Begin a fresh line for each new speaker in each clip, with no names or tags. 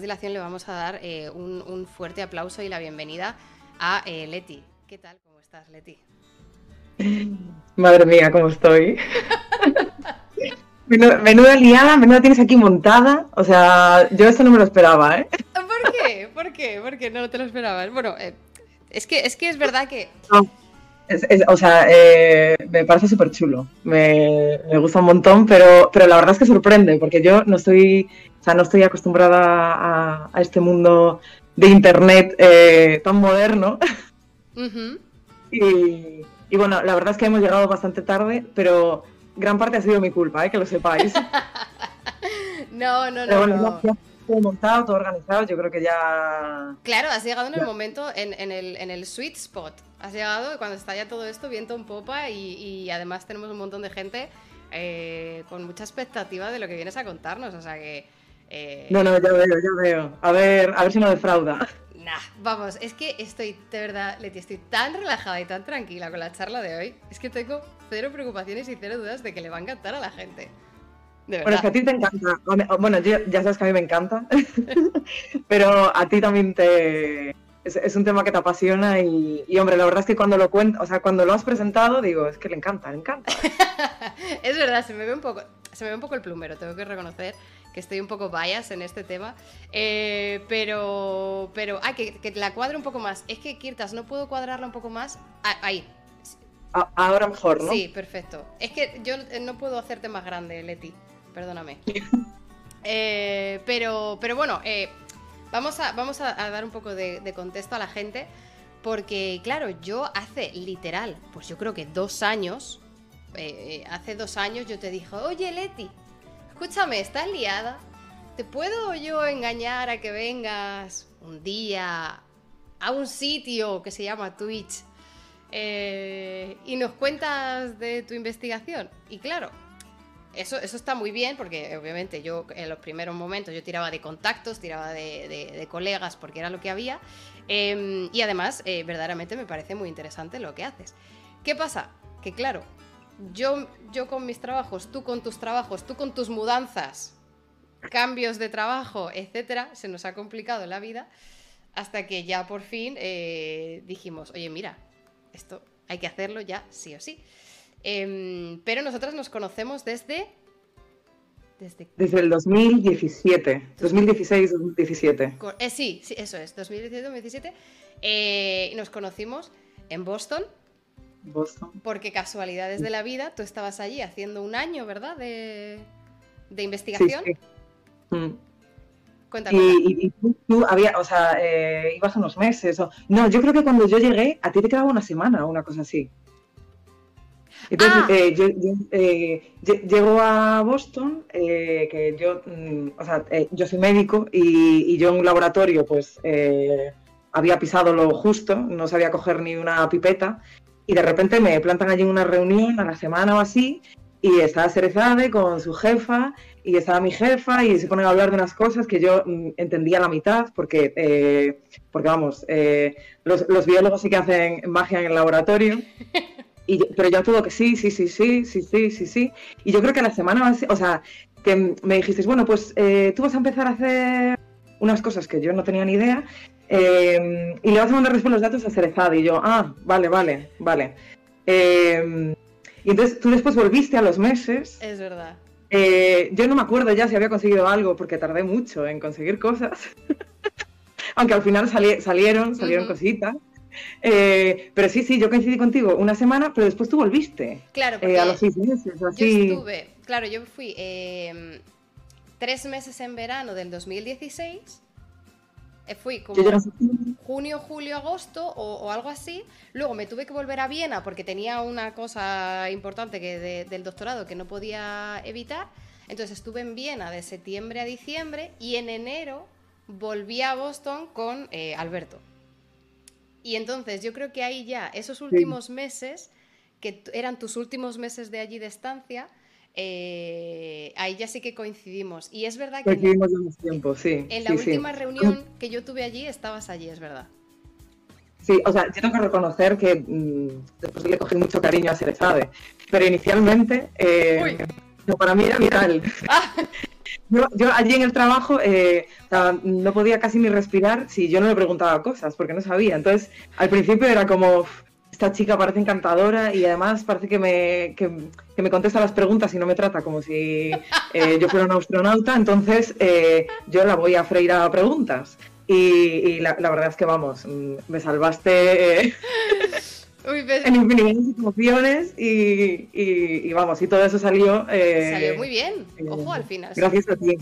dilación le vamos a dar eh, un, fuerte aplauso y la bienvenida a eh, Leti. ¿Qué tal? ¿Cómo estás, Leti?
Madre mía, ¿cómo estoy? menuda, liada, menuda tienes aquí montada. O sea, yo esto no me lo esperaba, ¿eh?
¿Por qué? ¿Por qué? ¿Por qué no te lo esperabas? Bueno, eh, es, que, es que es verdad que...
o sea, me parece súper chulo. Me, gusta un montón, pero, pero la verdad es que sorprende, porque yo no estoy sea, no estoy acostumbrada a, este mundo de internet eh, tan moderno. y, bueno, la verdad es que hemos llegado bastante tarde, pero gran parte ha sido mi culpa, ¿eh? que lo sepáis.
no, no, no.
no. todo montado, todo organizado, yo creo que ya...
Claro, has llegado en el momento, en, el, en, el, sweet spot. Has llegado cuando está ya todo esto viento en popa y, y además tenemos un montón de gente eh, con mucha expectativa de lo que vienes a contarnos. O sea que
eh, no, no, ya veo, ya veo. A ver, a ver si no defrauda.
Nah, vamos, es que estoy, de verdad, Leti, estoy tan relajada y tan tranquila con la charla de hoy. Es que tengo cero preocupaciones y cero dudas de que le va a encantar a la gente.
De. Bueno, es que a ti te encanta. Bueno, ya sabes que a mí me encanta. pero a ti también te. Es, un tema que te apasiona y, hombre, la verdad es que cuando lo cuento, o sea, cuando lo has presentado, digo, es que le encanta, le encanta.
es verdad, se me ve un poco, se me ve un poco el plumero, tengo que reconocer que estoy un poco bias en este tema. Eh, pero, pero, ah, que, la cuadre un poco más. Es que, Kirtas, no puedo cuadrarla un poco más. Ah, ahí.
ahora mejor, ¿no?
Sí, perfecto. Es que yo no puedo hacerte más grande, Leti. Perdóname. Eh, pero, pero bueno, eh, vamos, a, vamos a, dar un poco de, contexto a la gente. Porque, claro, yo hace literal, pues yo creo que dos años, hace dos años yo te dije, oye Leti, escúchame, ¿estás liada? ¿Te puedo yo engañar a que vengas un día a un sitio que se llama Twitch eh, y nos cuentas de tu investigación? Y claro, eso, eso está muy bien porque obviamente yo en los primeros momentos yo tiraba de contactos, tiraba de, colegas porque era lo que había em, y además eh, verdaderamente me parece muy interesante lo que haces. ¿Qué pasa? Que claro, yo, yo con mis trabajos, tú con tus trabajos, tú con tus mudanzas, cambios de trabajo, etcétera, se nos ha complicado la vida hasta que ya por fin eh, dijimos, oye, mira, esto hay que hacerlo ya sí o sí. Em, pero nosotras nos conocemos desde...
Desde, desde el 2017, 2016-2017.
Eh, sí, sí, eso es, 2017-2017. Eh, nos conocimos en Boston,
Boston.
Porque casualidades de la vida, tú estabas allí haciendo un año, ¿verdad? De, investigación. Sí,
mm. Cuéntame. Y, tú, había, o sea, eh, ibas unos meses. O... No, yo creo que cuando yo llegué, a ti te quedaba una semana o una cosa así. Entonces, ah. eh, yo, eh, llego a Boston, que yo, mm, o sea, yo soy médico y, y, yo en un laboratorio, pues, había pisado lo justo, no sabía coger ni una pipeta y de repente me plantan allí una reunión a la semana o así y estaba Cerezade con su jefa y estaba mi jefa y se ponen a hablar de unas cosas que yo mm, entendía la mitad porque, eh, porque vamos, eh, los, biólogos sí que hacen magia en el laboratorio. Y, pero yo todo que sí, sí, sí, sí, sí, sí, sí, sí. Y yo creo que a la semana, o sea, que me dijisteis, bueno, pues eh, tú vas a empezar a hacer unas cosas que yo no tenía ni idea eh, y le vas a mandar después los datos a Cerezade. Y yo, ah, vale, vale, vale. Eh, y entonces tú después volviste a los meses.
Es verdad.
Eh, yo no me acuerdo ya si había conseguido algo porque tardé mucho en conseguir cosas. Aunque al final salieron, salieron cositas. pero sí, sí, yo coincidí contigo una semana, pero después tú volviste.
Claro,
porque a los seis meses,
así. Yo estuve, claro, yo fui tres meses en verano del 2016 eh, fui como junio, julio, agosto o, algo así. Luego me tuve que volver a Viena porque tenía una cosa importante que del doctorado que no podía evitar. Entonces estuve en Viena de septiembre a diciembre y en enero volví a Boston con eh, Alberto. Y entonces yo creo que ahí ya, esos últimos meses, que eran tus últimos meses de allí de estancia, eh, ahí ya sí que coincidimos. Y es verdad que
coincidimos en, tiempo, sí,
en la última reunión que yo tuve allí estabas allí, es verdad.
Sí, o sea, yo tengo que reconocer que mm, después le cogí mucho cariño a Cerezade, pero inicialmente eh, para mí era vital. Ah. yo, allí en el trabajo eh, no podía casi ni respirar si yo no le preguntaba cosas, porque no sabía. Entonces, al principio era como, esta chica parece encantadora y además parece que me, que, me contesta las preguntas y no me trata como si eh, yo fuera un astronauta, entonces eh, yo la voy a freír a preguntas. Y, la, verdad es que, vamos, mm, me salvaste en infinidad de situaciones y, vamos, y todo eso salió...
Eh, salió muy bien, eh, ojo al final.
Gracias a ti.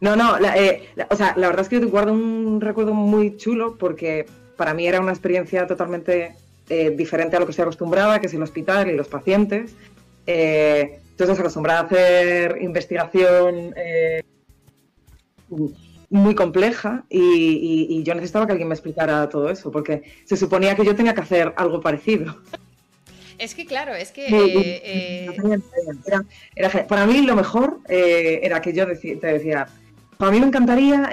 No, no, eh, o sea, la verdad es que te guardo un recuerdo muy chulo porque para mí era una experiencia totalmente diferente a lo que estoy acostumbrada, que es el hospital y los pacientes. entonces, acostumbrada a hacer investigación muy compleja y, yo necesitaba que alguien me explicara todo eso, porque se suponía que yo tenía que hacer algo parecido.
Es que claro, es que... Eh,
eh, para mí lo mejor eh, era que yo te decía, para mí me encantaría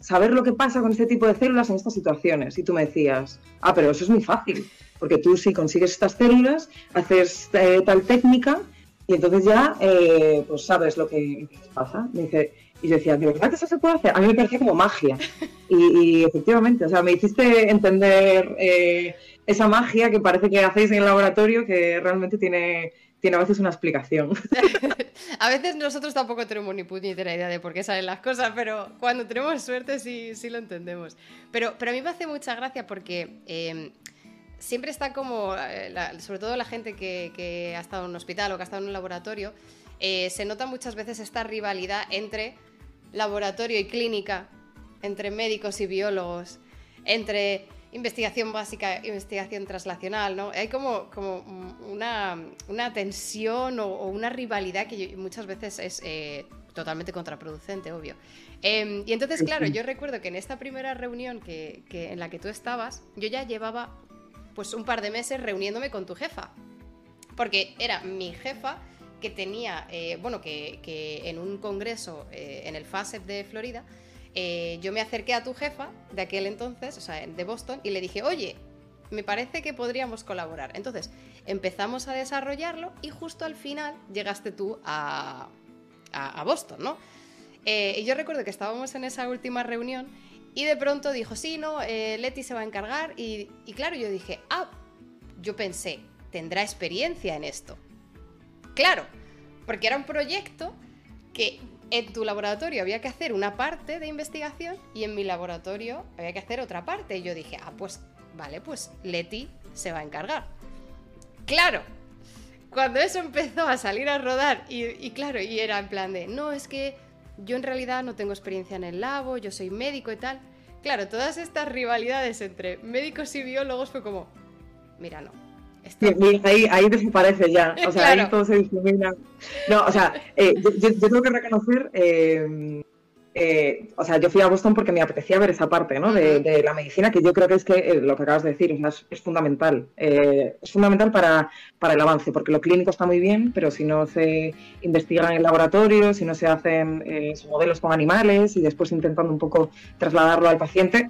saber lo que pasa con este tipo de células en estas situaciones. Y tú me decías, ah, pero eso es muy fácil, porque tú si consigues estas células, haces tal técnica y entonces ya pues sabes lo que pasa. Me dice, y yo decía, ¿de verdad que eso se puede hacer? A mí me parecía como magia. Y, efectivamente, o sea, me hiciste entender eh, esa magia que parece que hacéis en el laboratorio que realmente tiene, tiene a veces una explicación.
a veces nosotros tampoco tenemos ni puñetera idea de por qué salen las cosas, pero cuando tenemos suerte sí, sí lo entendemos. Pero, pero a mí me hace mucha gracia porque... Em, siempre está como, eh, sobre todo la gente que, que, ha estado en un hospital o que ha estado en un laboratorio, eh, se nota muchas veces esta rivalidad entre laboratorio y clínica, entre médicos y biólogos, entre investigación básica investigación translacional, ¿no? Hay como, como una, una tensión o, una rivalidad que muchas veces es eh, totalmente contraproducente, obvio. Em, y entonces, claro, yo recuerdo que en esta primera reunión que, que, en la que tú estabas, yo ya llevaba pues un par de meses reuniéndome con tu jefa, porque era mi jefa que tenía, eh, bueno, que, en un congreso eh, en el FASEP de Florida, eh, yo me acerqué a tu jefa de aquel entonces, o sea, de Boston, y le dije, oye, me parece que podríamos colaborar. Entonces, empezamos a desarrollarlo y justo al final llegaste tú a, a, Boston, ¿no? y yo recuerdo que estábamos en esa última reunión y de pronto dijo, sí, no, Leti se va a encargar. Y claro, yo dije, ah, yo pensé, tendrá experiencia en esto. Claro, porque era un proyecto que en tu laboratorio había que hacer una parte de investigación y en mi laboratorio había que hacer otra parte. Y yo dije, ah, pues vale, pues Leti se va a encargar. Claro, cuando eso empezó a salir a rodar y, claro, y era en plan de, no, es que yo en realidad no tengo experiencia en el labo, yo soy médico y tal. Claro, todas estas rivalidades entre médicos y biólogos fue como, mira, no,
ahí, ahí desaparece ya, o sea, ahí todo se difumina. No, o sea, eh, yo, tengo que reconocer, eh, eh, o sea, yo fui a Boston porque me apetecía ver esa parte, ¿no? De, la medicina, que yo creo que es que lo que acabas de decir es, es fundamental. es fundamental para, para, el avance, porque lo clínico está muy bien, pero si no se investiga en el laboratorio, si no se hacen modelos con animales y después intentando un poco trasladarlo al paciente,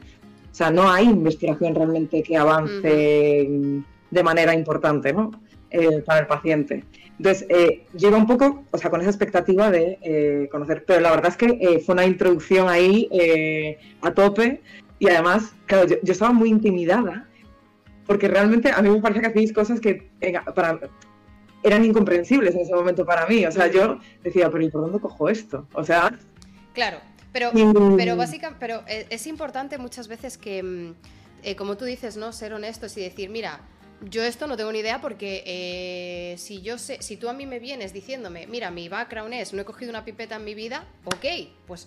o sea, no hay investigación realmente que avance de manera importante ¿no? Eh, para el paciente. Entonces, eh, un poco, o sea, con esa expectativa de eh, conocer, pero la verdad es que eh, fue una introducción ahí a tope y además, claro, yo, estaba muy intimidada porque realmente a mí me parece que hacéis cosas que para, eran incomprensibles en ese momento para mí. O sea, yo decía, pero ¿y por dónde cojo esto? O sea...
Claro, pero, pero, básicamente, pero es importante muchas veces que, mm, como tú dices, ¿no? Ser honestos y decir, mira, yo esto no tengo ni idea porque eh, si yo sé, si tú a mí me vienes diciéndome, mira, mi background es, no he cogido una pipeta en mi vida, ok, pues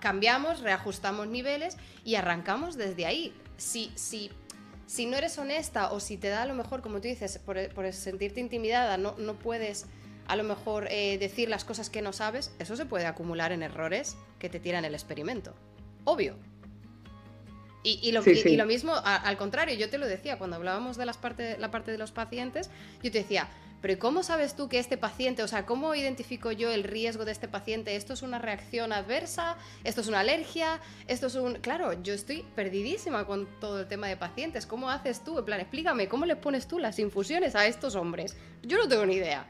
cambiamos, reajustamos niveles y arrancamos desde ahí. Si, si, si no eres honesta o si te da a lo mejor, como tú dices, por, sentirte intimidada, no, no puedes a lo mejor eh, decir las cosas que no sabes, eso se puede acumular en errores que te tiran el experimento. Obvio. Y, lo, mismo, al contrario, yo te lo decía, cuando hablábamos de las parte, la parte de los pacientes, yo te decía, pero ¿cómo sabes tú que este paciente, o sea, cómo identifico yo el riesgo de este paciente? ¿Esto es una reacción adversa? ¿Esto es una alergia? ¿Esto es un...? Claro, yo estoy perdidísima con todo el tema de pacientes. ¿Cómo haces tú? En plan, explícame, ¿cómo le pones tú las infusiones a estos hombres? Yo no tengo ni idea.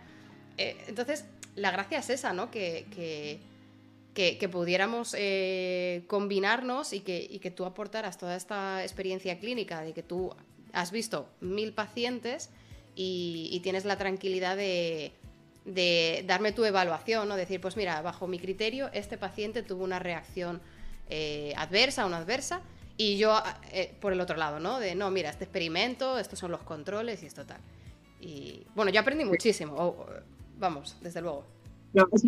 Eh, entonces, la gracia es esa, ¿no? Que, que, pudiéramos eh, combinarnos y que, y que tú aportaras toda esta experiencia clínica de que tú has visto mil pacientes y, tienes la tranquilidad de, darme tu evaluación, ¿no? Decir, pues mira, bajo mi criterio, este paciente tuvo una reacción eh, adversa o no adversa, y yo eh, por el otro lado, ¿no? De, no, mira, este experimento, estos son los controles y esto tal. Y bueno, yo aprendí muchísimo, vamos, desde luego.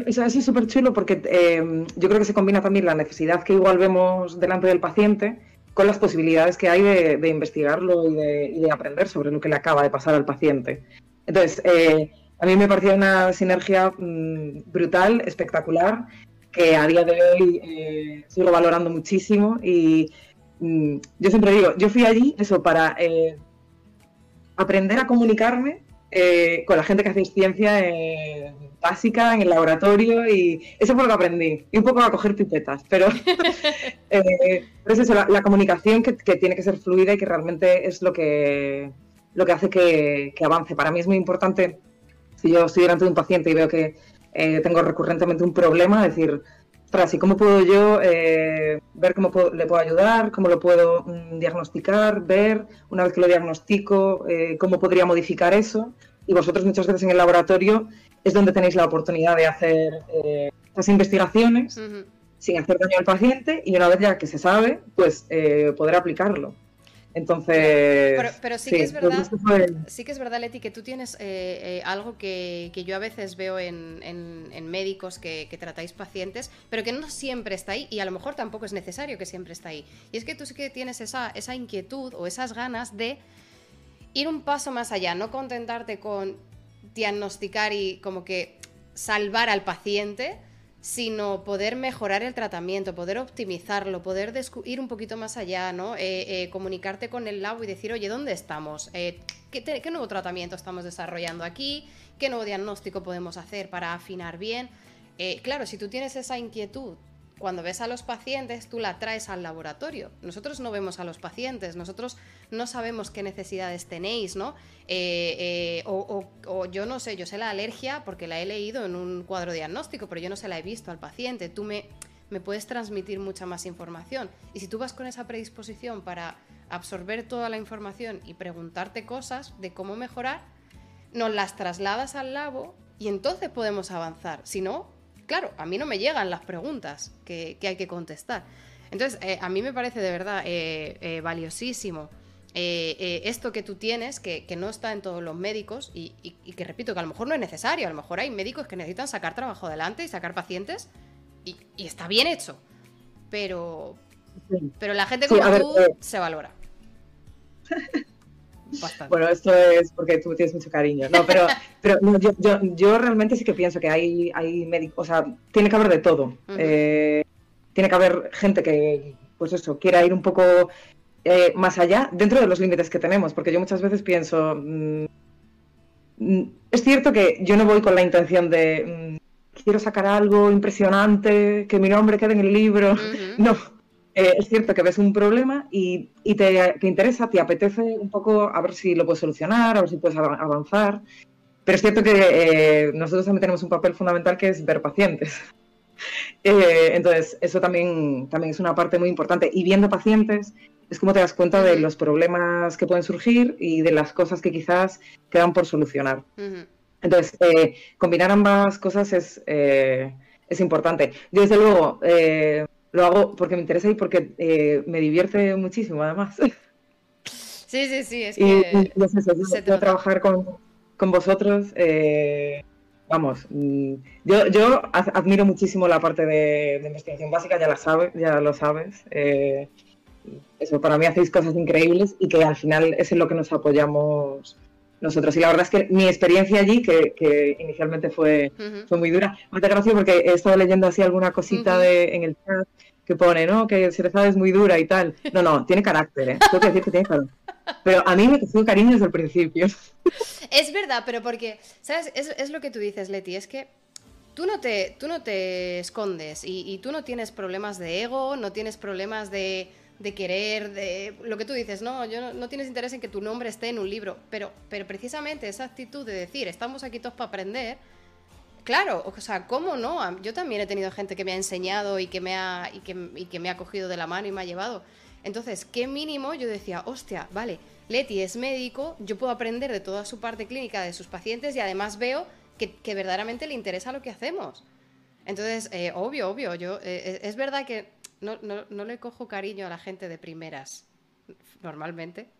Es, es súper chulo porque eh, yo creo que se combina también la necesidad que igual vemos delante del paciente con las posibilidades que hay de, investigarlo y de, aprender sobre lo que le acaba de pasar al paciente. Entonces, eh, a mí me parecía una sinergia mm, brutal, espectacular, que a día de hoy eh, sigo valorando muchísimo y mm, yo siempre digo, yo fui allí eso para eh, aprender a comunicarme con la gente que hace ciencia básica en el laboratorio y eso fue lo que aprendí. Y un poco a coger pipetas, pero, eh, es eso, la, comunicación que, tiene que ser fluida y que realmente es lo que, lo que hace que, avance. Para mí es muy importante, si yo estoy delante de un paciente y veo que eh, tengo recurrentemente un problema, decir, ¿y cómo puedo yo eh, ver cómo le puedo ayudar, cómo lo puedo mm, diagnosticar, ver, una vez que lo diagnostico, cómo podría modificar eso? Y vosotros muchas veces en el laboratorio es donde tenéis la oportunidad de hacer eh, estas investigaciones sin hacer daño al paciente y una vez ya que se sabe, pues eh, poder aplicarlo. Entonces.
Pero, sí, que es verdad, sí que es verdad, Leti, que tú tienes eh, algo que, yo a veces veo en, médicos que, tratáis pacientes, pero que no siempre está ahí y a lo mejor tampoco es necesario que siempre está ahí. Y es que tú sí que tienes esa, esa inquietud o esas ganas de ir un paso más allá, no contentarte con diagnosticar y como que salvar al paciente, sino poder mejorar el tratamiento, poder optimizarlo, poder ir un poquito más allá, ¿no? Eh, eh, comunicarte con el labo y decir, oye, ¿dónde estamos? Eh, ¿qué, ¿qué, nuevo tratamiento estamos desarrollando aquí? ¿Qué nuevo diagnóstico podemos hacer para afinar bien? claro, si tú tienes esa inquietud cuando ves a los pacientes, tú la traes al laboratorio. Nosotros no vemos a los pacientes, nosotros no sabemos qué necesidades tenéis, ¿no? Eh, eh, o, yo no sé, yo sé la alergia porque la he leído en un cuadro diagnóstico, pero yo no se la he visto al paciente. Tú me, me puedes transmitir mucha más información. Y si tú vas con esa predisposición para absorber toda la información y preguntarte cosas de cómo mejorar, nos las trasladas al labo y entonces podemos avanzar. Si no, claro, a mí no me llegan las preguntas que, hay que contestar. Entonces, eh, a mí me parece de verdad eh, eh, valiosísimo esto que tú tienes, que, no está en todos los médicos y, que repito, que a lo mejor no es necesario, a lo mejor hay médicos que necesitan sacar trabajo adelante y sacar pacientes y, está bien hecho, pero, pero la gente como tú se valora.
Bueno, esto es porque tú tienes mucho cariño, ¿no? Pero, pero yo, yo, realmente sí que pienso que hay, hay médicos, o sea, tiene que haber de todo. Eh, tiene que haber gente que, pues eso, quiera ir un poco eh, más allá dentro de los límites que tenemos, porque yo muchas veces pienso, mm, mm, es cierto que yo no voy con la intención de, mm, quiero sacar algo impresionante, que mi nombre quede en el libro, no eh, es cierto que ves un problema y, te, interesa, te apetece un poco a ver si lo puedes solucionar, a ver si puedes avanzar. Pero es cierto que eh, nosotros también tenemos un papel fundamental que es ver pacientes. Eh, entonces, eso también, también es una parte muy importante. Y viendo pacientes es como te das cuenta de los problemas que pueden surgir y de las cosas que quizás quedan por solucionar. Entonces, combinar ambas cosas es, es importante. Yo, desde luego, lo hago porque me interesa y porque eh, me divierte muchísimo, además.
Sí, sí, sí, es que...
Y, es eso, trabajar con, con vosotros, eh, vamos, mm, yo, yo admiro muchísimo la parte de, investigación básica, ya la sabes, ya lo sabes. Eh, eso, para mí hacéis cosas increíbles y que al final es en lo que nos apoyamos nosotros. Y la verdad es que mi experiencia allí, que, inicialmente fue, fue muy dura, muchas gracias porque he estado leyendo así alguna cosita de, en el chat que pone, ¿no? Que Cerezada es muy dura y tal. No, no, tiene carácter, ¿eh? Tengo que decir que tiene carácter. Pero a mí me cogió cariño desde el principio.
Es verdad, pero porque, ¿sabes? Es, lo que tú dices, Leti, es que tú no te, tú no te escondes y, tú no tienes problemas de ego, no tienes problemas de, de querer, de lo que tú dices, no, yo no, tienes interés en que tu nombre esté en un libro, pero, pero precisamente esa actitud de decir, estamos aquí todos para aprender, claro, o sea, ¿cómo no? Yo también he tenido gente que me ha enseñado y que me ha, y que, y que me ha cogido de la mano y me ha llevado. Entonces, ¿qué mínimo? Yo decía, hostia, vale, Leti es médico, yo puedo aprender de toda su parte clínica de sus pacientes y además veo que, verdaderamente le interesa lo que hacemos. Entonces, eh, obvio, obvio, yo eh, eh, es verdad que no, no, le cojo cariño a la gente de primeras, normalmente.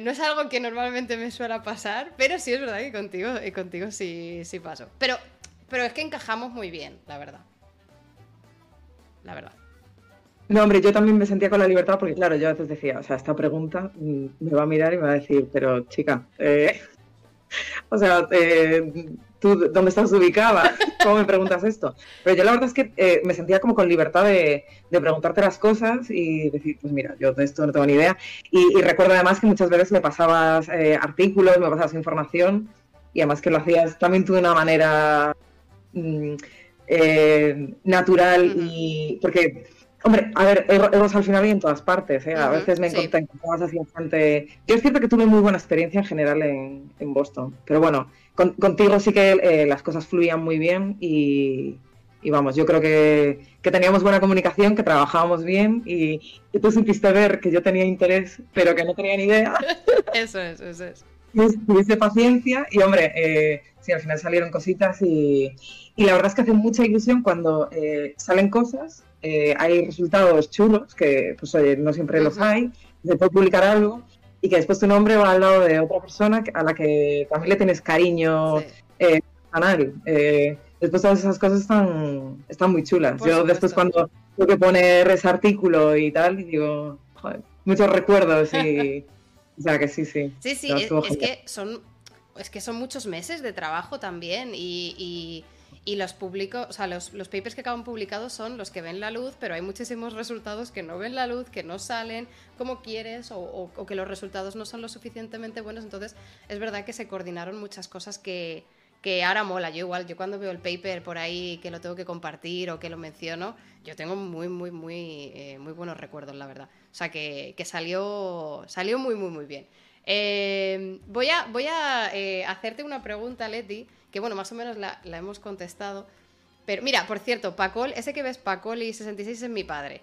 no es algo que normalmente me suele pasar, pero sí es verdad que contigo, y contigo sí, sí paso. Pero, pero es que encajamos muy bien, la verdad. La verdad.
No, hombre, yo también me sentía con la libertad porque, claro, yo a veces decía, o sea, esta pregunta mm, me va a mirar y me va a decir, pero chica, eh, o sea, eh, ¿tú dónde estás ubicada? ¿Cómo me preguntas esto? Pero yo la verdad es que eh, me sentía como con libertad de, preguntarte las cosas y decir, pues mira, yo de esto no tengo ni idea. Y, recuerdo además que muchas veces me pasabas artículos, me pasabas información y además que lo hacías también tú de una manera mm, natural y porque Hombre, a ver, egos al final y en todas partes. ¿eh? A veces me encontré más así bastante. Yo es cierto que tuve muy buena experiencia en general en, Boston, pero bueno, contigo sí que eh, las cosas fluían muy bien y, vamos, yo creo que, teníamos buena comunicación, que trabajábamos bien y, tú supiste ver que yo tenía interés, pero que no tenía ni idea.
eso es, eso es.
Tuviste paciencia y, hombre, eh, sí, al final salieron cositas y, y la verdad es que hace mucha ilusión cuando eh, salen cosas eh, hay resultados chulos, que pues no siempre los hay, se puede publicar algo, y que después tu nombre va al lado de otra persona a la que también le tienes cariño eh, canal. Eh, después todas esas cosas están, están muy chulas. Yo después cuando tengo que poner ese artículo y tal, digo, muchos recuerdos y... o sea que sí, sí.
Sí, sí, es, que son, es que son muchos meses de trabajo también y y los públicos, o sea, los, los, papers que acaban publicados son los que ven la luz, pero hay muchísimos resultados que no ven la luz, que no salen como quieres, o, o, que los resultados no son lo suficientemente buenos. Entonces, es verdad que se coordinaron muchas cosas que, que ahora mola. Yo igual, yo cuando veo el paper por ahí que lo tengo que compartir o que lo menciono, yo tengo muy, muy, muy, eh, muy buenos recuerdos, la verdad. O sea, que, que salió, salió muy, muy, muy bien. Eh, voy a, voy a eh, hacerte una pregunta, Leti que bueno, más o menos la, hemos contestado. Pero mira, por cierto, Pacol, ese que ves Pacoli 66 es mi padre.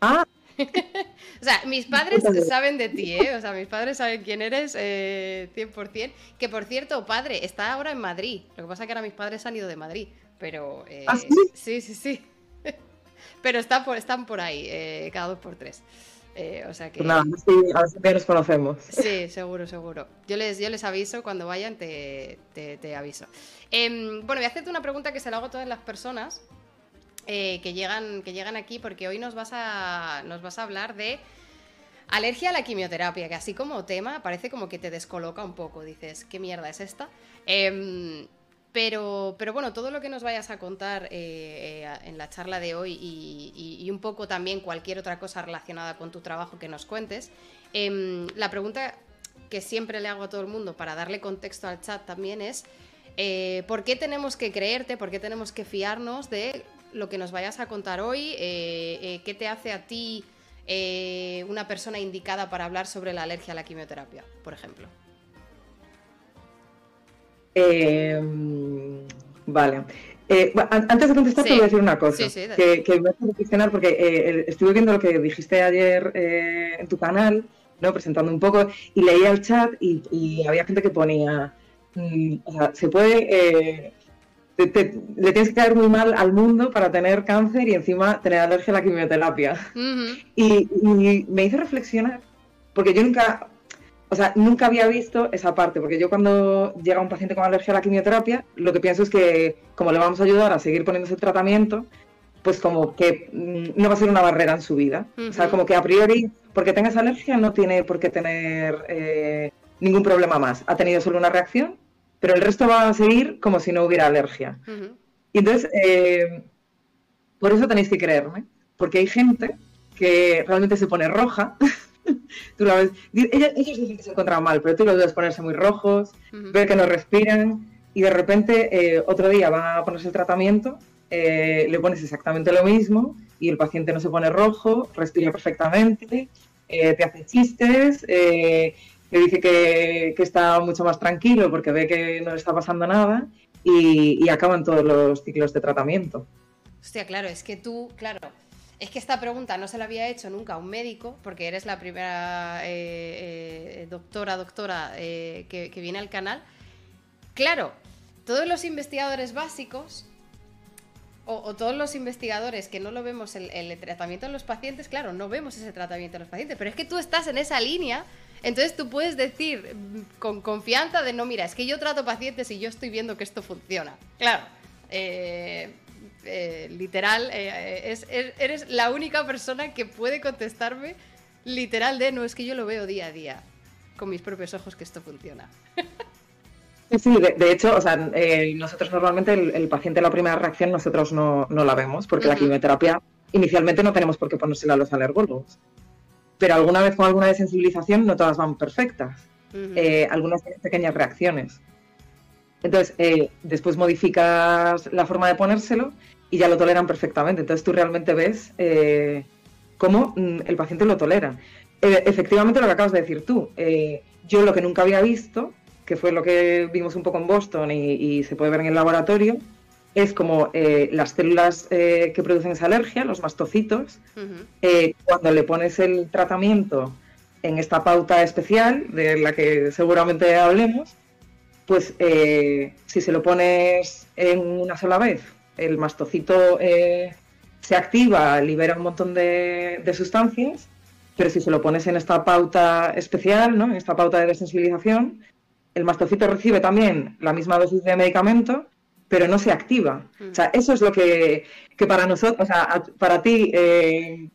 Ah.
o sea, mis padres saben de ti, ¿eh? O sea, mis padres saben quién eres eh, 100%. Que por cierto, padre, está ahora en Madrid. Lo que pasa es que ahora mis padres han ido de Madrid. Pero. Eh,
¿Ah,
sí? Sí, sí, pero están por, están por ahí, eh, cada dos por tres. Eh, o sea que...
Nada, sí, a ver si nos conocemos.
Sí, seguro, seguro. Yo les, yo les aviso, cuando vayan te, te, aviso. Em, bueno, voy a hacerte una pregunta que se la hago a todas las personas eh, que, llegan, que llegan aquí, porque hoy nos vas a, nos vas a hablar de alergia a la quimioterapia, que así como tema parece como que te descoloca un poco. Dices, ¿qué mierda es esta? Pero, pero bueno, todo lo que nos vayas a contar eh, eh, en la charla de hoy y, un poco también cualquier otra cosa relacionada con tu trabajo que nos cuentes, em, la pregunta que siempre le hago a todo el mundo para darle contexto al chat también es, eh, ¿por qué tenemos que creerte, por qué tenemos que fiarnos de lo que nos vayas a contar hoy? ¿Qué te hace a ti una persona indicada para hablar sobre la alergia a la quimioterapia, por ejemplo?
Eh, vale. Eh, antes de contestar, te voy a decir una cosa que, me hace reflexionar porque eh, estuve viendo lo que dijiste ayer en tu canal, ¿no? presentando un poco, y leía el chat y, había gente que ponía, mm, o sea, se puede, le tienes que caer muy mal al mundo para tener cáncer y encima tener alergia a la quimioterapia. y, y me hizo reflexionar, porque yo nunca, o sea, nunca había visto esa parte, porque yo cuando llega un paciente con alergia a la quimioterapia, lo que pienso es que como le vamos a ayudar a seguir poniéndose el tratamiento, pues como que mm, no va a ser una barrera en su vida. O sea, como que a priori, porque tengas alergia, no tiene por qué tener eh, ningún problema más. Ha tenido solo una reacción, pero el resto va a seguir como si no hubiera alergia. Y entonces, eh, por eso tenéis que creerme, porque hay gente que realmente se pone roja tú la ves. Ellos, dicen que se encuentran mal, pero tú los ves ponerse muy rojos, ver que no respiran y de repente eh, otro día van a ponerse el tratamiento, eh, le pones exactamente lo mismo y el paciente no se pone rojo, respira perfectamente, eh, te hace chistes, que dice que, está mucho más tranquilo porque ve que no le está pasando nada y, acaban todos los ciclos de tratamiento.
Hostia, claro, es que tú, claro, es que esta pregunta no se la había hecho nunca a un médico, porque eres la primera eh, eh, doctora, doctora eh, que, viene al canal. Claro, todos los investigadores básicos o, todos los investigadores que no lo vemos el, el, tratamiento en los pacientes, claro, no vemos ese tratamiento en los pacientes, pero es que tú estás en esa línea entonces tú puedes decir mm, con confianza de no, mira, es que yo trato pacientes y yo estoy viendo que esto funciona. Claro, eh, eh, literal, eh, eres la única persona que puede contestarme literal de, no, es que yo lo veo día a día con mis propios ojos que esto funciona.
Sí, de, hecho, o sea, nosotros normalmente el, paciente la primera reacción nosotros no, la vemos porque la quimioterapia inicialmente no tenemos por qué ponérsela a los alergólogos pero alguna vez con alguna desensibilización no todas van perfectas. Eh, algunas tienen pequeñas reacciones. Entonces, eh, después modificas la forma de ponérselo y ya lo toleran perfectamente. Entonces, tú realmente ves eh, cómo mm, el paciente lo tolera. efectivamente, lo que acabas de decir tú. yo lo que nunca había visto, que fue lo que vimos un poco en Boston y se puede ver en el laboratorio, es como eh, las células eh, que producen esa alergia, los mastocitos, eh, cuando le pones el tratamiento en esta pauta especial, de la que seguramente hablemos, pues si se lo pones en una sola vez, el mastocito se activa, libera un montón de, de, sustancias, pero si se lo pones en esta pauta especial, ¿no? en esta pauta de desensibilización, el mastocito recibe también la misma dosis de medicamento, pero no se activa. O sea, eso es lo que, para nosotros, o sea, para ti, eh,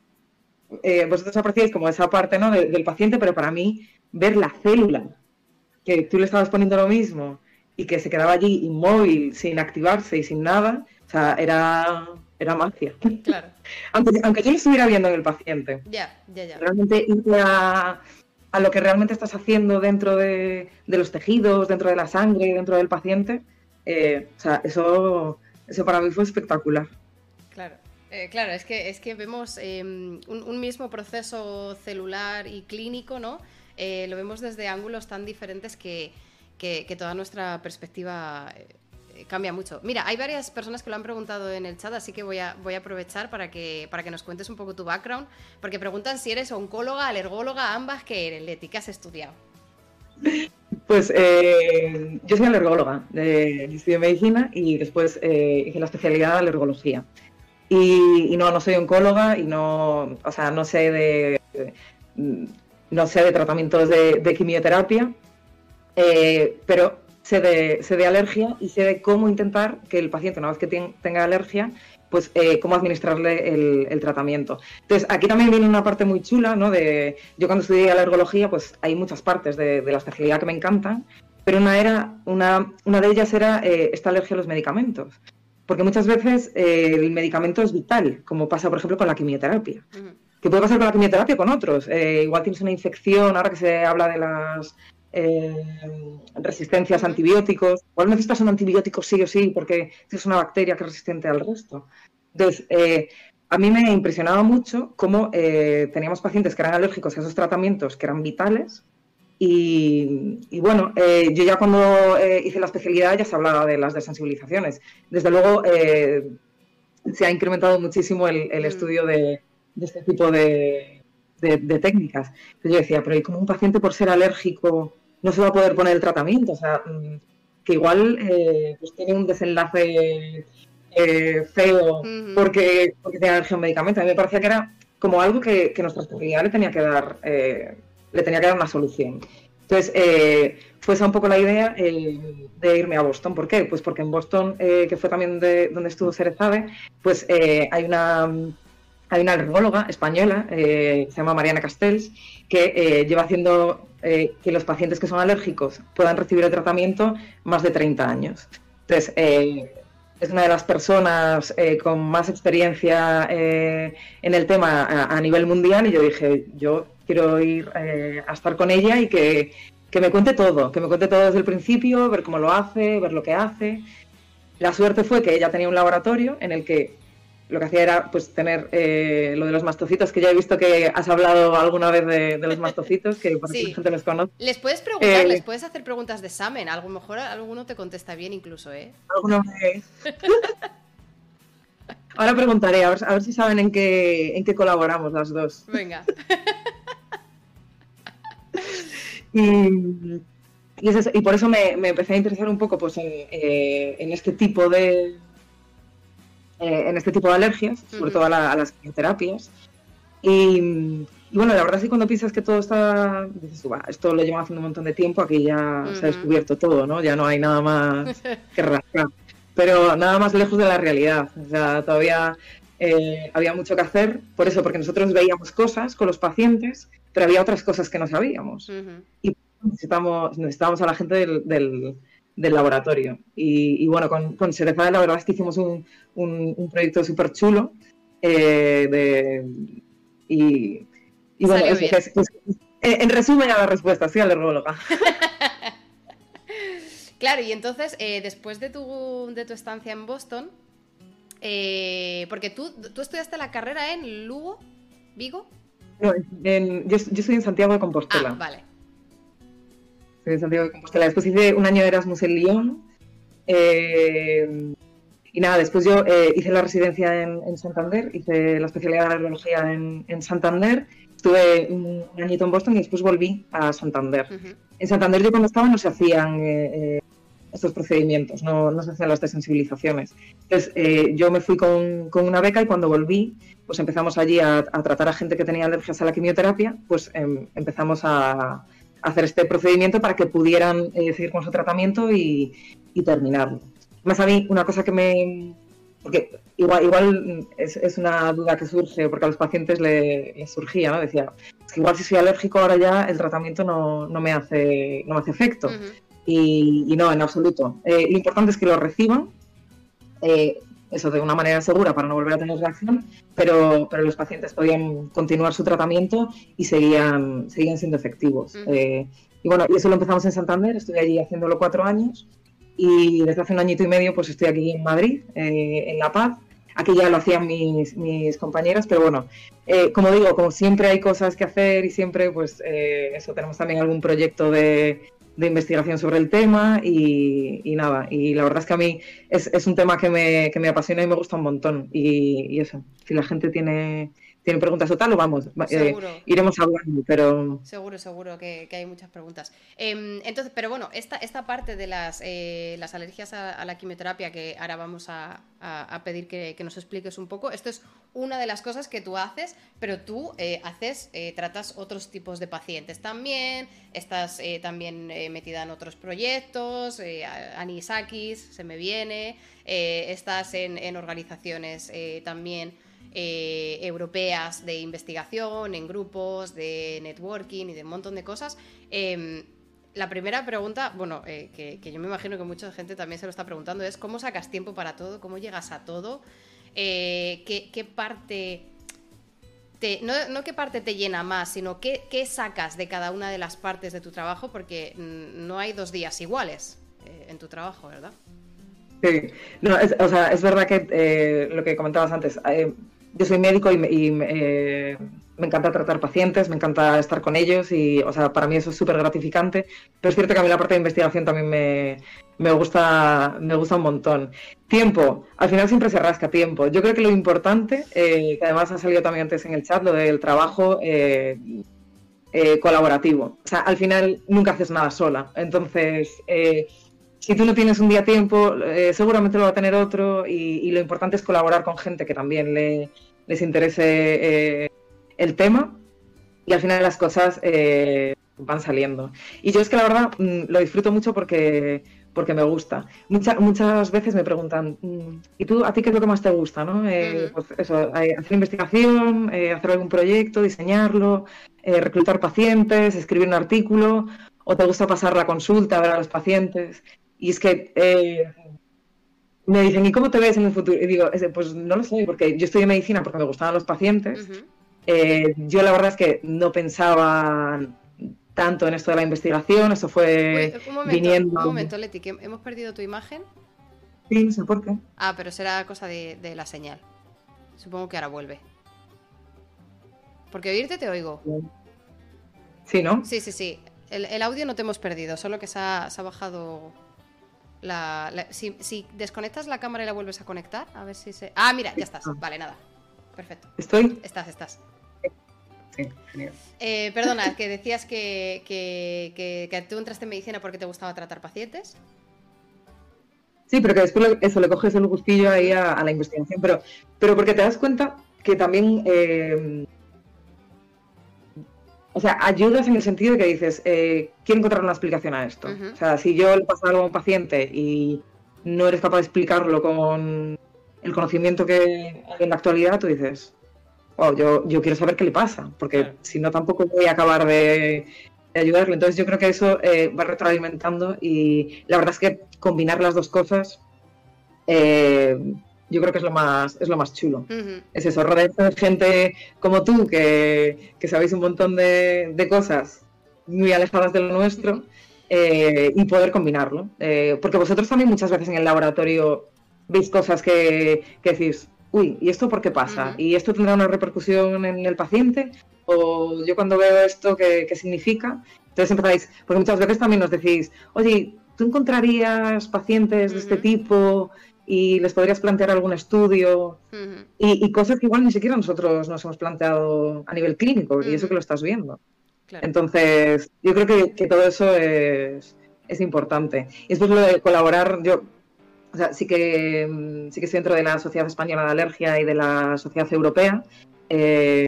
eh, vosotros apreciáis como esa parte ¿no? del paciente, pero para mí, ver la célula, que tú le estabas poniendo lo mismo y que se quedaba allí inmóvil, sin activarse y sin nada, o sea, era, era magia. Claro. aunque, aunque yo lo estuviera viendo en el paciente.
Ya, ya, ya.
Realmente irte a, a, lo que realmente estás haciendo dentro de, de los tejidos, dentro de la sangre, dentro del paciente, eh, o sea, eso, eso para mí fue espectacular.
Claro. Eh, claro, es que, es que vemos em, un, mismo proceso celular y clínico, ¿no? Eh, lo vemos desde ángulos tan diferentes que, toda nuestra perspectiva cambia mucho. Mira, hay varias personas que lo han preguntado en el chat, así que voy a, voy a aprovechar para que, para que nos cuentes un poco tu background, porque preguntan si eres oncóloga, alergóloga, ambas, ¿qué eres, Leti? ¿Qué has estudiado?
Pues eh, yo soy alergóloga, de, estudio medicina y después eh, hice la especialidad de alergología. Y, no, no soy oncóloga y no, o sea, no sé de, no sé de tratamientos de, quimioterapia, eh, pero sé de, sé de alergia y sé de cómo intentar que el paciente, una vez que tenga alergia, pues eh, cómo administrarle el, tratamiento. Entonces, aquí también viene una parte muy chula, ¿no? De, yo cuando estudié alergología, pues hay muchas partes de, la especialidad que me encantan, pero una, era, una, una de ellas era eh, esta alergia a los medicamentos. Porque muchas veces eh, el medicamento es vital, como pasa, por ejemplo, con la quimioterapia. Que puede pasar con la quimioterapia con otros. igual tienes una infección, ahora que se habla de las resistencias a antibióticos. Igual necesitas un antibiótico sí o sí porque es una bacteria que es resistente al resto. Entonces, eh, a mí me impresionaba mucho cómo eh, teníamos pacientes que eran alérgicos a esos tratamientos que eran vitales. Y, bueno, eh, yo ya cuando hice la especialidad ya se hablaba de las desensibilizaciones. Desde luego se ha incrementado muchísimo el, mm. estudio de, este tipo de, técnicas. Entonces yo decía, pero ¿y cómo un paciente por ser alérgico no se va a poder poner el tratamiento? O sea, mm, que igual pues tiene un desenlace eh, feo porque, porque tenía alergia a un medicamento. A mí me parecía que era como algo que, nuestra especialidad le tenía que dar, eh, le tenía que dar una solución. Entonces, eh, fue esa un poco la idea de irme a Boston. ¿Por qué? Pues porque en Boston, que fue también de, donde estuvo Cerezade, pues hay una hay una alergóloga española, se llama Mariana Castells, que lleva haciendo que los pacientes que son alérgicos puedan recibir el tratamiento más de 30 años. Entonces, es una de las personas eh, con más experiencia eh, en el tema a, nivel mundial y yo dije, yo quiero ir eh, a estar con ella y que, me cuente todo, que me cuente todo desde el principio, ver cómo lo hace, ver lo que hace. La suerte fue que ella tenía un laboratorio en el que lo que hacía era pues tener eh, lo de los mastocitos, que ya he visto que has hablado alguna vez de, los mastocitos, que por sí. la gente los conoce.
Les puedes preguntar, les puedes hacer preguntas de examen, a lo mejor alguno te contesta bien incluso, ¿eh? Alguno me...
Ahora preguntaré, a ver, si saben en qué, en qué colaboramos las dos.
Venga.
y, y, por eso me, empecé a interesar un poco pues, en, eh, este tipo de, eh, en este tipo de alergias, sobre todo a, las quimioterapias. Y, bueno, la verdad es que cuando piensas que todo está, dices, esto lo llevan haciendo un montón de tiempo, aquí ya se ha descubierto todo, ¿no? Ya no hay nada más que rascar pero nada más lejos de la realidad. O sea, todavía eh, había mucho que hacer, por eso, porque nosotros veíamos cosas con los pacientes, pero había otras cosas que no sabíamos. Y necesitamos, necesitábamos a la gente del, laboratorio. Y, bueno, con, con la verdad es que hicimos un, un, proyecto súper chulo. Eh, y, bueno, en resumen a la respuesta, sí, al neurologa.
Claro, y entonces, eh, después de tu, de tu estancia en Boston, eh, porque tú, tú estudiaste la carrera en Lugo, Vigo.
No, yo, estoy en Santiago de Compostela.
Ah, vale.
En Santiago de Compostela. Después hice un año de Erasmus en Lyon. Eh, y nada, después yo hice la residencia en, Santander, hice la especialidad de alergología en, en Santander Estuve un añito en Boston y después volví a Santander. En Santander yo cuando estaba no se hacían eh, eh, estos procedimientos, no, no, se hacían las desensibilizaciones. Entonces eh, yo me fui con, con, una beca y cuando volví, pues empezamos allí a, tratar a gente que tenía alergias a la quimioterapia, pues em, empezamos a, hacer este procedimiento para que pudieran seguir con su tratamiento y, y terminarlo. Más a mí, una cosa que me, porque igual, igual es, una duda que surge, porque a los pacientes les surgía, ¿no? Decía, es que igual si soy alérgico ahora ya el tratamiento no, me, hace, no hace efecto. y, no, en absoluto. Eh, lo importante es que lo reciban, eh, eso de una manera segura para no volver a tener reacción, pero, pero los pacientes podían continuar su tratamiento y seguían, seguían siendo efectivos. Eh, y bueno, y eso lo empezamos en Santander, estuve allí haciéndolo cuatro años y desde hace un añito y medio pues estoy aquí en Madrid, eh, en La Paz. Aquí ya lo hacían mis, mis compañeras, pero bueno, eh, como digo, como siempre hay cosas que hacer y siempre pues eh, eso, tenemos también algún proyecto de, de investigación sobre el tema y, nada, y la verdad es que a mí es, es un tema que me, que me, apasiona y me gusta un montón. Y, y eso, si la gente tiene tienen preguntas o tal, o vamos, eh, iremos hablando, pero...
Seguro, seguro que, hay muchas preguntas. Em, entonces, pero bueno, esta, esta parte de las, eh, las alergias a, la quimioterapia que ahora vamos a, pedir que, nos expliques un poco, esto es una de las cosas que tú haces, pero tú eh, haces, tratas otros tipos de pacientes también, estás también metida en otros proyectos, Anisakis, se me viene, estás en, en organizaciones también eh, europeas de investigación, en grupos, de networking y de un montón de cosas. Em, la primera pregunta, bueno, eh, que, yo me imagino que mucha gente también se lo está preguntando, es cómo sacas tiempo para todo, cómo llegas a todo, eh, qué, parte... Te, no, qué parte te llena más, sino qué, sacas de cada una de las partes de tu trabajo, porque no hay dos días iguales en tu trabajo, ¿verdad?
Sí, no, o sea, es verdad que lo que comentabas antes, yo soy médico y, eh, me encanta tratar pacientes, me encanta estar con ellos y, o sea, para mí eso es súper gratificante. Pero es cierto que a mí la parte de investigación también me, gusta, me gusta un montón. Tiempo, al final siempre se rasca tiempo. Yo creo que lo importante, eh, que además ha salido también antes en el chat, lo del trabajo eh, colaborativo. O sea, al final nunca haces nada sola. Entonces, si tú no tienes un día tiempo, seguramente lo va a tener otro y, lo importante es colaborar con gente que también le, les interese eh, el tema y al final las cosas eh, van saliendo. Y yo es que la verdad mm, lo disfruto mucho porque, porque me gusta. muchas veces me preguntan, mm, ¿y tú a ti qué es lo que más te gusta? ¿no? Eh, pues eso, hacer investigación, hacer algún proyecto, diseñarlo, reclutar pacientes, escribir un artículo, o te gusta pasar la consulta, ver a los pacientes. Y es que me dicen, ¿y cómo te ves en el futuro? Y digo, pues no lo sé, porque yo estudié medicina porque me gustaban los pacientes. Eh, yo la verdad es que no pensaba tanto en esto de la investigación, eso fue
un momento, viniendo... Un momento, Leti, que hemos perdido tu imagen.
Sí, no sé por qué.
Ah, pero será cosa de, la señal. Supongo que ahora vuelve. Porque oírte te oigo.
Sí, ¿no?
Sí, sí, sí. El, audio no te hemos perdido, solo que se ha, bajado la... si, desconectas la cámara y la vuelves a conectar, a ver si se... Ah, mira, ya estás. Vale, nada. Perfecto.
¿Estoy?
Estás, estás.
Sí, genial.
Eh, perdona, que decías que, que, tú entraste en medicina porque te gustaba tratar pacientes.
Sí, pero que después eso le coges el gustillo ahí a, la investigación, pero, pero porque te das cuenta que también eh, o sea, ayudas en el sentido de que dices, eh, quiero encontrar una explicación a esto. O sea, si yo le paso algo a un paciente y no eres capaz de explicarlo con el conocimiento que hay en la actualidad, tú dices, wow, yo, yo quiero saber qué le pasa, porque si no tampoco voy a acabar de, ayudarle. Entonces yo creo que eso eh, va retroalimentando y la verdad es que combinar las dos cosas eh, yo creo que es lo más, es lo más chulo. Es eso, rodearse de gente como tú, que, sabéis un montón de, cosas muy alejadas de lo nuestro, eh, y poder combinarlo. Eh, porque vosotros también muchas veces en el laboratorio veis cosas que, decís, uy, ¿y esto por qué pasa? ¿Y esto tendrá una repercusión en el paciente? ¿O yo cuando veo esto, qué, qué significa? Entonces empezáis, porque muchas veces también nos decís, oye, ¿tú encontrarías pacientes de este tipo y les podrías plantear algún estudio y, cosas que igual ni siquiera nosotros nos hemos planteado a nivel clínico y eso que lo estás viendo. Entonces, yo creo que, todo eso es, importante. Y después lo de colaborar, yo o sea, sí que mm, sí que estoy dentro de la Sociedad Española de Alergia y de la Sociedad Europea, eh,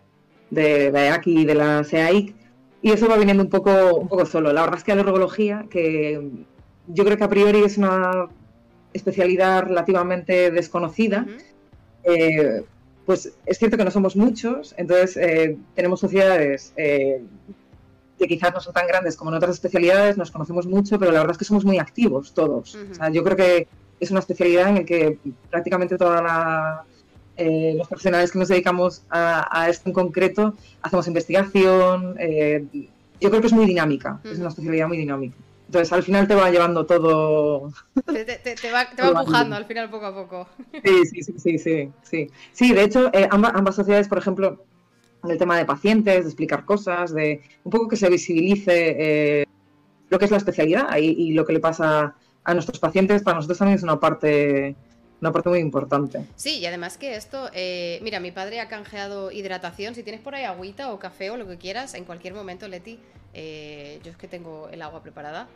de la EAC y de la SEAIC, y eso va viniendo un poco, un poco solo. La verdad es que la alergología, que yo creo que a priori es una especialidad relativamente desconocida, eh, pues es cierto que no somos muchos, entonces eh, tenemos sociedades eh, que quizás no son tan grandes como en otras especialidades, nos conocemos mucho, pero la verdad es que somos muy activos todos. yo creo que es una especialidad en la que prácticamente todos los profesionales que nos dedicamos a, esto en concreto hacemos investigación. yo creo que es muy dinámica, es una especialidad muy dinámica. Entonces al final te va llevando todo.
Te, va, empujando al final poco a poco.
Sí, sí, sí, sí, sí. Sí, de hecho, eh, ambas, sociedades, por ejemplo, en el tema de pacientes, de explicar cosas, de un poco que se visibilice eh, lo que es la especialidad y, lo que le pasa a nuestros pacientes, para nosotros también es una parte una parte muy importante.
Sí, y además que esto, eh, mira, mi padre ha canjeado hidratación, si tienes por ahí agüita o café o lo que quieras, en cualquier momento, Leti, eh, yo es que tengo el agua preparada.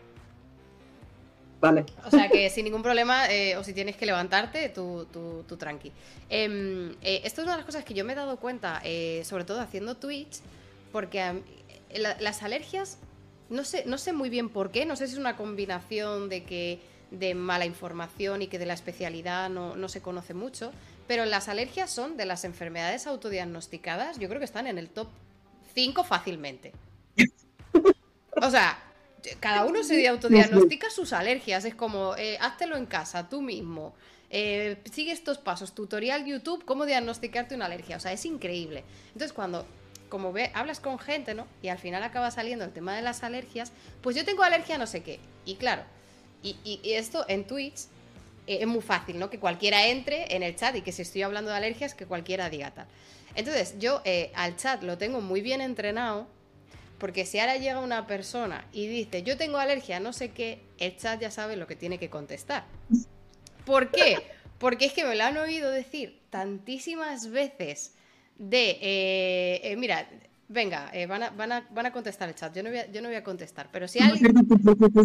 Vale.
O sea que sin ningún problema, eh, o si tienes que levantarte, tú, tú, tranqui. Em, esto es una de las cosas que yo me he dado cuenta, sobre todo haciendo Twitch, porque las alergias, no sé, no sé muy bien por qué, no sé si es una combinación de que de mala información y que de la especialidad no, no se conoce mucho, pero las alergias son de las enfermedades autodiagnosticadas, yo creo que están en el top 5 fácilmente. O sea, cada uno se autodiagnostica sus alergias. Es como, eh, háztelo en casa, tú mismo. Eh, sigue estos pasos. Tutorial YouTube, cómo diagnosticarte una alergia. O sea, es increíble. Entonces, cuando como ve, hablas con gente, ¿no? Y al final acaba saliendo el tema de las alergias, pues yo tengo alergia a no sé qué. Y claro, y, esto en Twitch eh, es muy fácil, ¿no? Que cualquiera entre en el chat y que si estoy hablando de alergias, que cualquiera diga tal. Entonces, yo al chat lo tengo muy bien entrenado porque si ahora llega una persona y dice, yo tengo alergia, no sé qué, el chat ya sabe lo que tiene que contestar. ¿Por qué? Porque es que me lo han oído decir tantísimas veces de, eh, eh, mira, venga, eh, van, a, van, a, van, a, contestar el chat, yo no voy a, yo no voy a contestar, pero si alguien...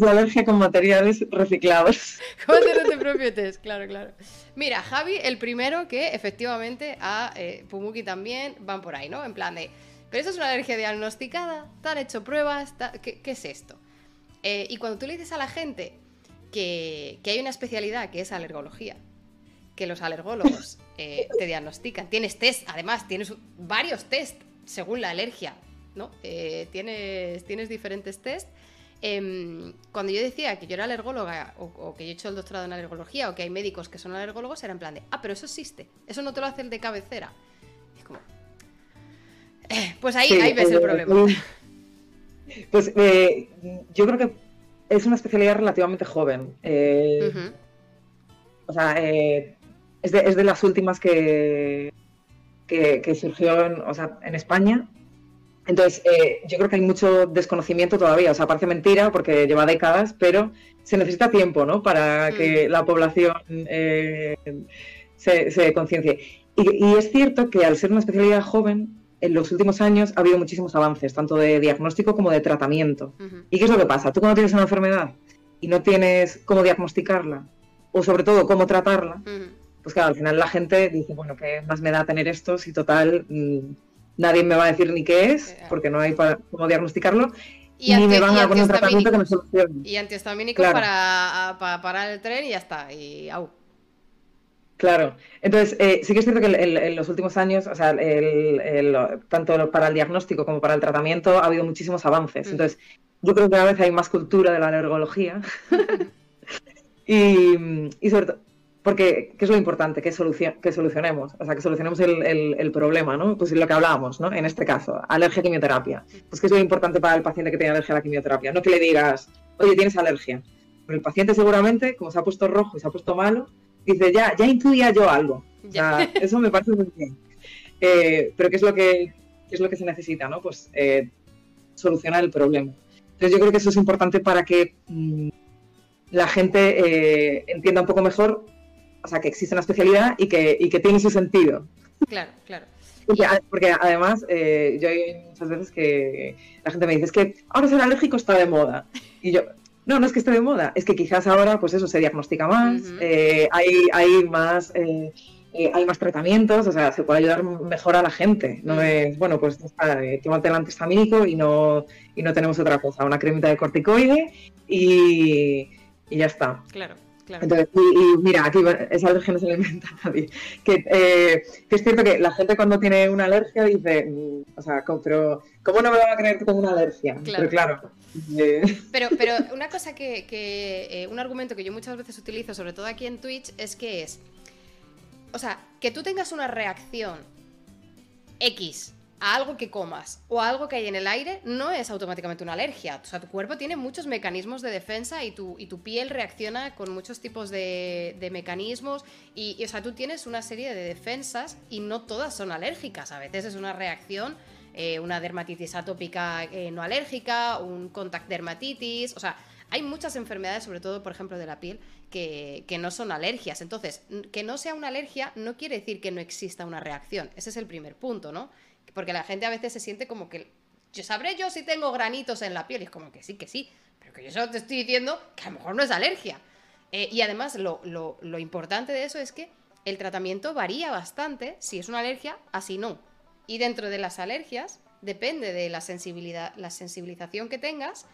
alergia con materiales reciclados.
¿Cómo hacer tu propio test? Claro, claro. Mira, Javi, el primero que efectivamente a Pumuki también van por ahí, ¿no? En plan de pero eso es una alergia diagnosticada, te han hecho pruebas, ¿qué, es esto? Eh, y cuando tú le dices a la gente que, hay una especialidad que es alergología, que los alergólogos eh, te diagnostican, tienes test, además tienes varios test según la alergia, ¿no? Eh, tienes, tienes diferentes test. Em, cuando yo decía que yo era alergóloga o, o, que yo he hecho el doctorado en alergología o que hay médicos que son alergólogos, era en plan de, ah, pero eso existe, eso no te lo hace el de cabecera. es como, pues ahí, ves el problema.
Pues eh, yo creo que es una especialidad relativamente joven. Eh, o sea, eh, es, de, las últimas que, que, surgió en, o sea, en España. Entonces, eh, yo creo que hay mucho desconocimiento todavía. O sea, parece mentira porque lleva décadas, pero se necesita tiempo, ¿no? Para que mm. la población eh, se, se conciencie. Y, es cierto que al ser una especialidad joven, en los últimos años ha habido muchísimos avances, tanto de diagnóstico como de tratamiento. ¿Y qué es lo que pasa? Tú cuando tienes una enfermedad y no tienes cómo diagnosticarla, o sobre todo cómo tratarla, pues claro, al final la gente dice, bueno, ¿qué más me da tener esto si total mm, nadie me va a decir ni qué es, porque no hay cómo diagnosticarlo? Y ni me van a poner un tratamiento que me solucione.
Y antihistamínico para, para, parar el tren y ya está. Y au.
Claro, entonces eh, sí que es cierto que en los últimos años, o sea, tanto para el diagnóstico como para el tratamiento ha habido muchísimos avances. Mm. Entonces, yo creo que cada vez hay más cultura de la alergología. y, sobre todo, porque, ¿qué es lo importante? Que, que solucionemos, o sea, que solucionemos el, problema, ¿no? Pues lo que hablábamos, ¿no? En este caso, alergia a quimioterapia. Pues, ¿qué es lo importante para el paciente que tiene alergia a la quimioterapia? No que le digas, oye, tienes alergia. Pero el paciente seguramente, como se ha puesto rojo y se ha puesto malo, dice, ya, ya intuía yo algo. eso me parece muy bien. Eh, pero ¿qué es lo que, es lo que se necesita? ¿no? Pues eh, solucionar el problema. Entonces yo creo que eso es importante para que mm, la gente eh, entienda un poco mejor, o sea, que existe una especialidad y que, y que tiene su sentido.
Claro, claro.
Porque, además, yo hay muchas veces que la gente me dice, es que ahora ser alérgico está de moda. Y yo, no, no es que esté de moda, es que quizás ahora, pues eso, se diagnostica más, eh, hay, hay, más... Eh, eh, hay más tratamientos, o sea, se puede ayudar mejor a la gente. No es, bueno, pues está, tómate el antihistamínico y no, y no tenemos otra cosa, una cremita de corticoide y, y ya está.
Claro.
Entonces, y, mira, aquí esa alergia no se le inventa a nadie. Que, eh, que, es cierto que la gente cuando tiene una alergia dice, mm, o sea, pero ¿cómo no me van a creer que tengo una alergia? Pero claro.
Eh, pero, pero una cosa que, que eh, un argumento que yo muchas veces utilizo, sobre todo aquí en Twitch, es que es, o sea, que tú tengas una reacción X a algo que comas o a algo que hay en el aire no es automáticamente una alergia. O sea, tu cuerpo tiene muchos mecanismos de defensa y tu, y tu piel reacciona con muchos tipos de, mecanismos. Y, o sea, tú tienes una serie de defensas y no todas son alérgicas. A veces es una reacción, eh, una dermatitis atópica eh, no alérgica, un contact dermatitis. O sea, hay muchas enfermedades, sobre todo, por ejemplo, de la piel, que, que, no son alergias. Entonces, que no sea una alergia no quiere decir que no exista una reacción. Ese es el primer punto, ¿no? Porque la gente a veces se siente como que. Yo sabré yo si tengo granitos en la piel. Y es como que sí, que sí. Pero que yo solo te estoy diciendo que a lo mejor no es alergia. Eh, y además, lo, importante de eso es que el tratamiento varía bastante si es una alergia, así no. Y dentro de las alergias, depende de la sensibilidad, la sensibilización que tengas,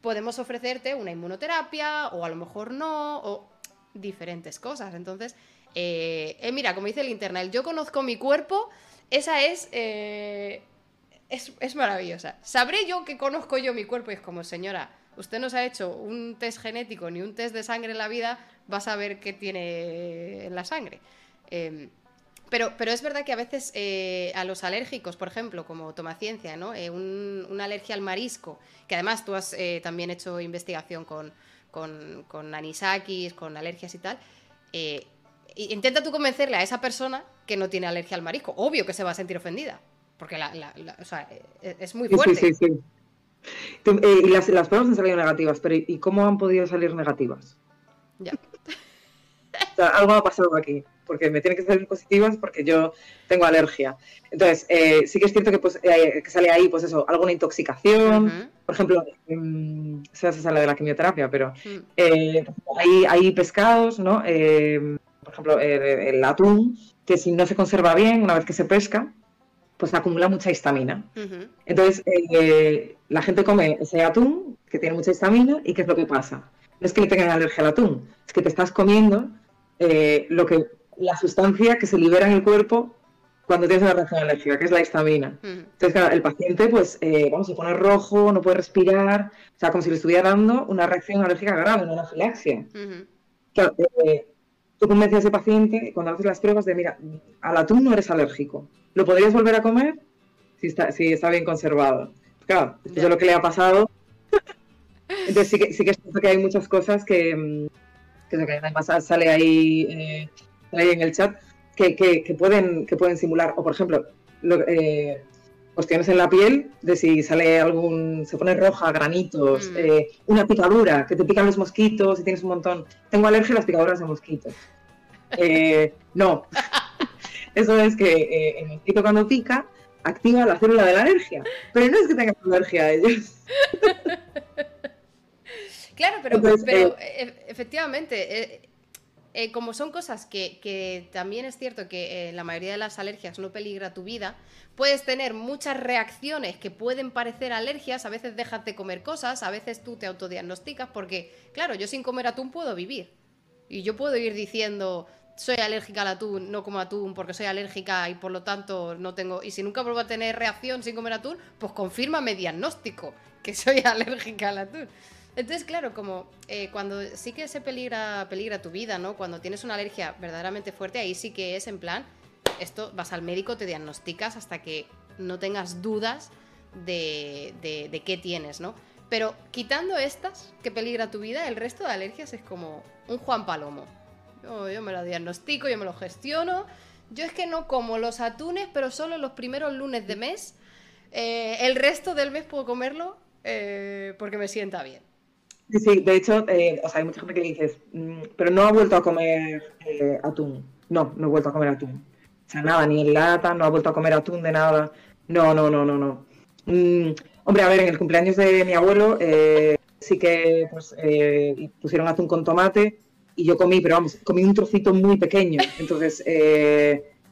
podemos ofrecerte una inmunoterapia, o a lo mejor no, o diferentes cosas. Entonces, eh, eh, mira, como dice el internal, yo conozco mi cuerpo esa eh, es, es, maravillosa. Sabré yo que conozco yo mi cuerpo y es como, señora, usted no se ha hecho un test genético ni un test de sangre en la vida, va a saber qué tiene en la sangre. Em, pero, pero, es verdad que a veces eh, a los alérgicos, por ejemplo, como toma ciencia, ¿no? Eh, una alergia al marisco, que además tú has también hecho investigación con, con, con, anisakis, con alergias y tal, intenta tú convencerle a esa persona que no tiene alergia al marisco. Obvio que se va a sentir ofendida, porque la, o sea, e, es muy fuerte. Sí, sí, sí.
Eh, y las, las, pruebas han salido negativas, pero ¿y cómo han podido salir negativas?
Ya.
O sea, algo ha pasado aquí, porque me tienen que salir positivas porque yo tengo alergia. Entonces, eh, sí que es cierto que, pues, eh, que sale ahí, pues eso, alguna intoxicación. Por ejemplo, se sale de la quimioterapia, pero hay, hay, pescados, ¿no? Por ejemplo, el atún, que si no se conserva bien, una vez que se pesca, pues acumula mucha histamina. Entonces, eh, la gente come ese atún que tiene mucha histamina y ¿qué es lo que pasa? No es que le tengan alergia al atún, es que te estás comiendo eh, lo que, la sustancia que se libera en el cuerpo cuando tienes una reacción alérgica, que es la histamina. Entonces, claro, el paciente, pues, eh, vamos, se pone rojo, no puede respirar, o sea, como si le estuviera dando una reacción alérgica grave, una anafilaxia. Claro, tú convences a ese paciente cuando haces las pruebas de, mira, al atún no eres alérgico. ¿Lo podrías volver a comer? Si está, si está bien conservado. Claro, eso es lo que le ha pasado. Entonces sí que, sí que es cierto que hay muchas cosas que, mm, que, además sale ahí, eh, ahí en el chat, que, pueden, que pueden simular. O, por ejemplo, eh, cuestiones en la piel de si sale algún, se pone roja, granitos, mm. eh, una picadura, que te pican los mosquitos y tienes un montón. Tengo alergia a las picaduras de mosquitos. Eh, no. Eso es que el mosquito cuando pica activa la célula de la alergia. Pero no es que tengas alergia a ellos.
Claro, pero, pero e, efectivamente, eh, como son cosas que, también es cierto que en la mayoría de las alergias no peligra tu vida, puedes tener muchas reacciones que pueden parecer alergias, a veces dejas de comer cosas, a veces tú te autodiagnosticas, porque, claro, yo sin comer atún puedo vivir. Y yo puedo ir diciendo, soy alérgica al atún, no como atún porque soy alérgica y por lo tanto no tengo. Y si nunca vuelvo a tener reacción sin comer atún, pues confirma mi diagnóstico que soy alérgica al atún. Entonces, claro, como eh, cuando sí que se peligra, peligra tu vida, ¿no? Cuando tienes una alergia verdaderamente fuerte, ahí sí que es en plan, esto vas al médico, te diagnosticas hasta que no tengas dudas de, de, qué tienes, ¿no? Pero quitando estas que peligra tu vida, el resto de alergias es como un Juan Palomo. Yo, me lo diagnostico, yo me lo gestiono. Yo es que no como los atunes, pero solo los primeros lunes de mes. Eh, el resto del mes puedo comerlo eh, porque me sienta bien.
Sí, sí, de hecho, eh, o sea, hay mucha gente que le dices, mm, pero no ha vuelto a comer eh, atún. No, no he vuelto a comer atún. O sea, nada, ni en lata, no ha vuelto a comer atún de nada. No, no, no, no, no. Mm, hombre, a ver, en el cumpleaños de mi abuelo eh, sí que pues, pusieron atún con tomate y yo comí, pero vamos, comí un trocito muy pequeño. Entonces,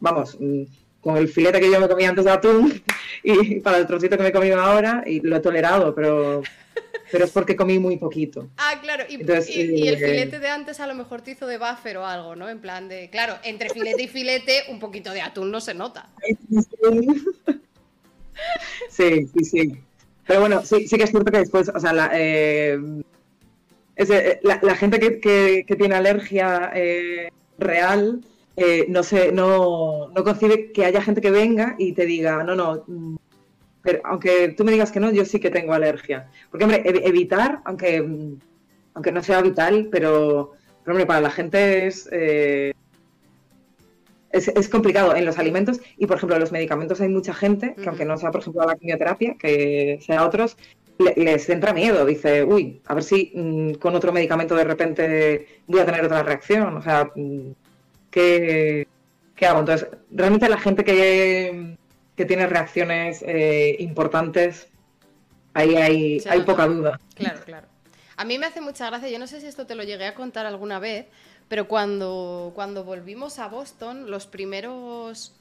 vamos, mm, con el filete que yo me comí antes de atún y para el trocito que me he comido ahora, y lo he tolerado, pero pero es porque comí muy poquito.
Ah, claro, y, el eh, filete de antes a lo mejor te hizo de buffer o algo, ¿no? En plan de, claro, entre filete y filete un poquito de atún no se nota.
Sí, sí, sí. Pero bueno, sí, sí que es cierto que después, o sea, la, eh, eh, la, gente que, que, tiene alergia real no, se, no, no concibe que haya gente que venga y te diga, no, no, pero aunque tú me digas que no, yo sí que tengo alergia. Porque, hombre, evitar, aunque, aunque no sea vital, pero, hombre, para la gente eh, es, es, complicado en los alimentos y, por ejemplo, en los medicamentos hay mucha gente que, aunque no sea, por ejemplo, la quimioterapia, que sea otros, les entra miedo. Dice, uy, a ver si mm, con otro medicamento de repente voy a tener otra reacción. O sea, mm, ¿qué, qué hago? Entonces, realmente la gente que que tiene reacciones eh, importantes, ahí hay, hay poca duda.
Claro, claro. A mí me hace mucha gracia, yo no sé si esto te lo llegué a contar alguna vez, pero cuando, cuando volvimos a Boston, los primeros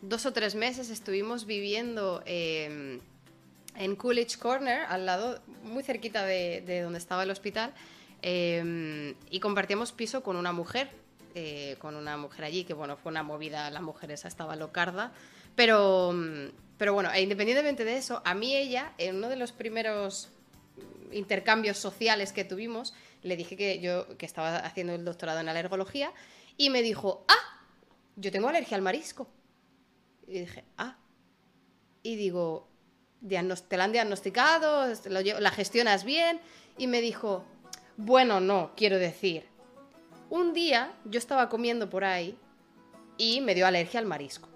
dos o tres meses estuvimos viviendo em, en Coolidge Corner, al lado, muy cerquita de, donde estaba el hospital, em, y compartíamos piso con una mujer, eh, con una mujer allí, que bueno, fue una movida, la mujer esa estaba locarda, pero, pero bueno, e independientemente de eso, a mí ella, en uno de los primeros intercambios sociales que tuvimos, le dije que yo que estaba haciendo el doctorado en alergología y me dijo, ah, yo tengo alergia al marisco. Y dije, ah. Y digo, ¿te la han diagnosticado? ¿La gestionas bien? Y me dijo, bueno, no, quiero decir. Un día yo estaba comiendo por ahí y me dio alergia al marisco.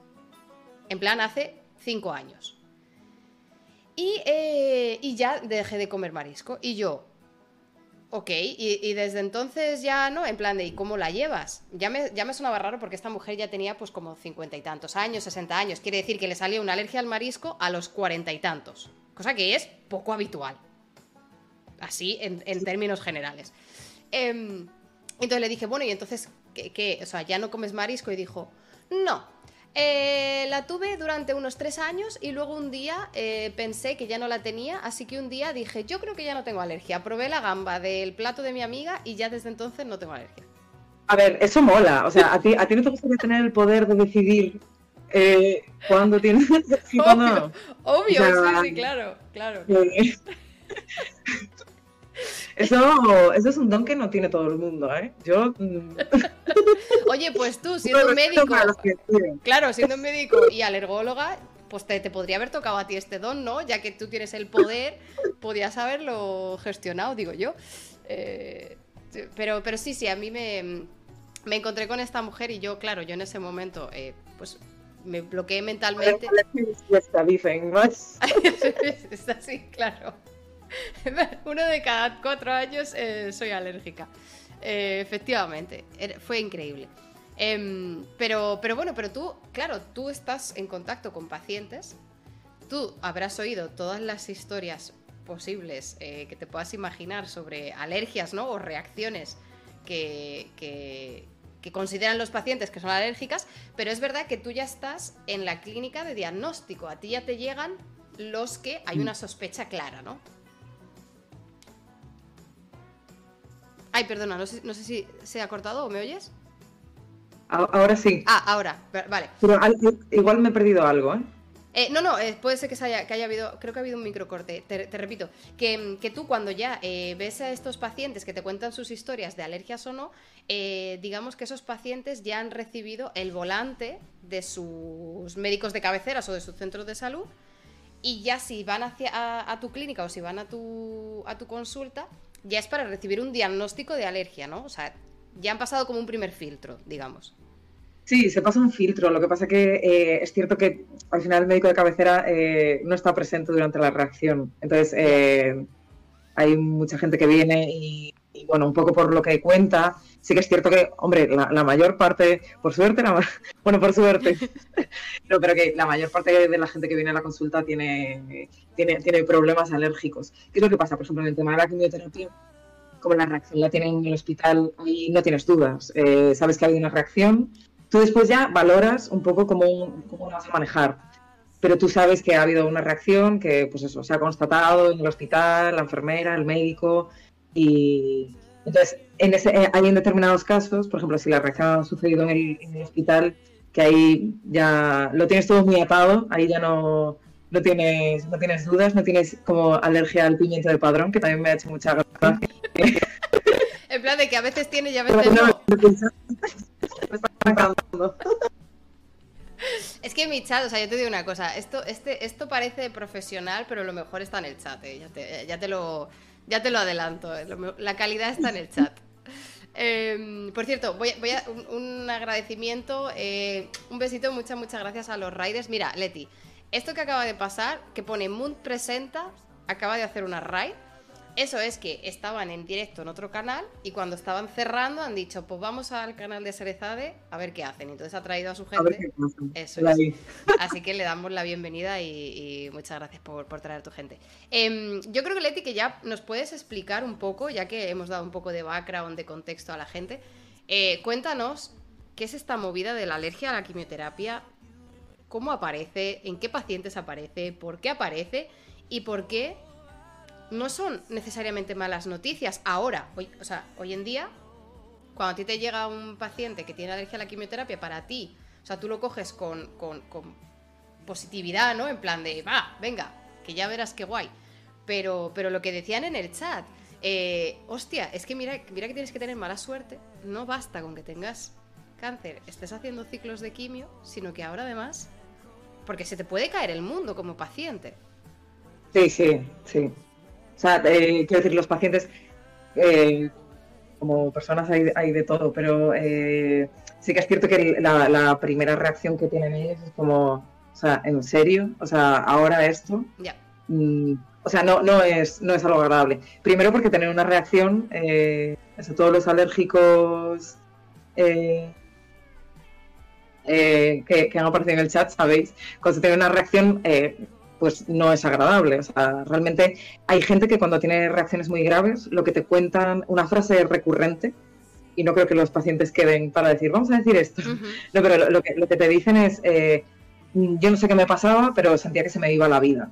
En plan, hace cinco años. Eh, y, ya dejé de comer marisco. Y yo, ok, y, desde entonces ya no, en plan de, ¿y cómo la llevas? Ya me, ya me sonaba raro porque esta mujer ya tenía pues como cincuenta y tantos años, sesenta años. Quiere decir que le salió una alergia al marisco a los cuarenta y tantos. Cosa que es poco habitual. Así, en, términos generales. Em, entonces le dije, bueno, y entonces, ¿qué, ¿qué? O sea, ¿ya no comes marisco? Y dijo, no, eh, la tuve durante unos tres años y luego un día eh, pensé que ya no la tenía, así que un día dije, yo creo que ya no tengo alergia. Probé la gamba del plato de mi amiga y ya desde entonces no tengo alergia.
A ver, eso mola. O sea, ¿a ti, a ti no te gustaría tener el poder de decidir eh, cuándo tienes
y Obvio, obvio sí, claro, claro.
Eso, eso es un don que no tiene todo el mundo, ¿eh? Yo. Mm.
Oye, pues tú, siendo un médico. Claro, siendo un médico y alergóloga, pues te, podría haber tocado a ti este don, ¿no? Ya que tú tienes el poder, podías haberlo gestionado, digo yo. Eh, pero, pero sí, sí, a mí me. me encontré con esta mujer y yo, claro, yo en ese momento, eh, pues me bloqueé mentalmente. es así, claro. Uno de cada cuatro años eh, soy alérgica. Eh, efectivamente, fue increíble. Em, pero, pero bueno, pero tú, claro, tú estás en contacto con pacientes, tú habrás oído todas las historias posibles eh, que te puedas imaginar sobre alergias, ¿no? O reacciones que, que, consideran los pacientes que son alérgicas, pero es verdad que tú ya estás en la clínica de diagnóstico, a ti ya te llegan los que hay una sospecha clara, ¿no? Ay, perdona, no sé, no sé si se ha cortado o me oyes.
Ahora sí.
Ah, ahora, vale.
Pero igual me he perdido algo, ¿eh?
eh no, no, eh, puede ser que, haya, que haya habido, creo que ha habido un microcorte. Te, te repito, que, tú cuando ya eh, ves a estos pacientes que te cuentan sus historias de alergias o no, digamos que esos pacientes ya han recibido el volante de sus médicos de cabeceras o de sus centros de salud y ya si van hacia, a, a tu clínica o si van a tu, a tu consulta, ya es para recibir un diagnóstico de alergia, ¿no? O sea, ya han pasado como un primer filtro, digamos.
Sí, se pasa un filtro. Lo que pasa que eh, es cierto que al final el médico de cabecera eh, no está presente durante la reacción. Entonces, eh, hay mucha gente que viene y, bueno, un poco por lo que cuenta, sí que es cierto que, hombre, la, mayor parte, por suerte, bueno, por suerte, no, pero que la mayor parte de la gente que viene a la consulta tiene, tiene, tiene problemas alérgicos. ¿Qué es lo que pasa, por ejemplo, en el tema de la quimioterapia? como la reacción la tienen en el hospital, y no tienes dudas. Eh, sabes que ha habido una reacción, tú después ya valoras un poco cómo, cómo vas a manejar. Pero tú sabes que ha habido una reacción, que pues eso, se ha constatado en el hospital, la enfermera, el médico, y entonces en ese, eh, hay en determinados casos, por ejemplo, si la reacción ha sucedido en el, en el hospital, que ahí ya lo tienes todo muy atado, ahí ya no, no tienes, no tienes dudas, no tienes como alergia al pimiento de padrón, que también me ha hecho mucha gracia.
en plan de que a veces tiene y a veces no. Es que mi chat, o sea, yo te digo una cosa, esto, este, esto parece profesional, pero lo mejor está en el chat, eh, ya, te, lo, ya te lo adelanto, eh, la calidad está en el chat. Em, por cierto, voy, a un, agradecimiento, eh, un besito, muchas, muchas gracias a los riders. Mira, Leti, esto que acaba de pasar, que pone Moon Presenta, acaba de hacer una raid. Eso es que estaban en directo en otro canal y cuando estaban cerrando han dicho, pues vamos al canal de Serezade a ver qué hacen. Entonces ha traído a su gente. Eso es. Así que le damos la bienvenida y, muchas gracias por, traer a tu gente. Em, yo creo que Leti, que ya nos puedes explicar un poco, ya que hemos dado un poco de background, de contexto a la gente, eh, cuéntanos qué es esta movida de la alergia a la quimioterapia cómo aparece, en qué pacientes aparece, por qué aparece y por qué no son necesariamente malas noticias. Ahora, hoy, o sea, hoy en día, cuando a ti te llega un paciente que tiene alergia a la quimioterapia, para ti, o sea, tú lo coges con, positividad, ¿no? En plan de, va, venga, que ya verás qué guay. Pero, pero lo que decían en el chat, eh, hostia, es que mira, mira que tienes que tener mala suerte. No basta con que tengas cáncer, estés haciendo ciclos de quimio, sino que ahora además porque se te puede caer el mundo como paciente.
Sí, sí, sí. O sea, eh, quiero decir, los pacientes, eh, como personas hay, de todo, pero eh, sí que es cierto que la, primera reacción que tienen ellos es como, o sea, ¿en serio? O sea, ahora esto.
Ya.
Mm, o sea, no, no, es, no es algo agradable. Primero porque tener una reacción, eso, todos los alérgicos eh, que, han aparecido en el chat, sabéis, cuando se tiene una reacción, eh, pues no es agradable. O sea, realmente hay gente que cuando tiene reacciones muy graves, lo que te cuentan, una frase recurrente, y no creo que los pacientes queden para decir, vamos a decir esto. No, pero lo, que, lo que te dicen es, eh, yo no sé qué me pasaba, pero sentía que se me iba la vida.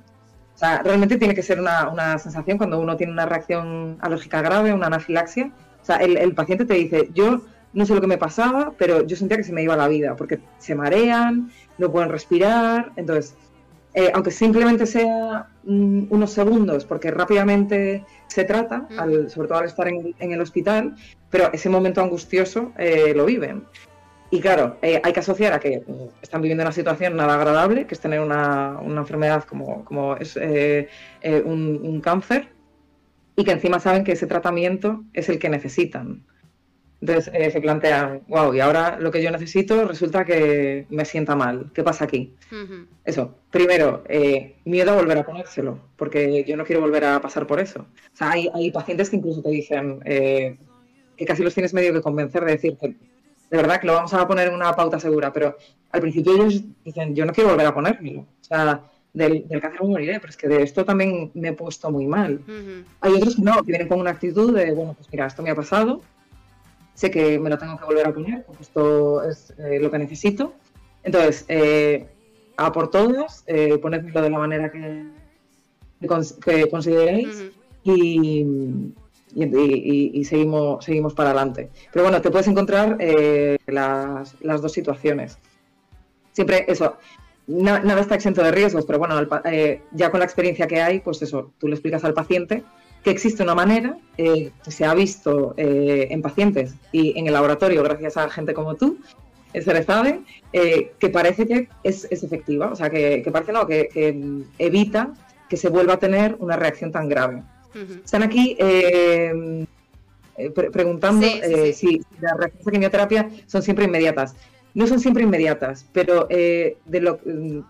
O sea, realmente tiene que ser una, una sensación cuando uno tiene una reacción alérgica grave, una anafilaxia. O sea, el, el paciente te dice, yo no sé lo que me pasaba, pero yo sentía que se me iba la vida, porque se marean, no pueden respirar, entonces, eh, aunque simplemente sea mm, unos segundos, porque rápidamente se trata, sobre todo al estar en, el hospital, pero ese momento angustioso eh, lo viven. Y claro, eh, hay que asociar a que están viviendo una situación nada agradable, que es tener una, enfermedad como, como es un cáncer, y que encima saben que ese tratamiento es el que necesitan. Entonces eh, se plantean, wow, y ahora lo que yo necesito resulta que me sienta mal. ¿Qué pasa aquí? Eso, primero, eh, miedo a volver a ponérselo, porque yo no quiero volver a pasar por eso. O sea, hay, hay pacientes que incluso te dicen eh, que casi los tienes medio que convencer de decir que de verdad que lo vamos a poner en una pauta segura, pero al principio ellos dicen, yo no quiero volver a ponérmelo. O sea, del, del cáncer me moriré, pero es que de esto también me he puesto muy mal. Hay otros que no, que vienen con una actitud de, bueno, pues mira, esto me ha pasado, sé que me lo tengo que volver a poner, porque esto es eh, lo que necesito. Entonces, eh, a por todos, eh, ponedlo de la manera que, que consideréis y, y, seguimos, seguimos para adelante. Pero bueno, te puedes encontrar eh, las, las, dos situaciones. Siempre eso, nada está exento de riesgos, pero bueno, ya con la experiencia que hay, pues eso, tú le explicas al paciente que existe una manera eh, que se ha visto eh, en pacientes y en el laboratorio gracias a gente como tú, se le sabe, eh, que parece que es, efectiva, o sea, que, parece no, que, evita que se vuelva a tener una reacción tan grave. Están aquí preguntando si las reacciones de quimioterapia son siempre inmediatas no son siempre inmediatas, pero eh, de lo,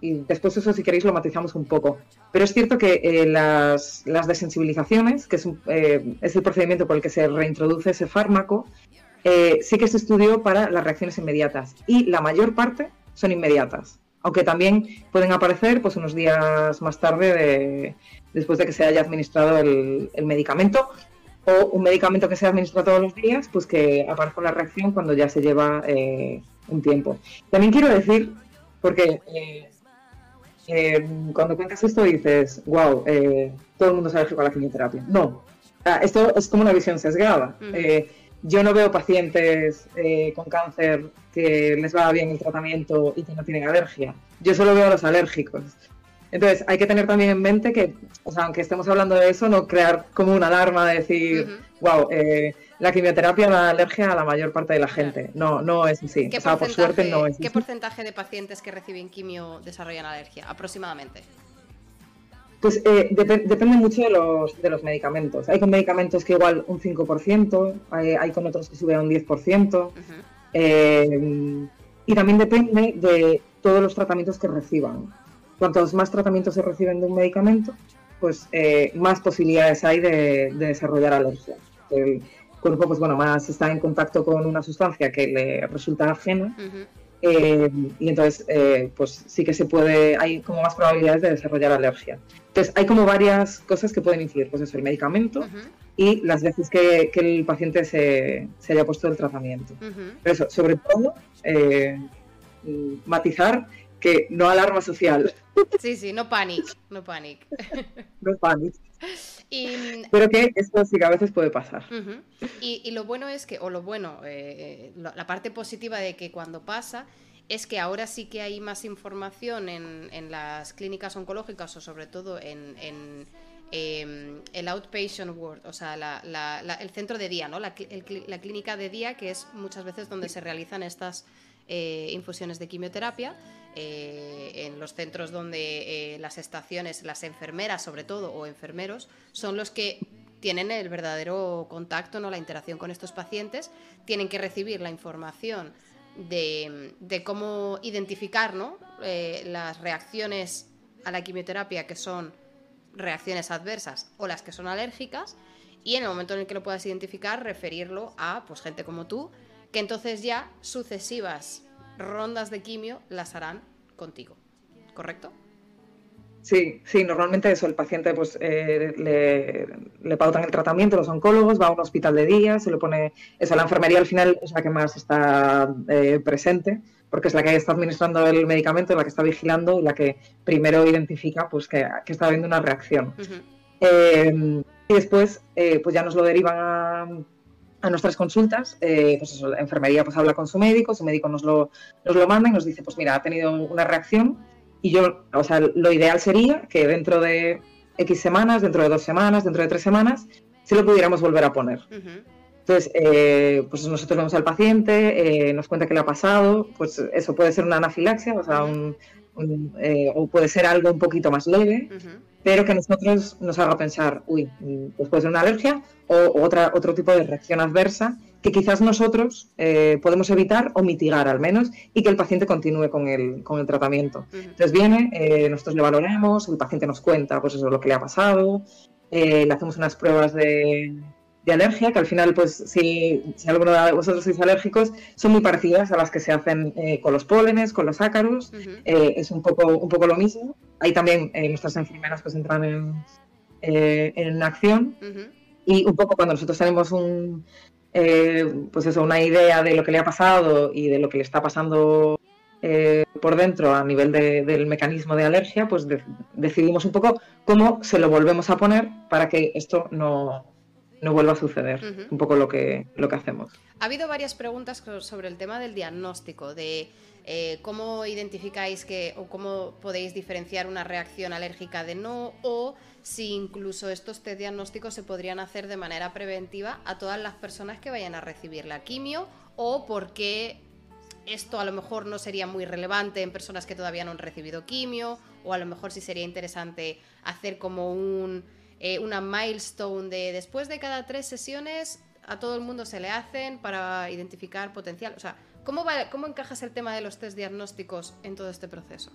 después eso si queréis lo matizamos un poco. Pero es cierto que eh, las, desensibilizaciones, que es, eh, es, el procedimiento por el que se reintroduce ese fármaco, sí que se estudió para las reacciones inmediatas y la mayor parte son inmediatas, aunque también pueden aparecer pues unos días más tarde después de que se haya administrado el medicamento o un medicamento que se administra todos los días, pues que aparezca la reacción cuando ya se lleva un tiempo. También quiero decir, porque eh, eh, cuando cuentas esto dices, wow, eh, todo el mundo es alérgico a la quimioterapia. No, esto es como una visión sesgada. yo no veo pacientes con cáncer que les va bien el tratamiento y que no tienen alergia. Yo solo veo a los alérgicos. Entonces, hay que tener también en mente que, o sea, aunque estemos hablando de eso, no crear como una alarma de decir, wow, eh, la quimioterapia da alergia a la mayor parte de la gente. No, no es así.
¿Qué, por suerte no es ¿qué porcentaje de pacientes que reciben quimio desarrollan alergia, aproximadamente?
Pues eh, depende mucho de los, de los medicamentos. Hay con medicamentos que igual un 5%, hay, con otros que sube a un 10%. Eh, y también depende de todos los tratamientos que reciban. Cuantos más tratamientos se reciben de un medicamento, pues eh, más posibilidades hay de, desarrollar alergia cuerpo, pues bueno, más está en contacto con una sustancia que le resulta ajena. Eh, y entonces, eh, pues sí que se puede, hay como más probabilidades de desarrollar alergia. Entonces, hay como varias cosas que pueden incidir, pues eso, el medicamento y las veces que, el paciente se, se, haya puesto el tratamiento. Pero eso, sobre todo, eh, matizar que no alarma social.
Sí, sí, no panic, no panic.
no panic. Y, Pero que esto sí que a veces puede pasar.
y, lo bueno es que, o lo bueno, eh, la parte positiva de que cuando pasa es que ahora sí que hay más información en, las clínicas oncológicas o sobre todo en, em, el outpatient ward, o sea, el centro de día, ¿no? La, la, clínica de día, que es muchas veces donde se realizan estas eh, infusiones de quimioterapia. Eh, en los centros donde eh, las estaciones, las enfermeras sobre todo, o enfermeros, son los que tienen el verdadero contacto, ¿no? la interacción con estos pacientes, tienen que recibir la información de, cómo identificar las reacciones a la quimioterapia que son reacciones adversas o las que son alérgicas y en el momento en el que lo puedas identificar referirlo a pues gente como tú que entonces ya sucesivas rondas de quimio las harán contigo, ¿correcto?
Sí, sí, normalmente eso, el paciente pues eh, le, pautan el tratamiento, los oncólogos, va a un hospital de día, se le pone, eso, la enfermería al final es la que más está eh, presente, porque es la que está administrando el medicamento, la que está vigilando y la que primero identifica pues que, está habiendo una reacción. Eh, y después pues ya nos lo derivan a a nuestras consultas, eh, pues eso, la enfermería pues habla con su médico, su médico nos lo, nos lo manda y nos dice, pues mira, ha tenido una reacción y yo, o sea, lo ideal sería que dentro de X semanas, dentro de dos semanas, dentro de tres semanas, se lo pudiéramos volver a poner. Entonces, eh, pues nosotros vemos al paciente, eh, nos cuenta qué le ha pasado, pues eso puede ser una anafilaxia, o sea, un, eh, o puede ser algo un poquito más leve, pero que a nosotros nos haga pensar, uy, pues puede ser una alergia o, otra, otro tipo de reacción adversa que quizás nosotros eh, podemos evitar o mitigar al menos y que el paciente continúe con el, con el tratamiento. Entonces viene, eh, nosotros le valoramos, el paciente nos cuenta pues eso, lo que le ha pasado, le hacemos unas pruebas de, de alergia, que al final, pues si, si, alguno de vosotros sois alérgicos, son muy parecidas a las que se hacen eh, con los pólenes, con los ácaros, eh, es un poco, un poco lo mismo. Ahí también eh, nuestras enfermeras pues entran en, en acción. Y un poco cuando nosotros tenemos un, pues eso, una idea de lo que le ha pasado y de lo que le está pasando por dentro a nivel del mecanismo de alergia, pues decidimos un poco cómo se lo volvemos a poner para que esto no, no vuelva a suceder. Un poco lo que, lo que hacemos.
Ha habido varias preguntas sobre el tema del diagnóstico, de eh, cómo identificáis que o cómo podéis diferenciar una reacción alérgica de no o si incluso estos test diagnósticos se podrían hacer de manera preventiva a todas las personas que vayan a recibir la quimio o por qué esto a lo mejor no sería muy relevante en personas que todavía no han recibido quimio o a lo mejor sí sería interesante hacer como un eh, una milestone de después de cada tres sesiones a todo el mundo se le hacen para identificar potencial. O sea, ¿cómo, va, cómo encajas el tema de los test diagnósticos en todo este proceso?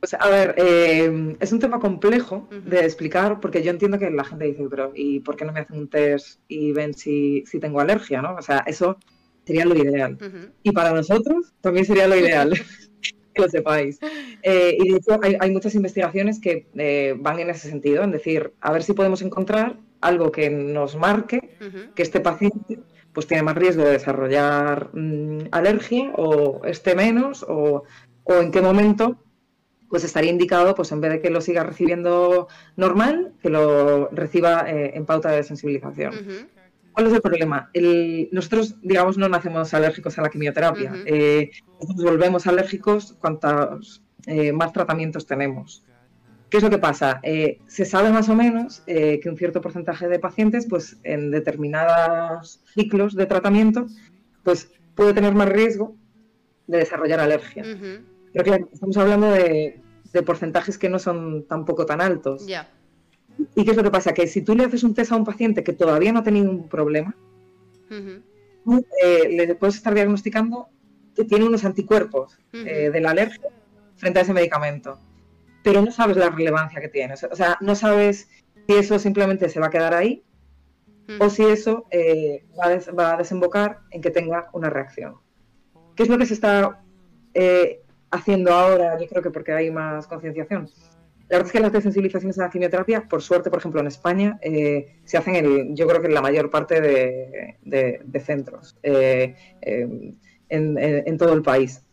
Pues a ver, eh, es un tema complejo de explicar porque yo entiendo que la gente dice, pero ¿y por qué no me hacen un test y ven si, si tengo alergia? ¿no? O sea, eso sería lo ideal. Y para nosotros también sería lo ideal. que lo sepáis. Eh, y de hecho hay, muchas investigaciones que eh, van en ese sentido, en decir, a ver si podemos encontrar algo que nos marque que este paciente pues tiene más riesgo de desarrollar mm, alergia o esté menos o, o, en qué momento pues estaría indicado pues en vez de que lo siga recibiendo normal que lo reciba eh, en pauta de sensibilización. ¿Cuál es el problema? nosotros, digamos, no nacemos alérgicos a la quimioterapia. Eh, nosotros volvemos alérgicos cuantos eh, más tratamientos tenemos. ¿Qué es lo que pasa? Eh, se sabe más o menos que un cierto porcentaje de pacientes, pues en determinados ciclos de tratamiento, pues puede tener más riesgo de desarrollar alergia. Pero claro, estamos hablando de, porcentajes que no son tampoco tan altos.
Ya.
¿Y qué es lo que pasa? Que si tú le haces un test a un paciente que todavía no ha tenido un problema, eh, le puedes estar diagnosticando que tiene unos anticuerpos eh, de la alergia frente a ese medicamento. Pero no sabes la relevancia que tiene. O sea, no sabes si eso simplemente se va a quedar ahí o si eso eh, va, a desembocar en que tenga una reacción. ¿Qué es lo que se está haciendo ahora? Yo creo que porque hay más concienciación la verdad es que las desensibilizaciones a la quimioterapia, por suerte, por ejemplo, en España, eh, se hacen, en, yo creo que en la mayor parte de, centros, eh, em, en, todo el país.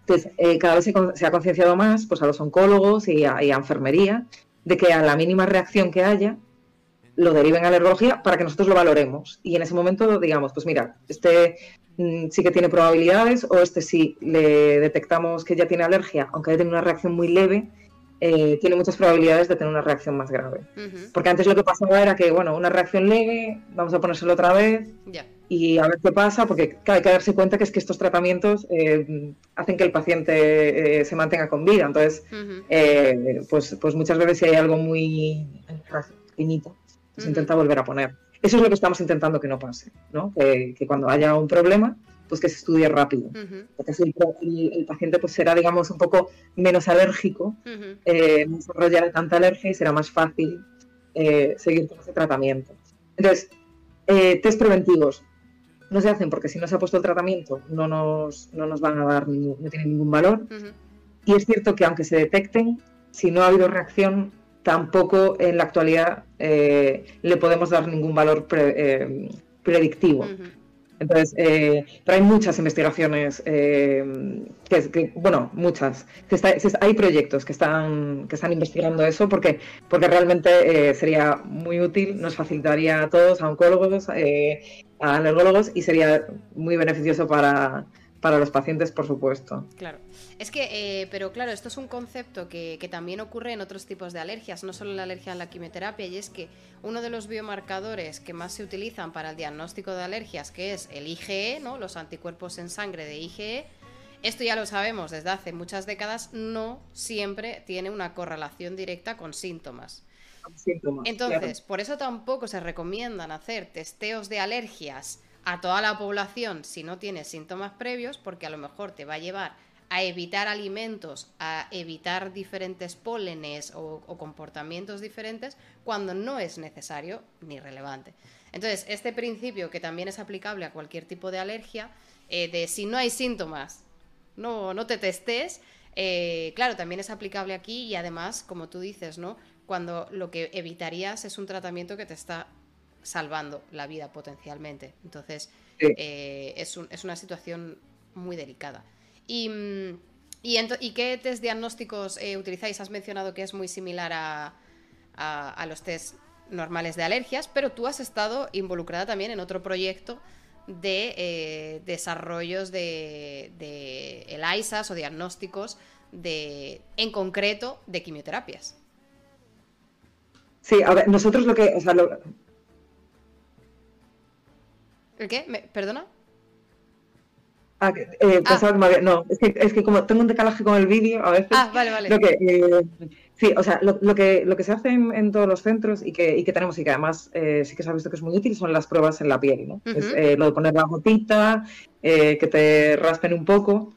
Entonces, eh, cada vez se, ha concienciado más pues, a los oncólogos y a, enfermería de que a la mínima reacción que haya, lo deriven a la para que nosotros lo valoremos. Y en ese momento digamos, pues mira, este mm, sí que tiene probabilidades o este sí le detectamos que ya tiene alergia, aunque haya tenido una reacción muy leve, eh, tiene muchas probabilidades de tener una reacción más grave. Porque antes lo que pasaba era que, bueno, una reacción leve, vamos a ponérselo otra vez y a ver qué pasa, porque hay que darse cuenta que es que estos tratamientos eh, hacen que el paciente eh, se mantenga con vida. Entonces, pues, pues muchas veces si hay algo muy pequeñito, se intenta volver a poner. Eso es lo que estamos intentando que no pase, ¿no? que cuando haya un problema, pues que se estudie rápido. Porque así el, paciente pues será, digamos, un poco menos alérgico, eh, no desarrollará tanta alergia y será más fácil eh, seguir con ese tratamiento. Entonces, eh, test preventivos no se hacen porque si no se ha puesto el tratamiento no nos, no nos van a dar, no tienen ningún valor. Y es cierto que aunque se detecten, si no ha habido reacción, tampoco en la actualidad le podemos dar ningún valor predictivo. Entonces, eh, pero hay muchas investigaciones, eh, que, bueno, muchas. hay proyectos que están, que están investigando eso porque, porque realmente eh, sería muy útil, nos facilitaría a todos, a oncólogos, a alergólogos y sería muy beneficioso para, para los pacientes, por supuesto.
Claro. Es que, eh, pero claro, esto es un concepto que, también ocurre en otros tipos de alergias, no solo en la alergia a la quimioterapia, y es que uno de los biomarcadores que más se utilizan para el diagnóstico de alergias, que es el IgE, ¿no? los anticuerpos en sangre de IgE, Esto ya lo sabemos desde hace muchas décadas, no siempre tiene una correlación directa con síntomas. Entonces, por eso tampoco se recomiendan hacer testeos de alergias a toda la población si no tienes síntomas previos, porque a lo mejor te va a llevar a evitar alimentos, a evitar diferentes pólenes o, comportamientos diferentes cuando no es necesario ni relevante. Entonces, este principio que también es aplicable a cualquier tipo de alergia, eh, de si no hay síntomas, no, no te testes, eh, claro, también es aplicable aquí y además, como tú dices, ¿no? Cuando lo que evitarías es un tratamiento que te está salvando la vida potencialmente. Entonces, eh, es, es, una situación muy delicada. ¿Y, mm, y, qué test diagnósticos eh, utilizáis? Has mencionado que es muy similar a, a, los test normales de alergias, pero tú has estado involucrada también en otro proyecto de eh, desarrollos de, de ELISAs o diagnósticos de, en concreto de quimioterapias.
Sí, a ver, nosotros lo que,
¿El qué? ¿Perdona?
Ah, eh, ah. no, es que, es que, como tengo un decalaje con el vídeo, a veces.
Ah, vale, vale.
Lo que, eh, sí, o sea, lo, que, lo que se hace en, todos los centros y que, y que, tenemos y que además eh, sí que se ha visto que es muy útil son las pruebas en la piel, ¿no? Es eh, lo de poner la gotita, que te raspen un poco.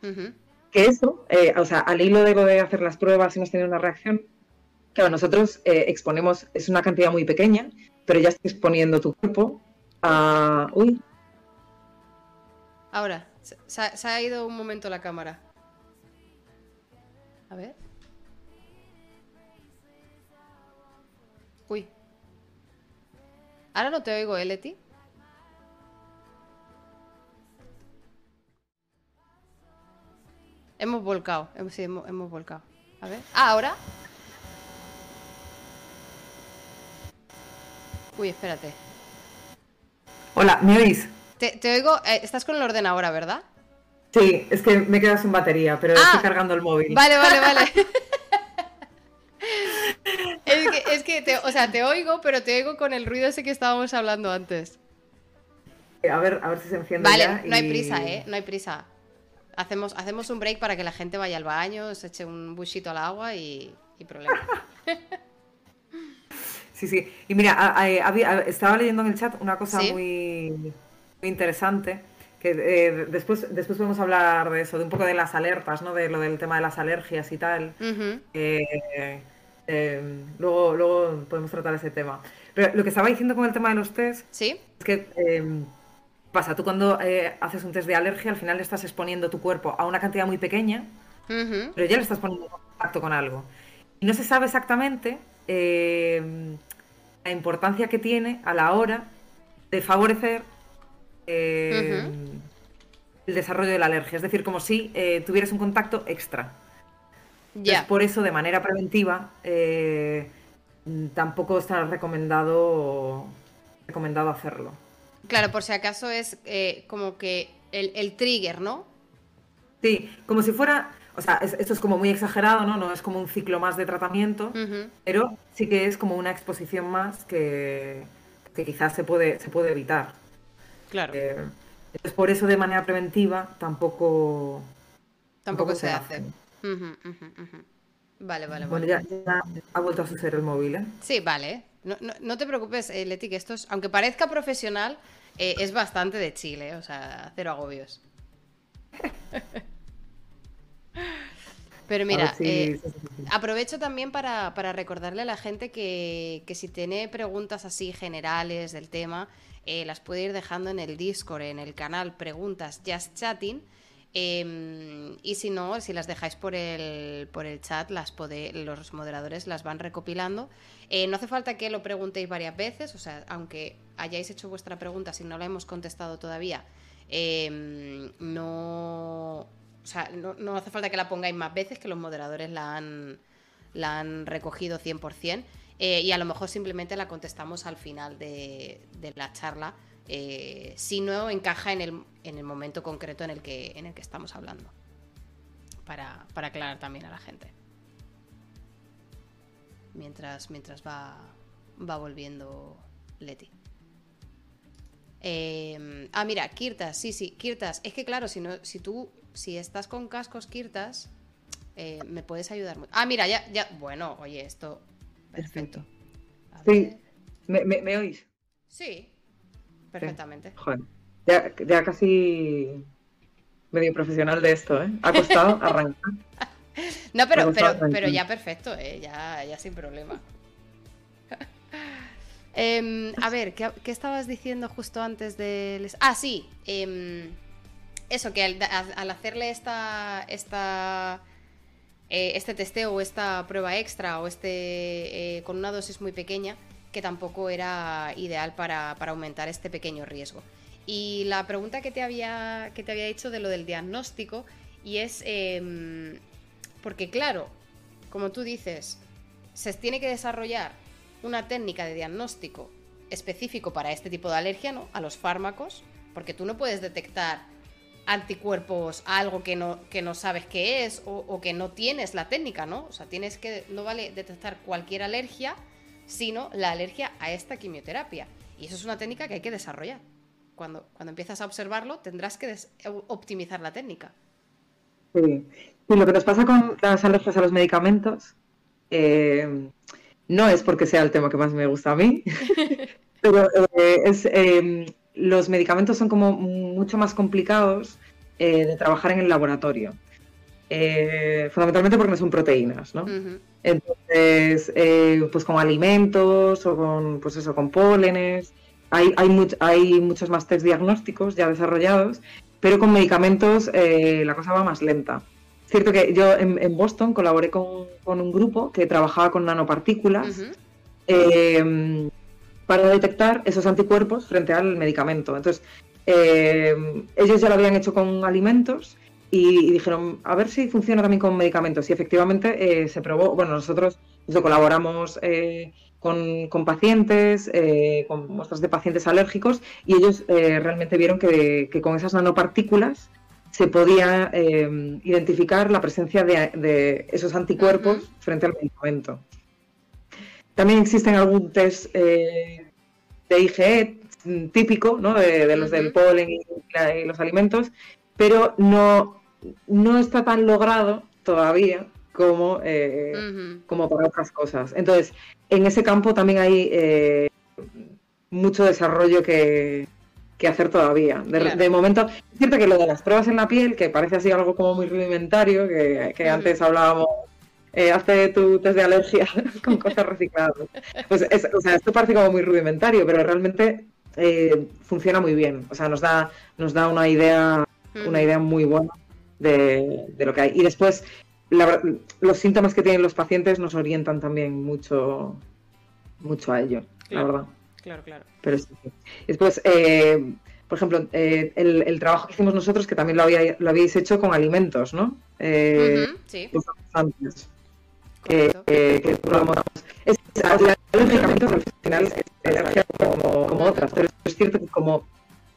Que eso, o sea, al hilo de lo de hacer las pruebas y hemos tenido una reacción, claro, nosotros exponemos, es una cantidad muy pequeña, pero ya estás exponiendo tu cuerpo a. Uy,
Ahora, se, ha ido un momento la cámara. A ver. Uy. Ahora no te oigo, ¿eh, Leti? Hemos volcado, sí, hemos, volcado. A ver. Ah, ahora. Uy, espérate.
Hola, ¿me?
Te, oigo, eh, estás con el ordenador, ¿verdad?
Sí, es que me he quedado sin batería, pero estoy ah, cargando el móvil.
Vale, vale, vale. es que, te, o sea, te oigo, pero te oigo con el ruido ese que estábamos hablando antes.
A ver, a ver si se enciende.
Vale, no hay prisa, ¿eh? No hay prisa. Hacemos, hacemos un break para que la gente vaya al baño, se eche un buchito al agua y, y problema.
sí, sí. Y mira, estaba leyendo en el chat una cosa muy interesante. Que eh, después, después podemos hablar de eso, de un poco de las alertas, ¿no? De lo del tema de las alergias y tal. Eh, eh, luego, luego podemos tratar ese tema. Pero lo que estaba diciendo con el tema de los test
¿Sí?
es que pasa, tú cuando haces un test de alergia, al final le estás exponiendo tu cuerpo a una cantidad muy pequeña, pero ya le estás poniendo en contacto con algo. Y no se sabe exactamente la importancia que tiene a la hora de favorecer eh, el desarrollo de la alergia. Es decir, como si eh, tuvieras un contacto extra. Ya. por eso, de manera preventiva, eh, tampoco está recomendado, recomendado hacerlo.
Claro, por si acaso es como que el, trigger, ¿no?
Sí, como si fuera, o sea, esto es como muy exagerado, ¿no? No es como un ciclo más de tratamiento, pero sí que es como una exposición más que, que quizás se puede, se puede evitar.
Claro.
Eh, por eso de manera preventiva tampoco...
Tampoco, se, hace. Vale, vale,
bueno, Ya, ha vuelto a suceder el móvil, ¿eh?
Sí, vale. No, te preocupes, eh, Leti, que esto es, aunque parezca profesional, eh, es bastante de Chile, o sea, cero agobios. Pero mira, aprovecho también para, recordarle a la gente que, que, si tiene preguntas así generales del tema, eh, las puede ir dejando en el Discord, en el canal Preguntas Just Chatting. Em, y si no, si las dejáis por el, por el chat, las los moderadores las van recopilando. Eh, no hace falta que lo preguntéis varias veces, o sea, aunque hayáis hecho vuestra pregunta, si no la hemos contestado todavía, em, no, no, hace falta que la pongáis más veces, que los moderadores la han, la han recogido 100%. Eh, y a lo mejor simplemente la contestamos al final de, la charla, eh, si no encaja en el, momento concreto en el que, en el que estamos hablando, para, aclarar también a la gente. Mientras, mientras va, va volviendo Leti. Eh, ah, mira, Kirtas, sí, sí, Kirtas. Es que claro, si, no, si tú si estás con cascos Kirtas, eh, me puedes ayudar mucho. Ah, mira, ya, ya. Bueno, oye, esto. Perfecto.
Sí. ¿Me, oís?
Sí, perfectamente.
Joder. Ya, ya casi medio profesional de esto, ¿eh? Ha costado arrancar.
no, pero, pero, pero, ya perfecto, ¿eh? ya, ya sin problema. Em, a ver, ¿qué, estabas diciendo justo antes de... Ah, sí. Em, eso, que al, hacerle esta, eh, este testeo o esta prueba extra o este eh, con una dosis muy pequeña, que tampoco era ideal para, aumentar este pequeño riesgo. Y la pregunta que te había, que te había hecho de lo del diagnóstico, y es, em, porque claro, como tú dices, se tiene que desarrollar una técnica de diagnóstico específico para este tipo de alergia, ¿no? A los fármacos, porque tú no puedes detectar anticuerpos a algo que no, que no sabes qué es o, que no tienes la técnica, ¿no? O sea, tienes que, no vale detectar cualquier alergia, sino la alergia a esta quimioterapia. Y eso es una técnica que hay que desarrollar. Cuando, cuando empiezas a observarlo, tendrás que optimizar la técnica.
Sí. Y lo que nos pasa con las alergias a los medicamentos, eh, no es porque sea el tema que más me gusta a mí, pero eh, es, em, los medicamentos son como mucho más complicados eh, de trabajar en el laboratorio. Eh, fundamentalmente porque no son proteínas, ¿no? Entonces, pues con alimentos o con, pues eso, con pólenes, hay, hay, hay muchos más test diagnósticos ya desarrollados, pero con medicamentos la cosa va más lenta. Cierto que yo en, Boston colaboré con, un grupo que trabajaba con nanopartículas para detectar esos anticuerpos frente al medicamento. Entonces, em, ellos ya lo habían hecho con alimentos y, dijeron, a ver si funciona también con medicamentos. Y efectivamente eh, se probó, bueno, nosotros colaboramos eh, con, pacientes, eh, con muestras de pacientes alérgicos, y ellos realmente vieron que, que con esas nanopartículas se podía eh, identificar la presencia de, esos anticuerpos frente al medicamento. También existen algún test eh, de IgE típico, ¿no? de, los del polen y, los alimentos, pero no, no está tan logrado todavía como, eh, como para otras cosas. Entonces, en ese campo también hay mucho desarrollo que, que hacer todavía. De, momento, es cierto que lo de las pruebas en la piel, que parece así algo como muy rudimentario, que, antes hablábamos, eh, hace tu test de alergia con cosas recicladas. Pues o sea, esto parece como muy rudimentario, pero realmente eh, funciona muy bien. O sea, nos da, nos da una idea, una idea muy buena de, lo que hay. Y después, los síntomas que tienen los pacientes nos orientan también mucho, mucho a ello, la verdad.
Claro, claro.
Pero sí. Después, eh, por ejemplo, eh, el, trabajo que hicimos nosotros, que también lo, había, lo habéis hecho con alimentos, ¿no?
Eh, sí.
Antes. Que, que probamos. Es, los medicamentos al final es alergia como, como otras, pero es cierto que como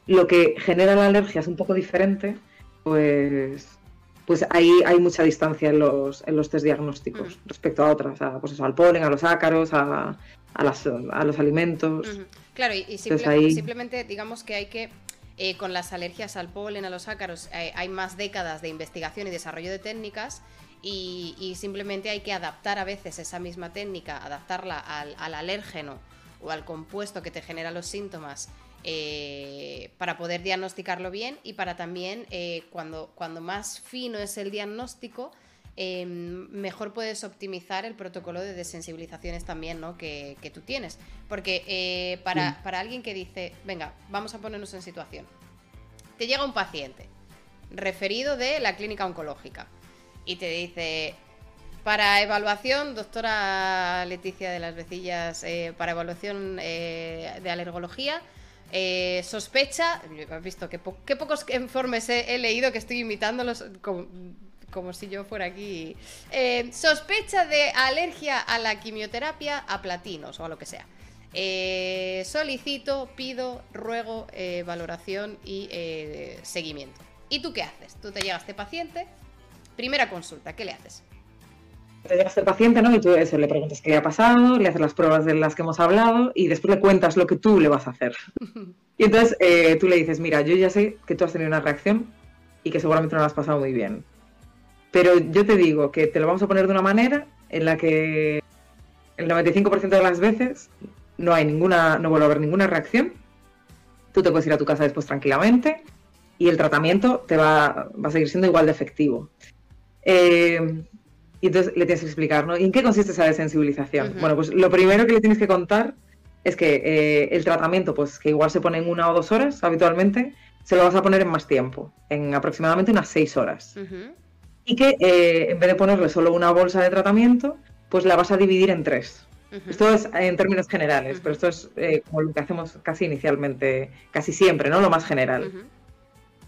lo que genera la alergia es un poco diferente, pues pues ahí hay mucha distancia en los, en los test diagnósticos respecto a otras, a, pues eso, al polen, a los ácaros, a, a, los alimentos.
Claro, y, simplemente digamos que hay que, eh, con las alergias al polen, a los ácaros, eh, hay más décadas de investigación y desarrollo de técnicas y, simplemente hay que adaptar a veces esa misma técnica, adaptarla al, alérgeno o al compuesto que te genera los síntomas eh, para poder diagnosticarlo bien y para también, cuando, cuando más fino es el diagnóstico, Em, mejor puedes optimizar el protocolo de desensibilizaciones también ¿no? que, tú tienes. Porque eh, para, alguien que dice, venga, vamos a ponernos en situación. Te llega un paciente referido de la clínica oncológica y te dice, para evaluación, doctora Leticia de las Vecillas, eh, para evaluación eh, de alergología, sospecha, has visto que, pocos informes he, leído que estoy imitándolos como si yo fuera aquí. Eh, sospecha de alergia a la quimioterapia, a platinos o a lo que sea. Eh, solicito, pido, ruego, eh, valoración y seguimiento. ¿Y tú qué haces? Tú te llegas a este paciente, primera consulta, ¿qué le haces?
Te llegas al paciente, ¿no? Y tú eso, le preguntas qué le ha pasado, le haces las pruebas de las que hemos hablado y después le cuentas lo que tú le vas a hacer. y entonces tú le dices, mira, yo ya sé que tú has tenido una reacción y que seguramente no lo has pasado muy bien. Pero yo te digo que te lo vamos a poner de una manera en la que el 95% de las veces no hay ninguna, no vuelve a haber ninguna reacción. Tú te puedes ir a tu casa después tranquilamente y el tratamiento te va, va a seguir siendo igual de efectivo. Eh, y entonces le tienes que explicar, ¿no? ¿Y en qué consiste esa desensibilización? Bueno, pues lo primero que le tienes que contar es que eh, el tratamiento, pues que igual se pone en una o dos horas habitualmente, se lo vas a poner en más tiempo, en aproximadamente unas seis horas. Y que eh, en vez de ponerle solo una bolsa de tratamiento, pues la vas a dividir en tres. Esto es en términos generales, pero esto es eh, como lo que hacemos casi inicialmente, casi siempre, ¿no? Lo más general.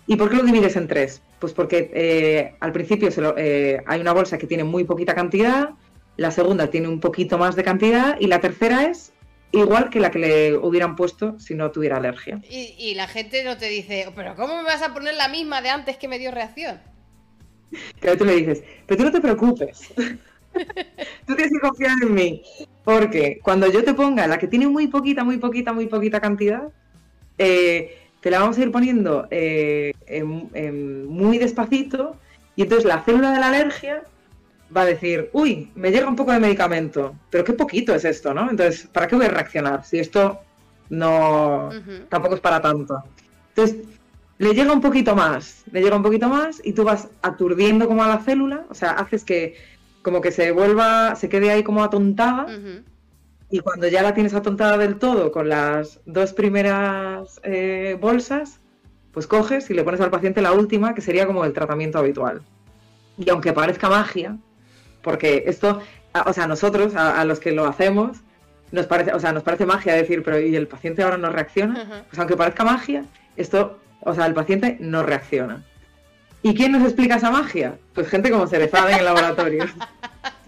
¿Y por qué lo divides en tres? Pues porque eh, al principio eh, hay una bolsa que tiene muy poquita cantidad, la segunda tiene un poquito más de cantidad y la tercera es igual que la que le hubieran puesto si no tuviera alergia.
Y, la gente no te dice, pero ¿cómo me vas a poner la misma de antes que me dio reacción?
Claro, tú le dices, pero tú no te preocupes. tú tienes que confiar en mí. Porque cuando yo te ponga la que tiene muy poquita, muy poquita, muy poquita cantidad, eh, te la vamos a ir poniendo eh, muy despacito y entonces la célula de la alergia va a decir, uy, me llega un poco de medicamento, pero qué poquito es esto, ¿no? Entonces, ¿para qué voy a reaccionar si esto no tampoco es para tanto? Entonces, le llega un poquito más, le llega un poquito más y tú vas aturdiendo como a la célula, o sea, haces que como que se vuelva, se quede ahí como atontada y cuando ya la tienes atontada del todo con las dos primeras eh, bolsas, pues coges y le pones al paciente la última, que sería como el tratamiento habitual. Y aunque parezca magia, porque esto, o sea, nosotros, a, los que lo hacemos, nos parece, o sea, nos parece magia decir, pero ¿y el paciente ahora no reacciona? Pues aunque parezca magia, esto, o sea, el paciente no reacciona. ¿Y quién nos explica esa magia? Pues gente como Cerezada en el laboratorio.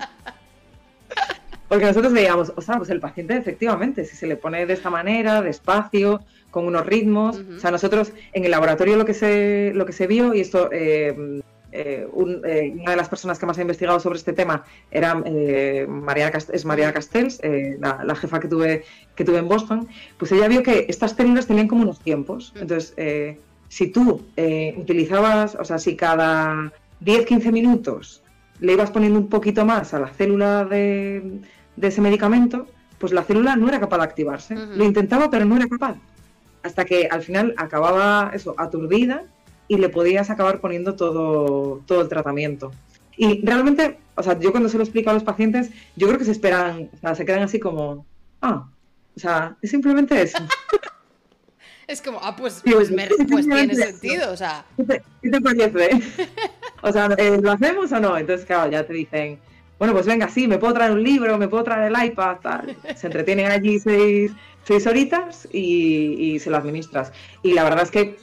Porque nosotros veíamos, o sea, pues el paciente efectivamente, si se le pone de esta manera, despacio, con unos ritmos, o sea, nosotros en el laboratorio lo que se, lo que se vio, y esto, eh, eh, eh, una de las personas que más ha investigado sobre este tema era Mariana es Mariana Castells, la, jefa que tuve, que tuve en Boston, pues ella vio que estas células tenían como unos tiempos. Entonces, si tú utilizabas, o sea, si cada 10-15 minutos le ibas poniendo un poquito más a la célula de, de ese medicamento, pues la célula no era capaz de activarse. Lo intentaba, pero no era capaz. Hasta que al final acababa eso, aturdida y le podías acabar poniendo todo, todo el tratamiento. Y realmente, o sea, yo cuando se lo explico a los pacientes, yo creo que se esperan, o sea, se quedan así como, ah, o sea, es simplemente eso.
Es como, ah, pues, pues, pues tiene sentido, o sea.
¿Qué te, parece? o sea, eh, ¿lo hacemos o no? Entonces, claro, ya te dicen, bueno, pues venga, sí, me puedo traer un libro, me puedo traer el iPad, tal. Se entretienen allí seis, seis horitas y, se lo administras. Y la verdad es que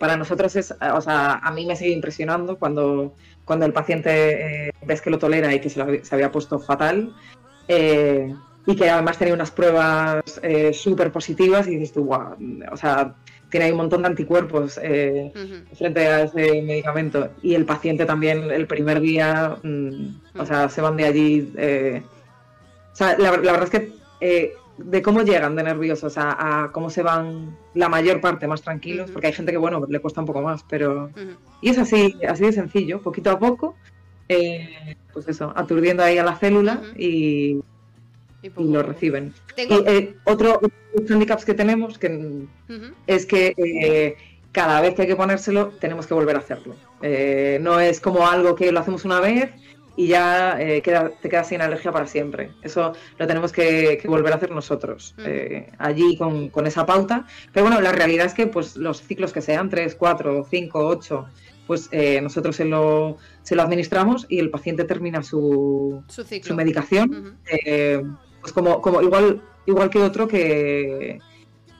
para nosotros es, o sea, a mí me sigue impresionando cuando, cuando el paciente eh, ves que lo tolera y que se, se había puesto fatal. Eh, y que además tenía unas pruebas eh, súper positivas y dices tú, wow, o sea, tiene ahí un montón de anticuerpos eh, frente a ese medicamento. Y el paciente también el primer día, mm, o sea, se van de allí. Eh, o sea, la, verdad es que eh, de cómo llegan de nerviosos a, a, cómo se van la mayor parte más tranquilos, porque hay gente que, bueno, le cuesta un poco más, pero... Y es así, así de sencillo, poquito a poco, pues eso, aturdiendo ahí a la célula y, y, lo reciben. Y eh, otro, handicap que tenemos que, es que eh, cada vez que hay que ponérselo tenemos que volver a hacerlo. Eh, no es como algo que lo hacemos una vez y ya queda, te quedas sin alergia para siempre. Eso lo tenemos que, volver a hacer nosotros, allí con, con, esa pauta. Pero bueno, la realidad es que pues los ciclos que sean, 3, 4, 5, 8, pues nosotros se lo, se lo administramos y el paciente termina su, su, medicación pues como, como igual, igual que otro que,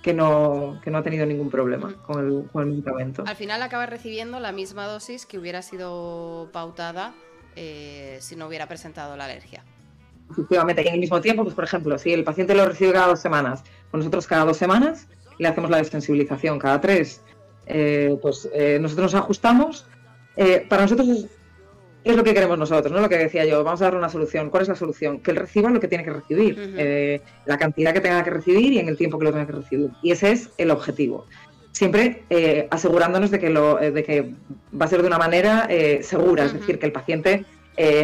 que no, que no ha tenido ningún problema con, el, con, el, medicamento.
Al final acaba recibiendo la misma dosis que hubiera sido pautada eh, si no hubiera presentado la alergia.
Efectivamente, y en el mismo tiempo, pues por ejemplo, si el paciente lo recibe cada dos semanas, pues nosotros cada dos semanas le hacemos la desensibilización, cada tres, eh, pues eh, nosotros nos ajustamos. para nosotros es es lo que queremos nosotros, ¿no? Lo que decía yo, vamos a dar una solución. ¿Cuál es la solución? Que él reciba lo que tiene que recibir, eh, la cantidad que tenga que recibir y en el tiempo que lo tenga que recibir. Y ese es el objetivo. siempre eh, asegurándonos de que, lo, de que va a ser de una manera segura, es decir, que el paciente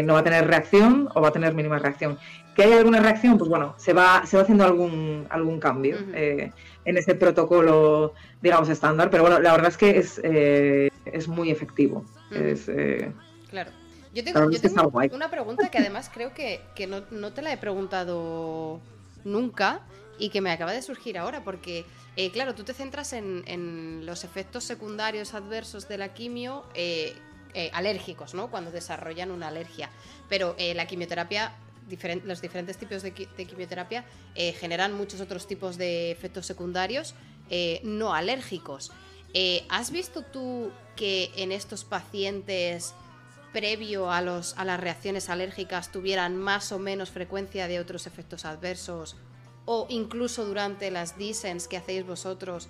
no va a tener reacción o va a tener mínima reacción. ¿Que hay alguna reacción? Pues bueno, se va, se va haciendo algún, algún cambio en ese protocolo, digamos, estándar, pero bueno, la verdad es que es, es muy efectivo. es,
claro. Yo tengo, una pregunta que además creo que, no, te la he preguntado nunca y que me acaba de surgir ahora, porque, eh, claro, tú te centras en, los efectos secundarios adversos de la quimio eh, eh, alérgicos, ¿no? Cuando desarrollan una alergia. Pero la quimioterapia, los diferentes tipos de, de quimioterapia generan muchos otros tipos de efectos secundarios no alérgicos. ¿Has visto tú que en estos pacientes previo a, los, a las reacciones alérgicas tuvieran más o menos frecuencia de otros efectos adversos o incluso durante las DISENS que hacéis vosotros,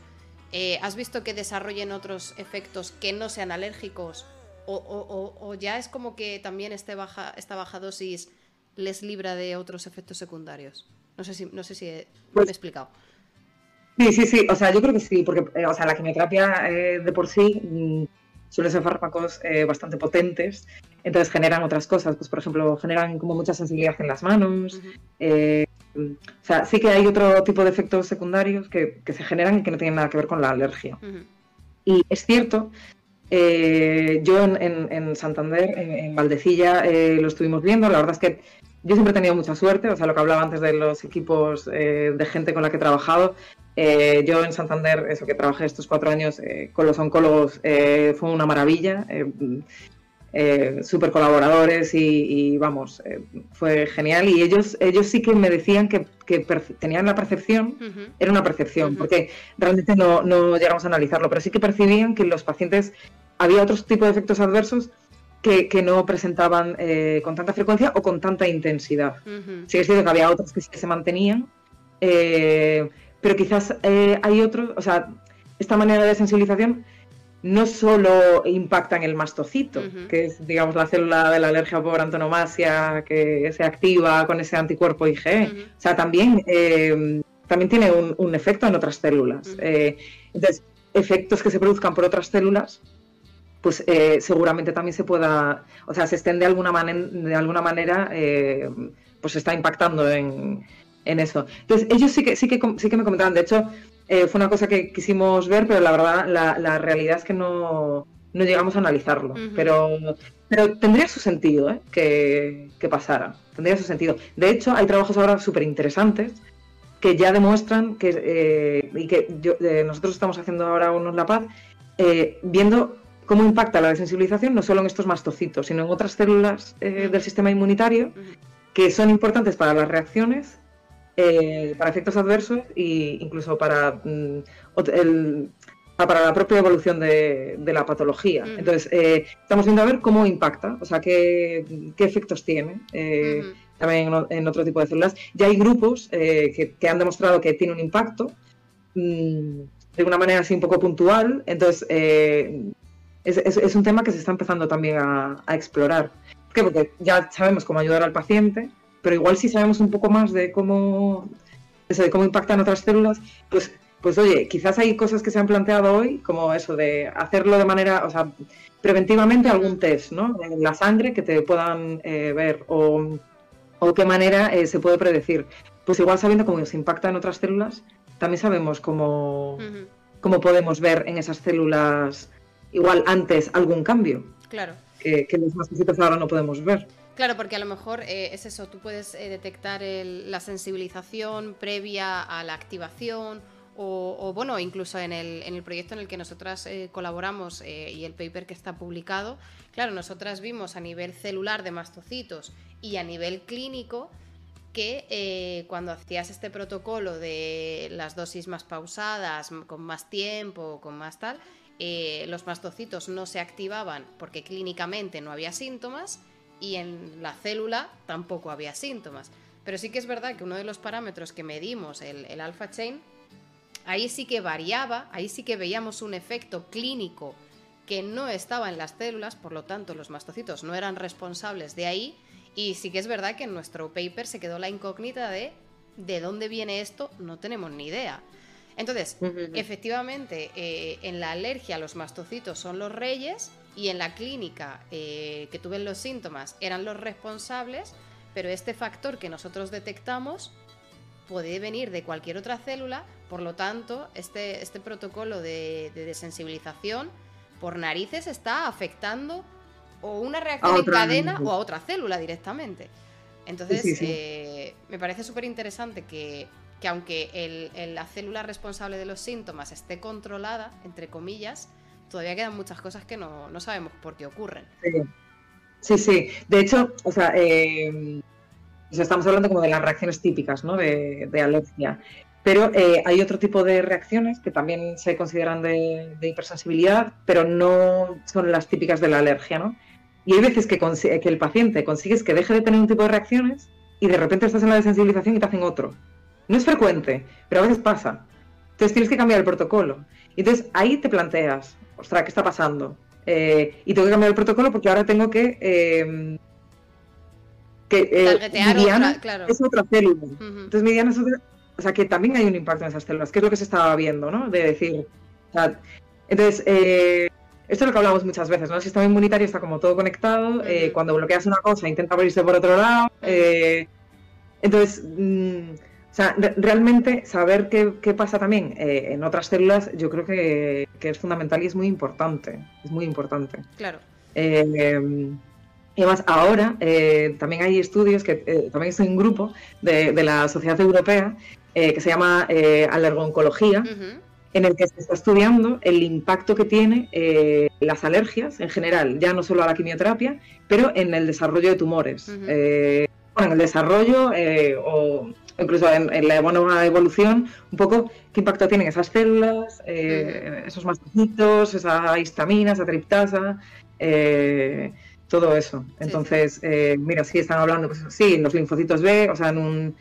eh, ¿has visto que desarrollen otros efectos que no sean alérgicos? O, ya es como que también este baja, esta baja dosis les libra de otros efectos secundarios? No sé si, no sé si me pues he explicado.
Sí, sí, sí. O sea, yo creo que sí, porque eh, o sea, la quimioterapia eh, de por sí mm, suelen ser fármacos eh, bastante potentes, entonces generan otras cosas, pues por ejemplo, generan como mucha sensibilidad en las manos, eh, o sea, sí que hay otro tipo de efectos secundarios que, se generan y que no tienen nada que ver con la alergia. Y es cierto, eh, yo en, Santander, en, Valdecilla, lo estuvimos viendo, la verdad es que yo siempre he tenido mucha suerte, o sea, lo que hablaba antes de los equipos de gente con la que he trabajado, eh, yo en Santander, eso que trabajé estos cuatro años eh, con los oncólogos, eh, fue una maravilla. súper colaboradores y, vamos, fue genial. Y ellos, ellos sí que me decían que, tenían la percepción, era una percepción, porque realmente no, no, llegamos a analizarlo, pero sí que percibían que los pacientes había otros tipos de efectos adversos que, no presentaban con tanta frecuencia o con tanta intensidad. Sí es cierto que había otros que sí que se mantenían pero quizás eh, hay otros, o sea, esta manera de sensibilización no solo impacta en el mastocito, que es, digamos, la célula de la alergia por antonomasia que se activa con ese anticuerpo IgE. O sea, también, eh, también tiene un, efecto en otras células. Eh, entonces, efectos que se produzcan por otras células, pues seguramente también se pueda, o sea, se estén de alguna, de alguna manera, pues está impactando en, en eso. Entonces, ellos sí que, sí que, sí que me comentaban, de hecho, eh, fue una cosa que quisimos ver, pero la verdad, la, realidad es que no, llegamos a analizarlo. pero, pero tendría su sentido ¿eh? que, pasara, tendría su sentido. De hecho, hay trabajos ahora súper interesantes que ya demuestran que, eh, y que nosotros estamos haciendo ahora unos La Paz, viendo cómo impacta la desensibilización no solo en estos mastocitos, sino en otras células del sistema inmunitario que son importantes para las reacciones eh, para efectos adversos e incluso para, mm, el, para la propia evolución de, la patología. Entonces, eh, estamos viendo a ver cómo impacta, o sea, qué, efectos tiene. Eh, también en, otro tipo de células. Ya hay grupos que, han demostrado que tiene un impacto mm, de una manera así un poco puntual. Entonces, es, un tema que se está empezando también a, a explorar. ¿Por qué? Porque ya sabemos cómo ayudar al paciente, pero igual si sabemos un poco más de cómo, de cómo impactan otras células, pues, pues oye, quizás hay cosas que se han planteado hoy, como eso de hacerlo de manera, o sea, preventivamente algún test, ¿no? En la sangre que te puedan eh, ver o, o, qué manera eh, se puede predecir. Pues igual sabiendo cómo se impacta en otras células, también sabemos cómo, cómo podemos ver en esas células igual antes algún cambio.
Claro.
Que, que los mastocitos ahora no podemos ver.
Claro, porque a lo mejor eh, es eso, tú puedes eh, detectar la sensibilización previa a la activación o, bueno, incluso en el, en el, proyecto en el que nosotras eh, colaboramos y el paper que está publicado, claro, nosotras vimos a nivel celular de mastocitos y a nivel clínico que cuando hacías este protocolo de las dosis más pausadas, con más tiempo, con más tal, los mastocitos no se activaban porque clínicamente no había síntomas y en la célula tampoco había síntomas. Pero sí que es verdad que uno de los parámetros que medimos, el, el alpha chain, ahí sí que variaba, ahí sí que veíamos un efecto clínico que no estaba en las células, por lo tanto los mastocitos no eran responsables de ahí, y sí que es verdad que en nuestro paper se quedó la incógnita de de dónde viene esto, no tenemos ni idea. Entonces, efectivamente, eh, en la alergia los mastocitos son los reyes y en la clínica eh, que tuve los síntomas eran los responsables, pero este factor que nosotros detectamos puede venir de cualquier otra célula, por lo tanto, este, este protocolo de, desensibilización por narices está afectando o una reacción en cadena o a otra célula directamente. Entonces, eh, me parece súper interesante que, aunque la célula responsable de los síntomas esté controlada, entre comillas, todavía quedan muchas cosas que no, sabemos por qué ocurren.
Sí, sí. De hecho, o sea, eh, estamos hablando como de las reacciones típicas ¿no? de, alergia. Pero eh, hay otro tipo de reacciones que también se consideran de, hipersensibilidad, pero no son las típicas de la alergia, ¿no? Y hay veces que, que el paciente consigues que deje de tener un tipo de reacciones y de repente estás en la desensibilización y te hacen otro. No es frecuente, pero a veces pasa. Entonces tienes que cambiar el protocolo. Entonces ahí te planteas, ostras, ¿qué está pasando? Eh, y tengo que cambiar el protocolo porque ahora tengo que... Eh, que eh, claro. es otra célula. Entonces mi es otra... O sea, que también hay un impacto en esas células, que es lo que se estaba viendo, ¿no? De decir... entonces, eh, esto es lo que hablamos muchas veces, ¿no? El sistema inmunitario está como todo conectado. Eh, cuando bloqueas una cosa, intenta abrirse por otro lado. Eh, entonces, mm, o sea, realmente saber qué, pasa también eh, en otras células, yo creo que, es fundamental y es muy importante. Es muy importante.
Claro.
y además, ahora también hay estudios que también estoy en un grupo de, la Sociedad Europea que se llama Alergoncología en el que se está estudiando el impacto que tiene eh, las alergias en general, ya no solo a la quimioterapia, pero en el desarrollo de tumores. Eh, en el desarrollo eh, o incluso en, la buena evolución, un poco qué impacto tienen esas células, esos mastocitos, esa histamina, esa triptasa, todo eso. Entonces, mira, sí están hablando, pues sí, en los linfocitos B, o sea, en, un,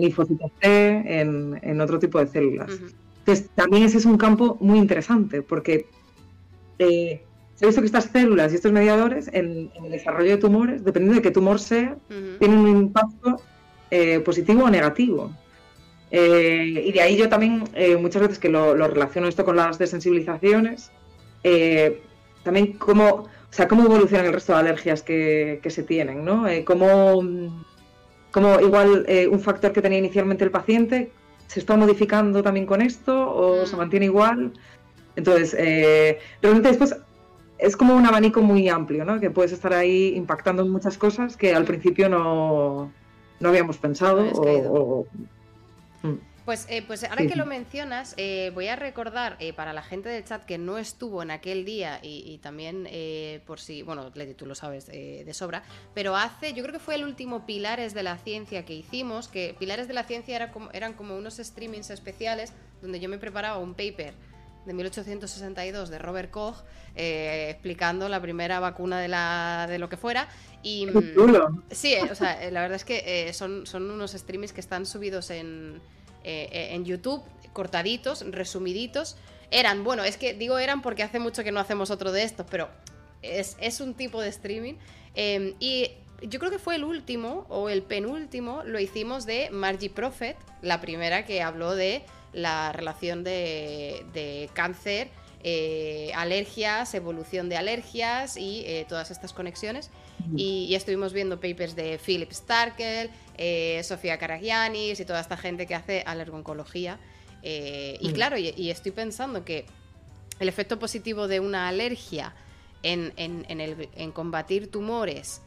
linfocitos T, en, otro tipo de células. Entonces, también ese es un campo muy interesante, porque eh, se ha visto que estas células y estos mediadores en, el desarrollo de tumores, dependiendo de qué tumor sea, tienen un impacto eh, positivo o negativo. Eh, y de ahí yo también, muchas veces que lo, relaciono esto con las desensibilizaciones, también cómo, o sea, cómo evolucionan el resto de alergias que, se tienen, ¿no? cómo, cómo igual un factor que tenía inicialmente el paciente, ¿se está modificando también con esto o se mm. mantiene igual? Entonces, eh, realmente después es como un abanico muy amplio, ¿no? Que puedes estar ahí impactando en muchas cosas que al principio no, no habíamos pensado o,
mm. Pues, eh, pues ahora que lo mencionas, eh, voy a recordar eh, para la gente del chat que no estuvo en aquel día y, también por si, bueno, Leti, tú lo sabes de sobra, pero hace, yo creo que fue el último Pilares de la Ciencia que hicimos, que Pilares de la Ciencia era como, eran como unos streamings especiales donde yo me preparaba un paper de 1862 de Robert Koch explicando la primera vacuna de, la, de lo que fuera y mm, sí, o sea, la verdad es que son, son unos streamings que están subidos en eh, eh, en YouTube, cortaditos, resumiditos. Eran, bueno, es que digo eran porque hace mucho que no hacemos otro de estos, pero es, un tipo de streaming. Em, y yo creo que fue el último o el penúltimo, lo hicimos de Margie Prophet, la primera que habló de la relación de, cáncer, eh, alergias, evolución de alergias y todas estas conexiones. Y, estuvimos viendo papers de Philip Starkel, eh, Sofía Karagianis y toda esta gente que hace alergoncología. Eh, y claro, y, estoy pensando que el efecto positivo de una alergia en, combatir tumores,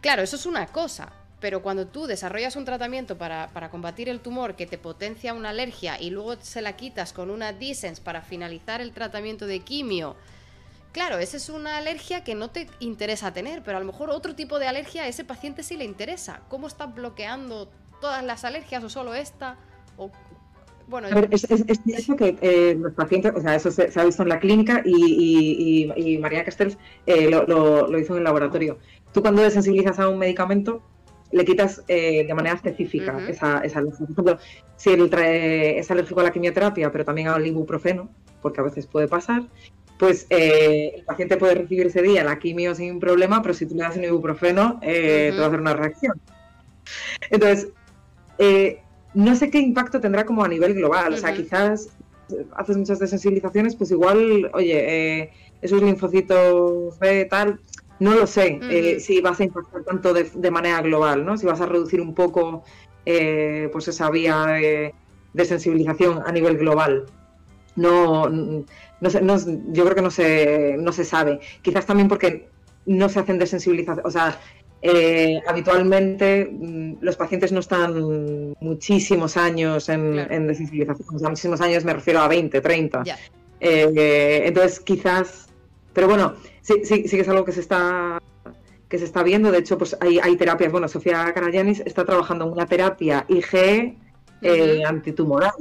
claro, eso es una cosa, pero cuando tú desarrollas un tratamiento para, para, combatir el tumor que te potencia una alergia y luego se la quitas con una Dissens para finalizar el tratamiento de quimio, Claro, esa es una alergia que no te interesa tener, pero a lo mejor otro tipo de alergia a ese paciente sí le interesa. ¿Cómo estás bloqueando todas las alergias o solo esta?
Bueno, es, eso que eh, los pacientes, o sea, eso se, ha visto en la clínica y, María Castells eh, lo, hizo en el laboratorio. Tú cuando desensibilizas a un medicamento, le quitas eh, de manera específica esa, esa alergia. Por ejemplo, si él es alérgico a la quimioterapia, pero también al ibuprofeno, porque a veces puede pasar, pues eh, el paciente puede recibir ese día la quimio sin problema, pero si tú le das un ibuprofeno, eh, te va a hacer una reacción. Entonces, eh, no sé qué impacto tendrá como a nivel global. O sea, quizás haces muchas desensibilizaciones, pues igual, oye, eh, esos linfocitos B, tal, no lo sé eh, si vas a impactar tanto de, manera global, ¿no? Si vas a reducir un poco eh, pues esa vía de, sensibilización a nivel global. No, no, sé, yo creo que no se, no se sabe. Quizás también porque no se hacen desensibilización, o sea, eh, habitualmente mm, los pacientes no están muchísimos años en, desensibilización, o sea, muchísimos años me refiero a 20, 30. Eh, entonces, quizás, pero bueno, sí, sí, sí que es algo que se está que se está viendo. De hecho, pues hay, hay terapias. Bueno, Sofía Karayanis está trabajando en una terapia IgE eh, antitumoral,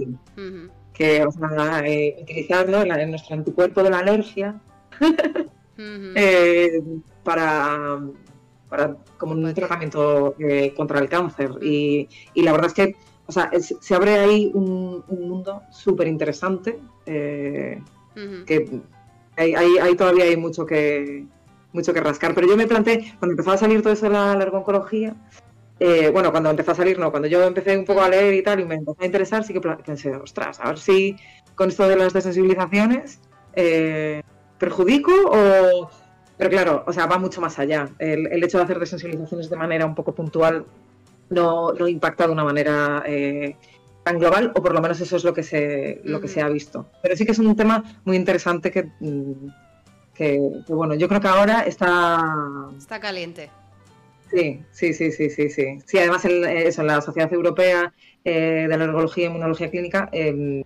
que o sea, utilizarlo en, nuestro anticuerpo de la alergia. Para para, como un tratamiento eh, contra el cáncer. Y, la verdad es que o sea, se abre ahí un, mundo súper interesante, eh, que ahí, todavía hay mucho que, mucho que rascar. Pero yo me planteé, cuando empezó a salir todo eso de la alergoncología, eh, bueno, cuando empezó a salir, no, cuando yo empecé un poco a leer y tal y me empezó a interesar, sí que pensé, ostras, a ver si con esto de las desensibilizaciones perjudico o, pero claro, o sea, va mucho más allá. El, hecho de hacer desensibilizaciones de manera un poco puntual no, no impacta de una manera eh, tan global, o por lo menos eso es lo que se, lo que se ha visto. Pero sí que es un tema muy interesante que, mm, que, bueno, yo creo que ahora está...
Está caliente.
Sí, sí, sí, sí, sí, sí. Sí, además en, eso, en la Sociedad Europea eh, de Alergología y Inmunología Clínica em,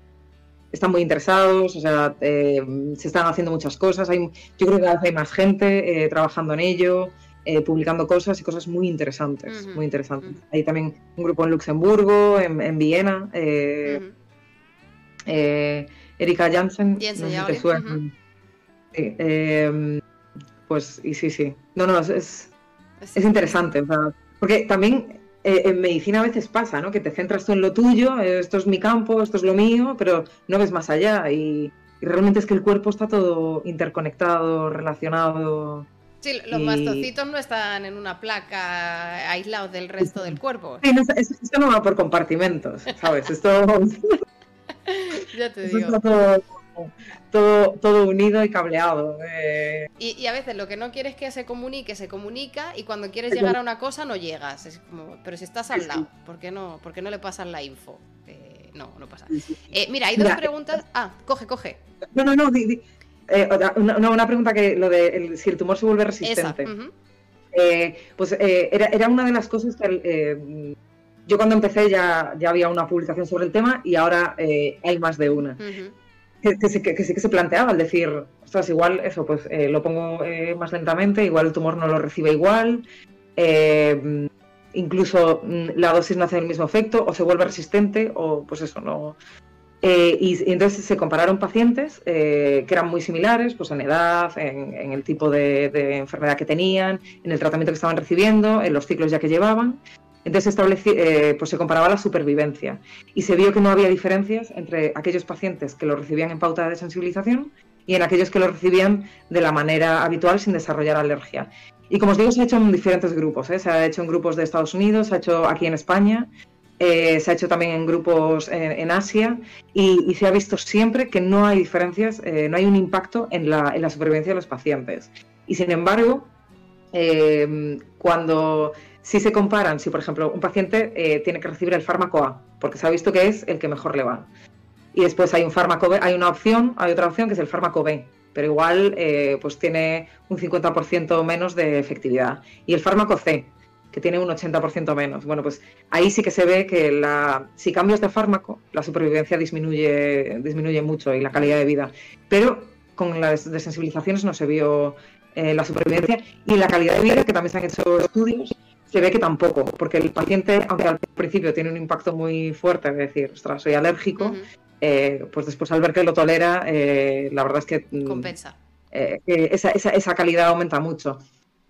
están muy interesados, o sea, eh, se están haciendo muchas cosas. Hay, yo creo que cada vez hay más gente eh, trabajando en ello, eh, publicando cosas y cosas muy interesantes, muy interesantes. Hay también un grupo en Luxemburgo, en, Viena, Erika Janssen, pues, y sí, sí. No, no, es, es, es interesante, porque también eh, en medicina a veces pasa, ¿no? Que te centras tú en lo tuyo, esto es mi campo, esto es lo mío, pero no ves más allá y, realmente es que el cuerpo está todo interconectado, relacionado.
Sí, los mastocitos no están en una placa aislados del resto del cuerpo.
Sí, esto no va por compartimentos, ¿sabes? Esto...
ya te digo
todo, todo unido y cableado. Eh.
Y, a veces lo que no quieres que se comunique, se comunica y cuando quieres llegar a una cosa no llegas. pero si estás al lado, ¿por qué no, por no le pasas la info? Eh, no, no pasa. Eh, mira, hay dos preguntas. Ah, coge, coge.
No, no, no. Una, pregunta que lo de si el tumor se vuelve resistente. pues era, era, una de las cosas que yo cuando empecé ya, ya había una publicación sobre el tema y ahora hay más de una que, sí que, se planteaba, al decir, ostras, igual eso, pues eh, lo pongo eh, más lentamente, igual el tumor no lo recibe igual, eh, incluso mm, la dosis no hace el mismo efecto, o se vuelve resistente, o pues eso, no. Y, entonces se compararon pacientes que eran muy similares, pues en edad, en, el tipo de, enfermedad que tenían, en el tratamiento que estaban recibiendo, en los ciclos ya que llevaban, entonces eh, pues se comparaba la supervivencia y se vio que no había diferencias entre aquellos pacientes que lo recibían en pauta de sensibilización y en aquellos que lo recibían de la manera habitual sin desarrollar alergia. Y como os digo, se ha hecho en diferentes grupos. ¿eh? Se ha hecho en grupos de Estados Unidos, se ha hecho aquí en España, eh, se ha hecho también en grupos en, Asia y, se ha visto siempre que no hay diferencias, no hay un impacto en la, en la, supervivencia de los pacientes. Y sin embargo, cuando si se comparan, si por ejemplo un paciente eh, tiene que recibir el fármaco A, porque se ha visto que es el que mejor le va, y después hay un fármaco B, hay una opción, hay otra opción que es el fármaco B, pero igual eh, pues tiene un 50% menos de efectividad, y el fármaco C, que tiene un 80% menos. Bueno, pues ahí sí que se ve que la, si cambias de fármaco, la supervivencia disminuye, disminuye mucho y la calidad de vida, pero con las desensibilizaciones no se vio eh, la supervivencia y la calidad de vida, que también se han hecho estudios, se ve que tampoco, porque el paciente, aunque al principio tiene un impacto muy fuerte, es decir, ostras, soy alérgico, eh, pues después al ver que lo tolera, eh, la verdad es que...
Mm, Compensa.
Eh, esa, esa, esa, calidad aumenta mucho.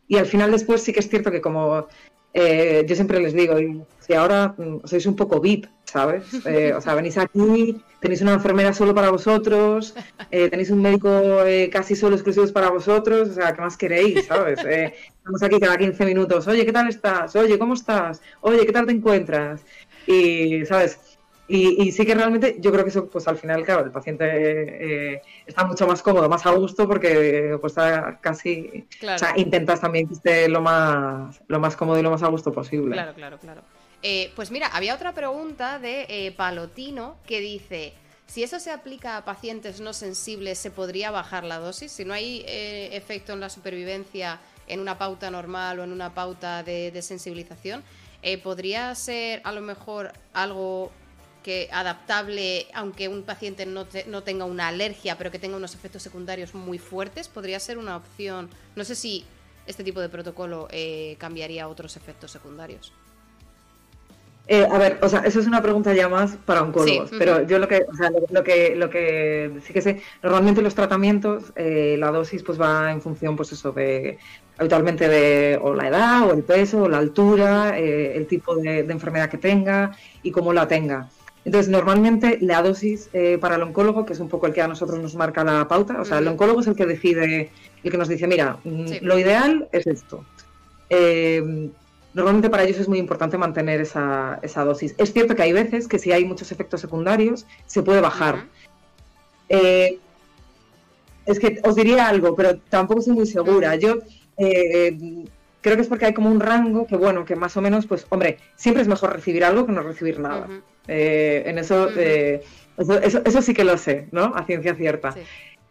Y al final después sí que es cierto que como yo siempre les digo, si ahora mm, sois un poco VIP, ¿sabes? o sea, venís aquí, tenéis una enfermera solo para vosotros, tenéis un médico casi solo exclusivos para vosotros, o sea, ¿qué más queréis, ¿sabes? Estamos aquí cada 15 minutos. Oye, ¿qué tal estás? Oye, ¿cómo estás? Oye, ¿qué tal te encuentras? y, ¿sabes? Y, sí que realmente yo creo que eso, pues al final, claro, el paciente eh, está mucho más cómodo, más a gusto, porque pues está casi, o sea, intentas también que esté lo más, lo más cómodo y lo más a gusto posible.
Claro, claro, claro. Eh, pues mira, había otra pregunta de eh, Palotino que dice, si eso se aplica a pacientes no sensibles, ¿se podría bajar la dosis? Si no hay efecto en la supervivencia en una pauta normal o en una pauta de, de sensibilización, ¿podría ser a lo mejor algo que adaptable, aunque un paciente no, no, tenga una alergia, pero que tenga unos efectos secundarios muy fuertes, podría ser una opción. No sé si este tipo de protocolo eh, cambiaría otros efectos secundarios.
Eh, a ver, o sea, eso es una pregunta ya más para oncólogos, pero yo lo que, o sea, lo, que, lo que sí que sé, normalmente los tratamientos, eh, la dosis pues va en función, pues eso, de habitualmente de o la edad, o el peso, o la altura, el tipo de, enfermedad que tenga y cómo la tenga. Entonces, normalmente la dosis eh, para el oncólogo, que es un poco el que a nosotros nos marca la pauta, o sea, el oncólogo es el que decide, el que nos dice, mira, mm, lo ideal es esto. Eh, normalmente para ellos es muy importante mantener esa, dosis. Es cierto que hay veces que si hay muchos efectos secundarios, se puede bajar. Eh, es que os diría algo, pero tampoco estoy muy segura. Yo creo que es porque hay como un rango que, bueno, que más o menos, pues, hombre, siempre es mejor recibir algo que no recibir nada. Eh, en eh, eso, eso, sí que lo sé, ¿no? A ciencia cierta.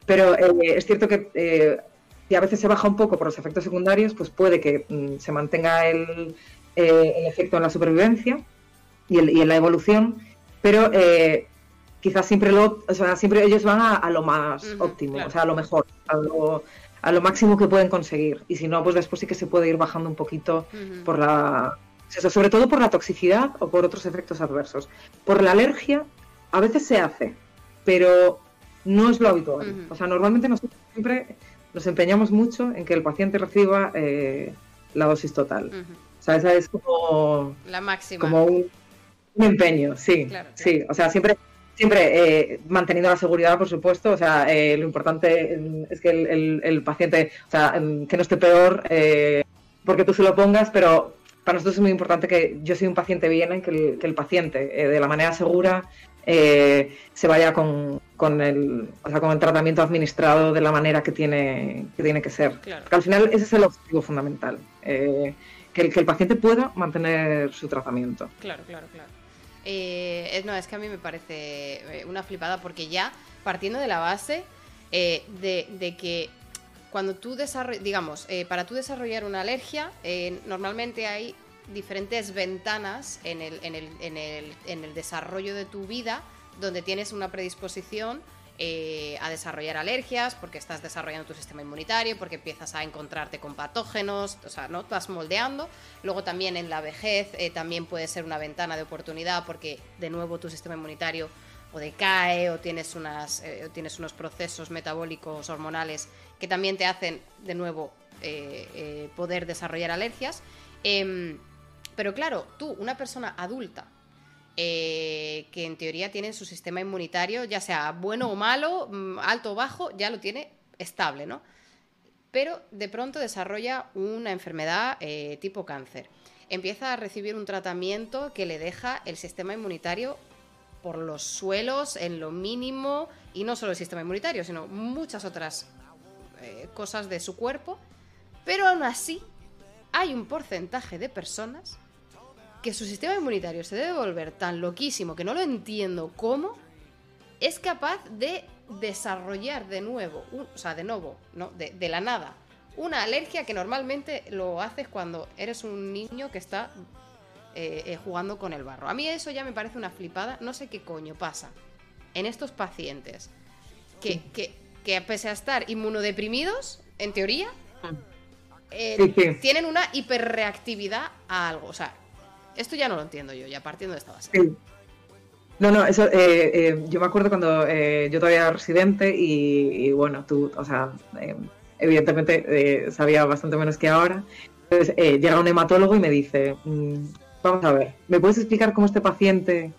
Pero eh, es cierto que si a veces se baja un poco por los efectos secundarios, pues puede que mm, se mantenga el, efecto en la supervivencia y, en la evolución, pero quizás siempre lo, o sea, siempre ellos van a, lo más óptimo, o sea, a lo mejor, a lo, a lo, máximo que pueden conseguir. Y si no, pues después sí que se puede ir bajando un poquito por la sobre todo por la toxicidad o por otros efectos adversos. Por la alergia, a veces se hace, pero no es lo habitual. O sea, normalmente nosotros siempre nos empeñamos mucho en que el paciente reciba eh, la dosis total. O sea, esa es como...
La máxima.
Como un, empeño, sí. Sí, o sea, siempre siempre eh, manteniendo la seguridad, por supuesto. O sea, eh, lo importante es que el, paciente, o sea, que no esté peor porque tú se lo pongas, pero para nosotros es muy importante que yo soy un paciente bien, que el, que el paciente eh, de la manera segura eh, se vaya con, con, el, o sea, con el tratamiento administrado de la manera que tiene que, tiene que ser. Porque al final ese es el objetivo fundamental, eh, que, el, que el paciente pueda mantener su tratamiento.
Claro, claro, claro. no, es que a mí me parece una flipada porque ya partiendo de la base de, de que cuando tú digamos, eh, para tú desarrollar una alergia, eh, normalmente hay diferentes ventanas en el, desarrollo de tu vida donde tienes una predisposición eh, a desarrollar alergias, porque estás desarrollando tu sistema inmunitario, porque empiezas a encontrarte con patógenos, o sea, ¿no? Vas moldeando. Luego también en la vejez también puede ser una ventana de oportunidad, porque de nuevo tu sistema inmunitario o decae o tienes, unas, o tienes unos procesos metabólicos hormonales que también te hacen, de nuevo, eh, eh, poder desarrollar alergias. Em, pero claro, tú, una persona adulta, eh, que en teoría tiene su sistema inmunitario, ya sea bueno o malo, mm, alto o bajo, ya lo tiene estable, ¿no? Pero de pronto desarrolla una enfermedad tipo cáncer. Empieza a recibir un tratamiento que le deja el sistema inmunitario por los suelos, en lo mínimo, y no solo el sistema inmunitario, sino muchas otras eh, cosas de su cuerpo, pero aún así hay un porcentaje de personas que su sistema inmunitario se debe volver tan loquísimo que no lo entiendo cómo es capaz de desarrollar de nuevo, o sea, de nuevo, ¿no? De, la nada, una alergia que normalmente lo haces cuando eres un niño que está eh, eh, jugando con el barro. A mí eso ya me parece una flipada, no sé qué coño pasa en estos pacientes que, que que pese a estar inmunodeprimidos, en teoría, eh, tienen una hiperreactividad a algo. O sea, esto ya no lo entiendo yo, ya partiendo de esta base.
No, no, eso, yo me acuerdo cuando yo todavía era residente y, bueno, tú, o sea, evidentemente sabía bastante menos que ahora. Entonces llega un hematólogo y me dice, mm, vamos a ver, ¿me puedes explicar cómo este paciente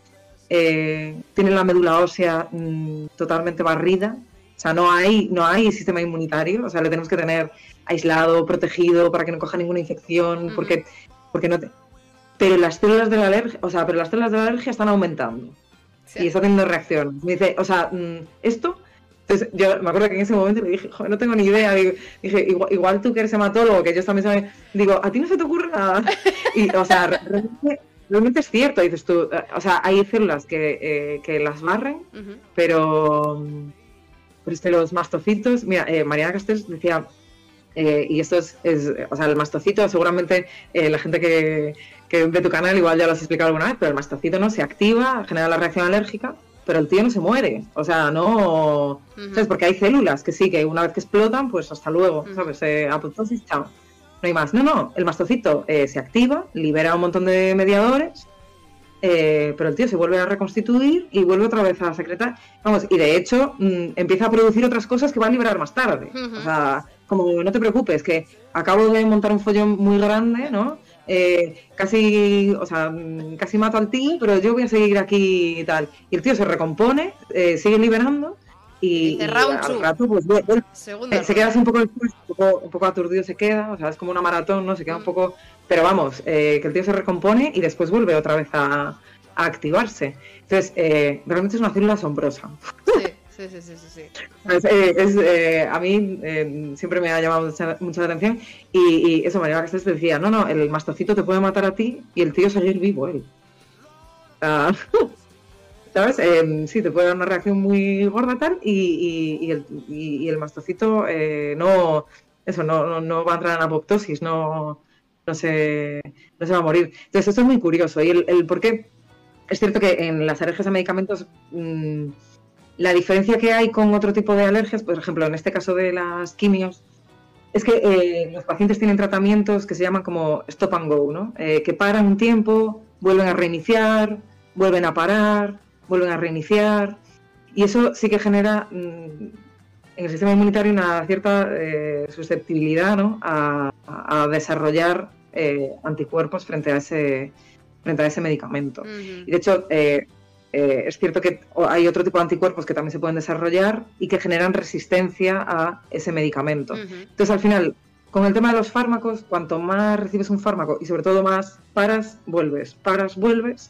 tiene la médula ósea mm, totalmente barrida o sea, no hay, no hay sistema inmunitario, o sea, lo tenemos que tener aislado, protegido, para que no coja ninguna infección, porque, porque no te... pero las células de la alergia, o sea, pero las células de la alergia están aumentando. Y está teniendo reacción. Me dice, o sea, mm, esto entonces, yo me acuerdo que en ese momento le dije, joder, no tengo ni idea. dije, igual, tú que eres hematólogo, que ellos también saben. Digo, ¿a ti no se te ocurre nada? Y, o sea, realmente, es cierto, dices tú. O sea, hay células que, eh, que las barren, pero. Pero es que los mastocitos. Mira, eh, Mariana Castells decía. Eh, y esto es, O sea, el mastocito, seguramente la gente que, que ve tu canal igual ya lo has explicado alguna vez, pero el mastocito no se activa, genera la reacción alérgica pero el tío no se muere. O sea, no. ¿Sabes? Porque hay células que sí, que una vez que explotan, pues hasta luego, ¿sabes? Eh, apoptosis, chao. No hay más. No, no, el mastocito eh, se activa, libera un montón de mediadores, eh, pero el tío se vuelve a reconstituir y vuelve otra vez a secretar. Vamos, y de hecho mm, empieza a producir otras cosas que va a liberar más tarde. O sea, como no te preocupes, que acabo de montar un follón muy grande, ¿no? Eh, casi, o sea, casi mato al tío, pero yo voy a seguir aquí y tal. Y el tío se recompone, eh, sigue liberando y, al rato pues eh, se queda así un poco, un poco, aturdido se queda, o sea, es como una maratón, ¿no? Se queda un mm. poco, pero vamos, que el tío se recompone y después vuelve otra vez a, a activarse. Entonces, realmente es una célula asombrosa.
Sí. Sí, sí, sí, sí.
Pues, eh, eh, a mí eh, siempre me ha llamado mucha, atención y, eso, María Castells decía, no, no, el mastocito te puede matar a ti y el tío seguir vivo él. ¿Sabes? sí, te puede dar una reacción muy gorda tal y, el, mastocito no, eso, no, no, va a entrar en apoptosis, no, no, se, no se va a morir. Entonces, esto es muy curioso y el, por qué... Es cierto que en las alergias a medicamentos... Mm, la diferencia que hay con otro tipo de alergias, por ejemplo, en este caso de las quimios, es que eh, los pacientes tienen tratamientos que se llaman como stop and go, ¿no? Eh, que paran un tiempo, vuelven a reiniciar, vuelven a parar, vuelven a reiniciar. Y eso sí que genera mm, en el sistema inmunitario una cierta eh, susceptibilidad ¿no? a, desarrollar anticuerpos frente a ese, frente a ese medicamento. Y de hecho, eh, es cierto que hay otro tipo de anticuerpos que también se pueden desarrollar y que generan resistencia a ese medicamento. Entonces, al final, con el tema de los fármacos, cuanto más recibes un fármaco y sobre todo más paras, vuelves, paras, vuelves,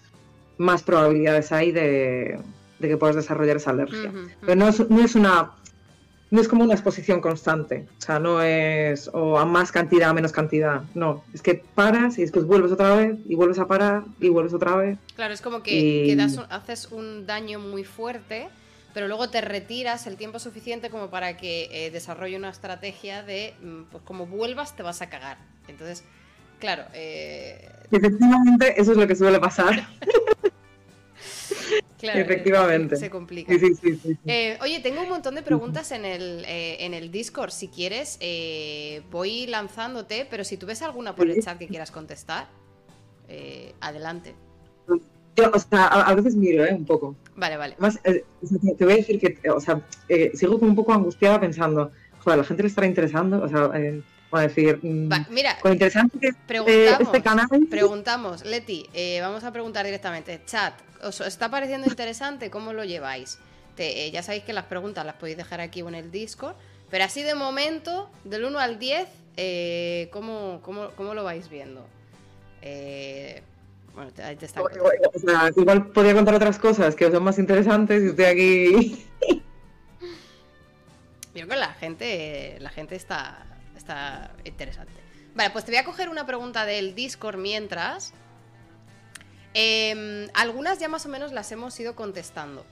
más probabilidades hay de, que puedas desarrollar esa alergia. Pero no es, no es una no es como una exposición constante, o sea, no es o a más cantidad, a menos cantidad, no, es que paras y después vuelves otra vez y vuelves a parar y vuelves otra vez.
Claro, es como que, haces un daño muy fuerte, pero luego te retiras el tiempo suficiente como para que eh, desarrolle una estrategia de, mm, pues como vuelvas te vas a cagar. Entonces, claro... Eh...
Efectivamente, eso es lo que suele pasar. Efectivamente.
Se complica. Eh, oye, tengo un montón de preguntas en el, eh, en el Discord. Si quieres, eh, voy lanzándote, pero si tú ves alguna por el chat que quieras contestar, adelante.
Yo, o sea, a, veces miro, ¿eh? Un poco.
Vale, vale.
Te voy a decir que, o sea, sigo como un poco angustiada pensando, joder, a la gente le estará interesando, o sea, a decir, mm,
mira,
con interesante que
preguntamos, este canal. Preguntamos, Leti, vamos a preguntar directamente. Chat, ¿Os está pareciendo interesante? ¿Cómo lo lleváis? Eh, ya sabéis que las preguntas las podéis dejar aquí o en el Discord. Pero así de momento, del 1 al 10, eh, ¿cómo, lo vais viendo? Eh, bueno, ahí te está.
Igual, podría contar otras cosas que son más interesantes y estoy aquí.
Yo creo que la gente, la gente está, está interesante. Vale, pues te voy a coger una pregunta del Discord mientras. Em, algunas ya más o menos las hemos ido contestando.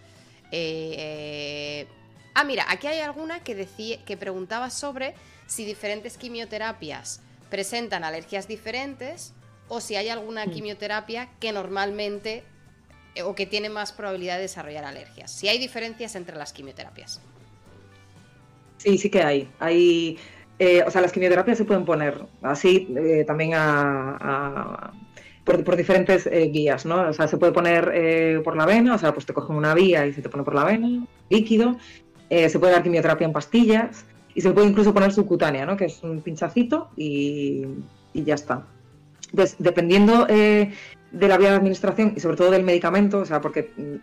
Eh, ah, mira, aquí hay alguna que, decía, que preguntaba sobre si diferentes quimioterapias presentan alergias diferentes o si hay alguna hmm. quimioterapia que normalmente eh, o que tiene más probabilidad de desarrollar alergias. Si hay diferencias entre las quimioterapias.
Sí, sí que hay. Hay, eh, o sea, las quimioterapias se pueden poner así también a, por, diferentes eh, vías, ¿no? O sea, se puede poner eh, por la vena, o sea, pues te cogen una vía y se te pone por la vena, líquido, eh, se puede dar quimioterapia en pastillas y se puede incluso poner subcutánea, ¿no? Que es un pinchacito y, ya está. Entonces, dependiendo de la vía de administración y sobre todo del medicamento, o sea, porque mm,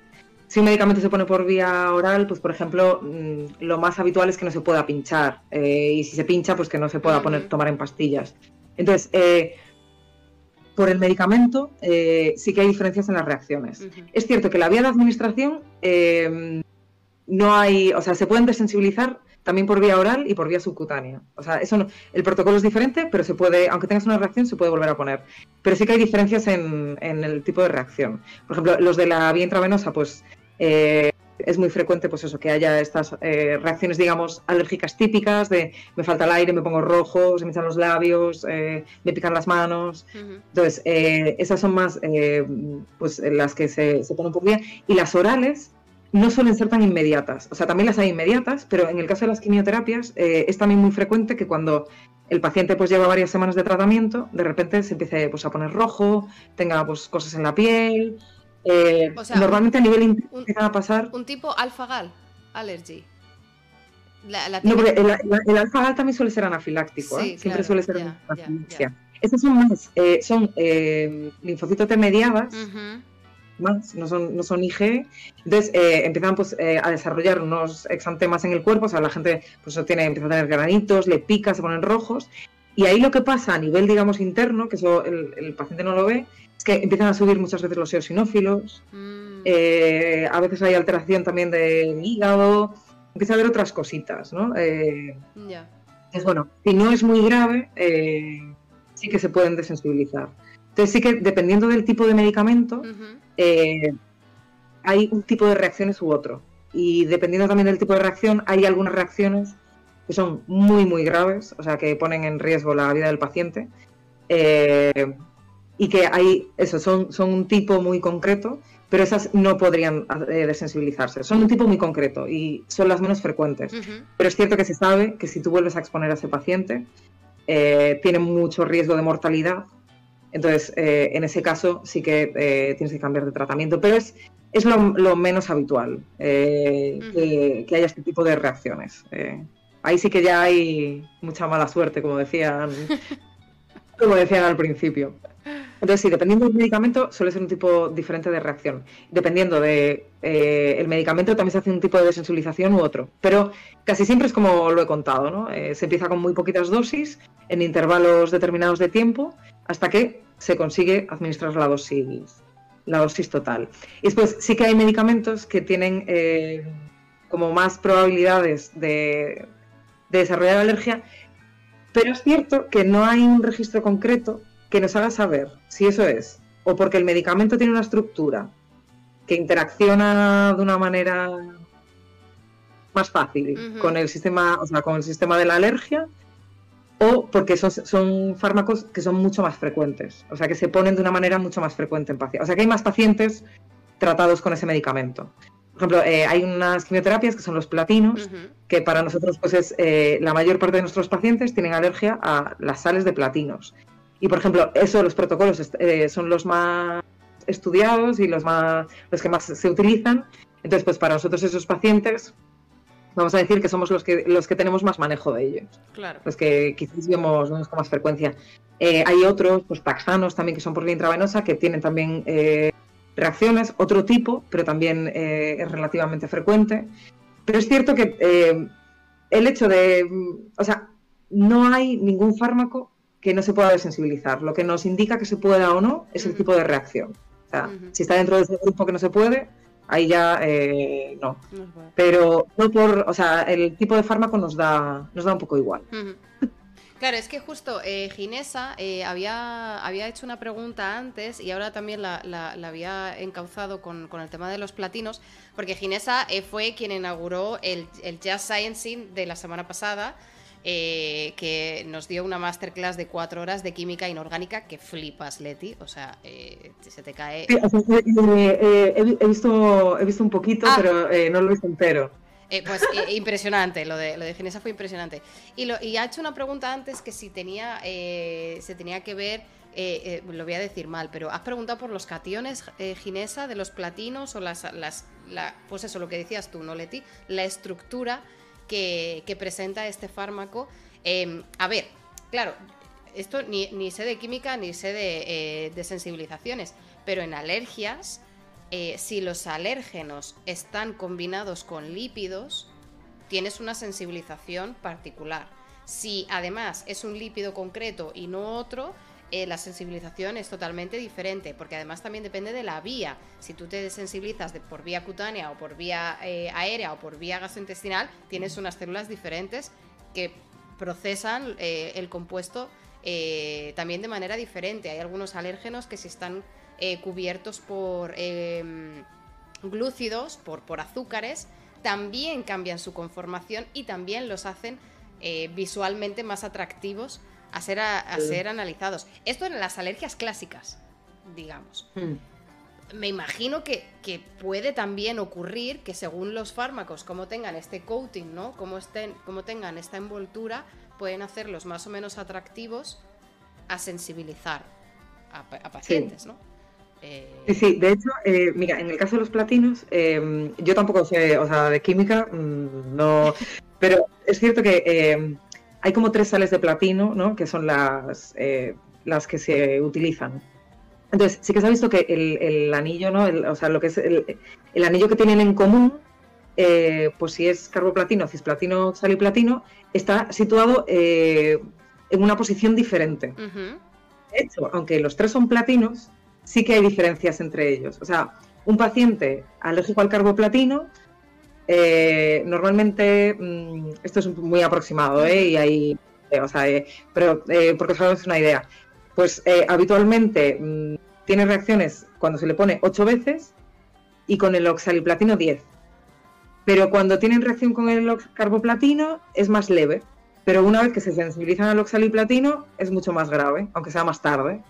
si un medicamento se pone por vía oral, pues por ejemplo, mm, lo más habitual es que no se pueda pinchar y si se pincha, pues que no se pueda poner, tomar en pastillas. Entonces, por el medicamento eh, sí que hay diferencias en las reacciones. Es cierto que la vía de administración eh, no hay, o sea, se pueden desensibilizar también por vía oral y por vía subcutánea. O sea, eso el protocolo es diferente, pero se puede, aunque tengas una reacción, se puede volver a poner. Pero sí que hay diferencias en, el tipo de reacción. Por ejemplo, los de la vía intravenosa, pues eh, es muy frecuente pues eso, que haya estas eh, reacciones, digamos, alérgicas típicas de me falta el aire, me pongo rojo, se me echan los labios, eh, me pican las manos. Entonces, esas son más pues las que se, se ponen por vía. Y las orales no suelen ser tan inmediatas. O sea, también las hay inmediatas, pero en el caso de las quimioterapias es también muy frecuente que cuando el paciente pues lleva varias semanas de tratamiento, de repente se empiece pues, a poner rojo, tenga pues, cosas en la piel. Eh, normalmente a nivel interno va a pasar.
Un tipo alfa-gal allergy.
no, porque el, alfa-gal también suele ser anafiláctico, ¿eh? siempre suele ser. Estas son más, son linfocitos T mediadas más, no son, no son IG. Entonces eh, empiezan pues, eh, a desarrollar unos exantemas en el cuerpo, o sea, la gente pues, tiene, empieza a tener granitos, le pica, se ponen rojos. Y ahí lo que pasa a nivel, digamos, interno, que eso el, paciente no lo ve, es que empiezan a subir muchas veces los eosinófilos, mm. eh, a veces hay alteración también del hígado, empieza a haber otras cositas, ¿no? Es bueno, si no es muy grave, sí que se pueden desensibilizar. Entonces sí que dependiendo del tipo de medicamento, eh, hay un tipo de reacciones u otro. Y dependiendo también del tipo de reacción, hay algunas reacciones que son muy, muy graves, o sea, que ponen en riesgo la vida del paciente. Eh, y que hay, eso, son, son un tipo muy concreto, pero esas no podrían eh, desensibilizarse. Son un tipo muy concreto y son las menos frecuentes. Pero es cierto que se sabe que si tú vuelves a exponer a ese paciente, tiene mucho riesgo de mortalidad entonces, eh, en ese caso sí que eh, tienes que cambiar de tratamiento, pero es, es lo, menos habitual eh, que, haya este tipo de reacciones. ahí sí que ya hay mucha mala suerte, como decían, como decían al principio. Entonces, sí, dependiendo del medicamento, suele ser un tipo diferente de reacción. Dependiendo del de, el medicamento, también se hace un tipo de desensibilización u otro. Pero casi siempre es como lo he contado, ¿no? se empieza con muy poquitas dosis, en intervalos determinados de tiempo, hasta que se consigue administrar la dosis, la dosis total. Y después sí que hay medicamentos que tienen eh, como más probabilidades de, desarrollar alergia, pero es cierto que no hay un registro concreto que nos haga saber si eso es o porque el medicamento tiene una estructura que interacciona de una manera más fácil con el sistema, o sea, con el sistema de la alergia o porque son, son, fármacos que son mucho más frecuentes, o sea, que se ponen de una manera mucho más frecuente en pacientes. O sea, que hay más pacientes tratados con ese medicamento. Por ejemplo, eh, hay unas quimioterapias que son los platinos, que para nosotros, pues es eh, la mayor parte de nuestros pacientes tienen alergia a las sales de platinos. Y por ejemplo, eso, los protocolos eh, son los más estudiados y los más los que más se utilizan. Entonces, pues para nosotros esos pacientes vamos a decir que somos los que, los que tenemos más manejo de ellos.
Claro.
Los que quizás vemos, con más frecuencia. Eh, hay otros, pues taxanos también, que son por vía intravenosa, que tienen también eh, reacciones, otro tipo, pero también eh, es relativamente frecuente. Pero es cierto que el hecho de, o sea, no hay ningún fármaco que no se pueda desensibilizar. Lo que nos indica que se pueda o no es el tipo de reacción. O sea, si está dentro de ese grupo que no se puede, ahí ya eh, no. Pero no por, o sea, el tipo de fármaco nos da, nos da un poco igual.
Claro, es que justo eh, Ginesa eh, había, había hecho una pregunta antes y ahora también la, había encauzado con, el tema de los platinos, porque Ginesa eh, fue quien inauguró el, el Jazz Sciencing de la semana pasada, eh, que nos dio una masterclass de cuatro horas de química inorgánica que flipas, Leti. O sea, eh, se te cae.
Eh, he, visto, he visto un poquito, ah. pero no lo he visto entero.
pues impresionante, lo de, lo de Ginesa fue impresionante. Y, lo, y ha hecho una pregunta antes que si tenía, se tenía que ver, lo voy a decir mal, pero has preguntado por los cationes Ginesa de los platinos o las, las la, pues eso, lo que decías tú, ¿no, Leti? La estructura que, presenta este fármaco. Em, a ver, claro, esto ni, sé de química ni sé de, eh, sensibilizaciones, pero en alergias, eh, si los alérgenos están combinados con lípidos, tienes una sensibilización particular. Si además es un lípido concreto y no otro, eh, la sensibilización es totalmente diferente, porque además también depende de la vía. Si tú te desensibilizas de, por vía cutánea o por vía eh, aérea o por vía gastrointestinal, tienes unas células diferentes que procesan eh, el compuesto también de manera diferente. Hay algunos alérgenos que si están cubiertos por em, glúcidos, por, por azúcares, también cambian su conformación y también los hacen visualmente más atractivos a ser, a, ser analizados. Esto en las alergias clásicas, digamos. Hmm. Me imagino que, puede también ocurrir que según los fármacos, como tengan este coating, ¿no? Como, estén, como tengan esta envoltura, pueden hacerlos más o menos atractivos a sensibilizar a, pacientes, ¿no?
Eh, sí, sí, de hecho, eh, mira, en el caso de los platinos, em, yo tampoco sé, o sea, de química, mm, no, pero es cierto que em, hay como tres sales de platino, ¿no? Que son las, eh, las que se utilizan. Entonces, sí que se ha visto que el, anillo, ¿no? o sea, lo que es el, anillo que tienen en común, eh, pues si es carboplatino, cisplatino, sal y platino, está situado eh, en una posición diferente. De hecho, aunque los tres son platinos, sí que hay diferencias entre ellos. O sea, un paciente alérgico al carboplatino eh, normalmente, mm, esto es muy aproximado, ¿eh? Y hay, eh, o sea, eh, pero porque solo es una idea. Pues habitualmente mm, tiene reacciones cuando se le pone 8 veces y con el oxaliplatino 10. Pero cuando tienen reacción con el carboplatino es más leve. Pero una vez que se sensibilizan al oxaliplatino es mucho más grave, aunque sea más tarde.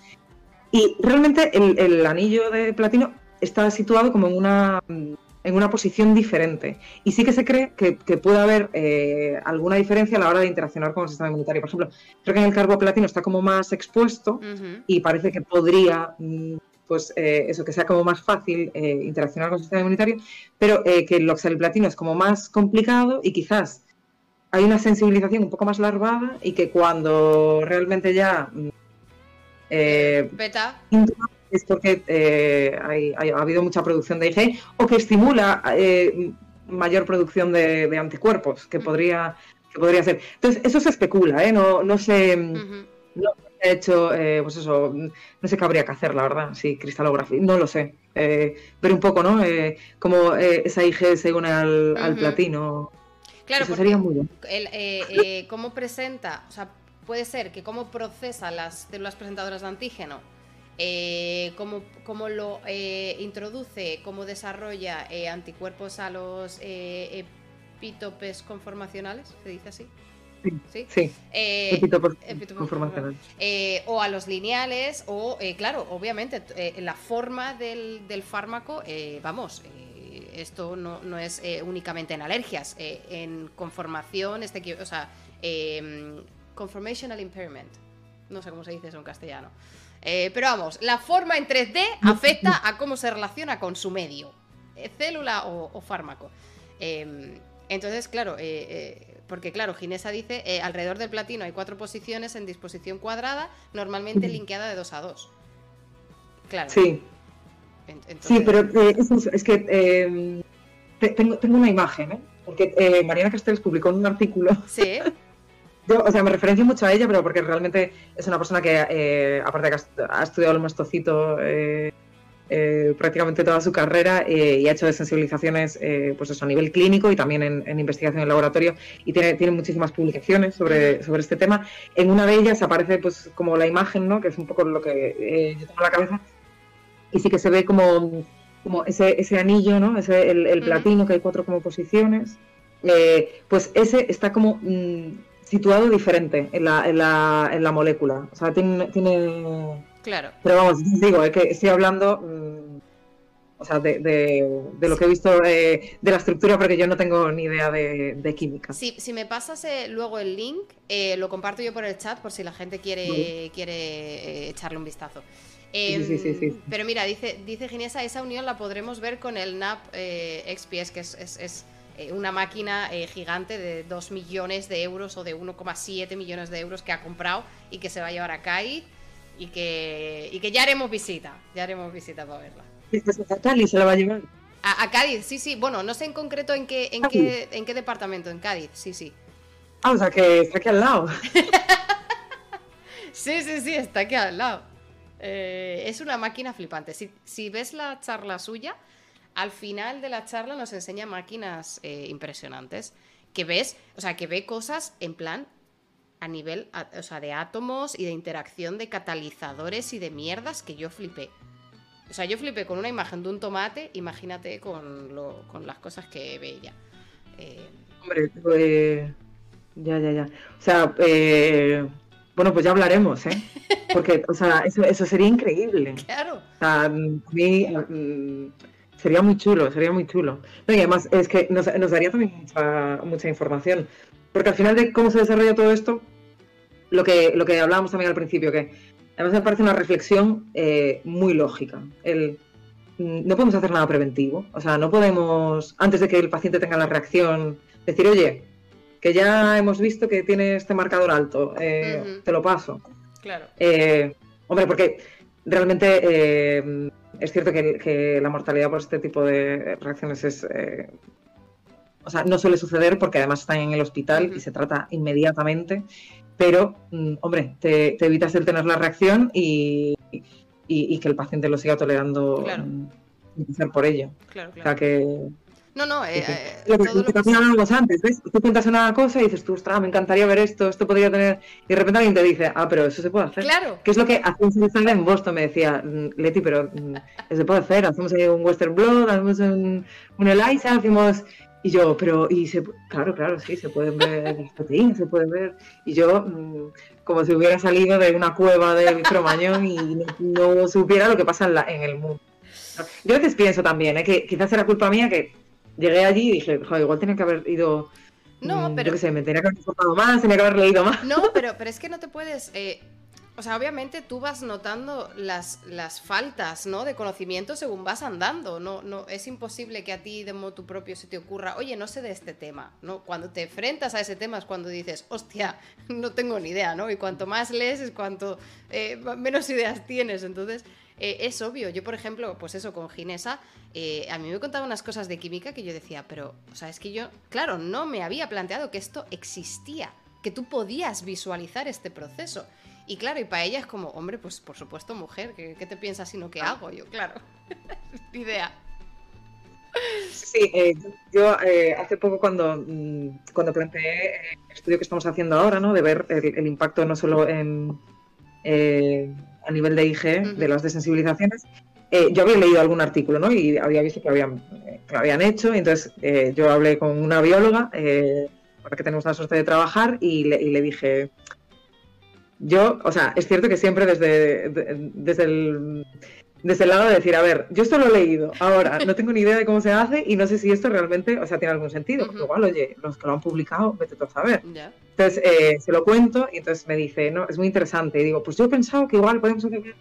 Y realmente el anillo de platino está situado como en una mm, en una posición diferente. Y sí que se cree que, puede haber eh, alguna diferencia a la hora de interaccionar con el sistema inmunitario. Por ejemplo, creo que en el carboplatino está como más expuesto y parece que podría, mm, pues eh, eso, que sea como más fácil eh, interaccionar con el sistema inmunitario, pero que el oxaliplatino es como más complicado y quizás hay una sensibilización un poco más larvada y que cuando realmente ya... Mm,
Beta
es porque eh, ha habido mucha producción de IgE o que estimula eh, mayor producción de, anticuerpos, que podría, que podría ser. Entonces, eso se especula, ¿eh? No, no se... No he hecho, eh, pues eso, no sé qué habría que hacer, la verdad, sí, cristalografía, no lo sé. pero un poco, ¿no? como esa IG se une al, platino.
Claro, eso sería muy bien. El, ¿Cómo presenta? O sea, puede ser que cómo procesa las células presentadoras de antígeno eh, cómo, lo eh, introduce, cómo desarrolla eh, anticuerpos a los epítopes conformacionales, ¿se dice así?
Sí, sí. epítopes, conformacionales.
o a los lineales, o claro, obviamente, la forma del, fármaco, vamos, esto no, es únicamente en alergias, en conformación, este, o sea, em, conformational impairment, no sé cómo se dice eso en castellano. Eh, pero vamos, la forma en 3D afecta a cómo se relaciona con su medio, eh, célula o, fármaco. Em, entonces, claro, eh, porque claro, Ginesa dice, alrededor del platino hay cuatro posiciones en disposición cuadrada, normalmente linkeada de 2 a 2.
Claro. Sí. Sí, pero es, que em, tengo, tengo, una imagen, porque Mariana Castells publicó un artículo.
Sí.
o sea, me referencio mucho a ella, pero porque realmente es una persona que, eh, aparte de que ha estudiado el mastocito eh, eh, prácticamente toda su carrera y ha hecho de sensibilizaciones pues eso, a nivel clínico y también en, investigación en laboratorio y tiene, tiene muchísimas publicaciones sobre, sobre este tema. En una de ellas aparece pues como la imagen, ¿no? que es un poco lo que yo tengo en la cabeza, y sí que se ve como, como ese, ese anillo, ¿no? ese, el, platino, que hay cuatro como posiciones. pues ese está como... Mm, situado diferente en la, en la, en la molécula. O sea, tiene, tiene...
Claro.
Pero vamos, digo, es que estoy hablando mm, o sea, de, de, lo que he visto de, la estructura, porque yo no tengo ni idea de, química.
Si, si me pasas eh, luego el link, eh, lo comparto yo por el chat por si la gente quiere, quiere eh, echarle un vistazo.
sí, sí, sí,
em, pero mira, dice, dice Ginesa, esa unión la podremos ver con el NAP XPS, que es, es eh, una máquina eh, gigante de 2 millones de euros o de 1,7 millones de euros que ha comprado y que se va a llevar a Cádiz y que, y que ya haremos visita, ya haremos visita para verla.
¿A Cádiz se la va a llevar?
A, Cádiz, sí, sí. Bueno, no sé en concreto en qué, en qué, en qué departamento, en Cádiz, sí, sí.
Ah, o sea que está aquí al lado.
Sí, sí, sí, está aquí al lado. Eh, es una máquina flipante. Si, ves la charla suya, al final de la charla nos enseña máquinas eh, impresionantes. Que ves, o sea, que ve cosas en plan a nivel, o sea, de átomos y de interacción de catalizadores y de mierdas que yo flipé. O sea, yo flipé con una imagen de un tomate, imagínate con, con las cosas que ve ella.
Eh, Hombre, pues... Ya, ya, ya. O sea, eh, bueno, pues ya hablaremos, ¿eh? Porque, o sea, eso, sería increíble.
Claro.
O sea, a mí mm, sería muy chulo, sería muy chulo. y además es que nos, daría también mucha, información. Porque al final de cómo se desarrolla todo esto, lo que, lo que hablábamos también al principio, que además me parece una reflexión eh, muy lógica. El, mm, no podemos hacer nada preventivo. O sea, no podemos, antes de que el paciente tenga la reacción, decir, oye, que ya hemos visto que tiene este marcador alto, eh, te lo paso.
Claro.
Eh, hombre, porque realmente eh, es cierto que, la mortalidad por este tipo de reacciones es... o sea, no suele suceder porque además están en el hospital y se trata inmediatamente, pero, mm, hombre, te, evitas el tener la reacción y, que el paciente lo siga tolerando claro. Mm, por ello.
Claro, claro.
O sea que
no, no, eh, eh
lo que, todo lo que... antes, ¿ves? Tú cuentas una cosa y dices, tú, ostras, me encantaría ver esto, esto podría tener... Y de repente alguien te dice, ah, pero eso se puede hacer.
Claro.
Que es lo que hace un en Boston, me decía, mm, Leti, pero mm, se puede hacer, hacemos ahí un Western Blood, hacemos un, un ELISA, hacemos... Y yo, pero, y se, claro, claro, sí, se pueden ver proteínas, se pueden ver. Y yo, mm, como si hubiera salido de una cueva del cromañón y no, supiera lo que pasa en, la, en el mundo. Yo a veces pienso también, ¿eh? que quizás era culpa mía que llegué allí y dije, joder, igual tenía que haber ido.
No, mm, pero.
Yo qué sé, me tenía que haber informado más, tenía que haber leído más.
No, pero, pero es que no te puedes. Eh, o sea, obviamente tú vas notando las, las faltas, ¿no? De conocimiento según vas andando. No, no, es imposible que a ti de modo tu propio se te ocurra, oye, no sé de este tema, ¿no? Cuando te enfrentas a ese tema es cuando dices, hostia, no tengo ni idea, ¿no? Y cuanto más lees es cuanto eh, menos ideas tienes. Entonces, eh, es obvio. Yo, por ejemplo, pues eso, con Ginesa, eh, a mí me contaba unas cosas de química que yo decía, pero, o sea, es que yo, claro, no me había planteado que esto existía, que tú podías visualizar este proceso. Y claro, y para ella es como, hombre, pues por supuesto, mujer, ¿qué, te piensas sino qué hago? Yo, claro, idea.
Sí, eh, yo hace poco cuando, mm, cuando planteé el estudio que estamos haciendo ahora, ¿no? De ver el, impacto no solo en, a nivel de IG, de las desensibilizaciones, eh, yo había leído algún artículo, ¿no? Y había visto que, habían, lo habían hecho, y entonces eh, yo hablé con una bióloga, eh, para que tenemos la suerte de trabajar, y le, dije, yo, o sea, es cierto que siempre desde, desde el desde el lado de decir, a ver, yo esto lo he leído, ahora no tengo ni idea de cómo se hace y no sé si esto realmente, o sea, tiene algún sentido. igual, oye, los que lo han publicado, vete tú a saber. Entonces, eh, se lo cuento y entonces me dice, no, es muy interesante. Y digo, pues yo he pensado que igual podemos hacer...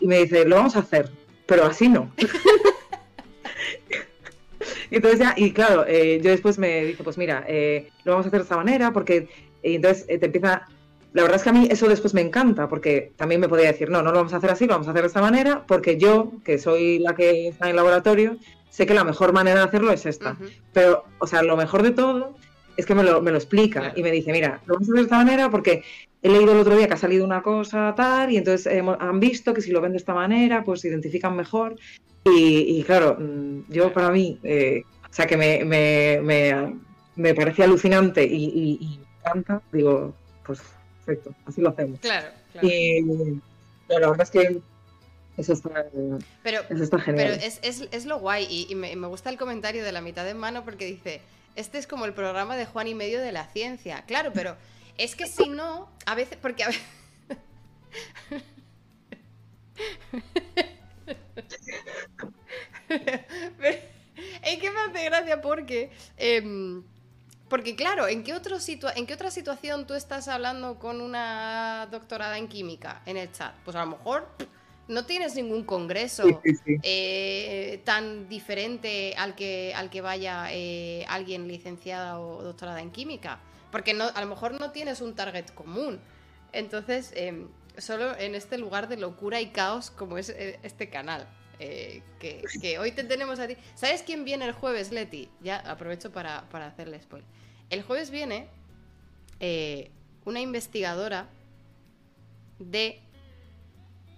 Y me dice, lo vamos a hacer, pero así no. y entonces ya, y claro, eh, yo después me dije, pues mira, eh, lo vamos a hacer de esta manera porque... Y entonces te empieza la verdad es que a mí eso después me encanta, porque también me podría decir, no, no lo vamos a hacer así, lo vamos a hacer de esta manera, porque yo, que soy la que está en el laboratorio, sé que la mejor manera de hacerlo es esta. Pero, o sea, lo mejor de todo es que me lo, me lo explica y me dice, mira, lo vamos a hacer de esta manera porque he leído el otro día que ha salido una cosa tal y entonces han visto que si lo ven de esta manera, pues se identifican mejor. Y, claro, mm, yo para mí, eh, o sea, que me, me, me, me parece alucinante y, y, y me encanta, digo, pues perfecto, así lo hacemos.
Claro, claro.
Y la verdad es que eso está,
pero,
eso está genial.
Pero es, es, es lo guay y, me, me, gusta el comentario de la mitad de mano porque dice, este es como el programa de Juan y medio de la ciencia. Claro, pero es que si no, a veces, porque a veces... es que me hace gracia porque... Eh, porque claro, ¿en qué, otro ¿en qué otra situación tú estás hablando con una doctorada en química en el chat? Pues a lo mejor no tienes ningún congreso eh, tan diferente al que, al que vaya eh, alguien licenciada o doctorada en química. Porque no, a lo mejor no tienes un target común. Entonces, em, solo en este lugar de locura y caos como es eh, este canal. que, que, hoy te tenemos a ti. ¿Sabes quién viene el jueves, Leti? Ya aprovecho para, para hacerle spoiler. El jueves viene una investigadora de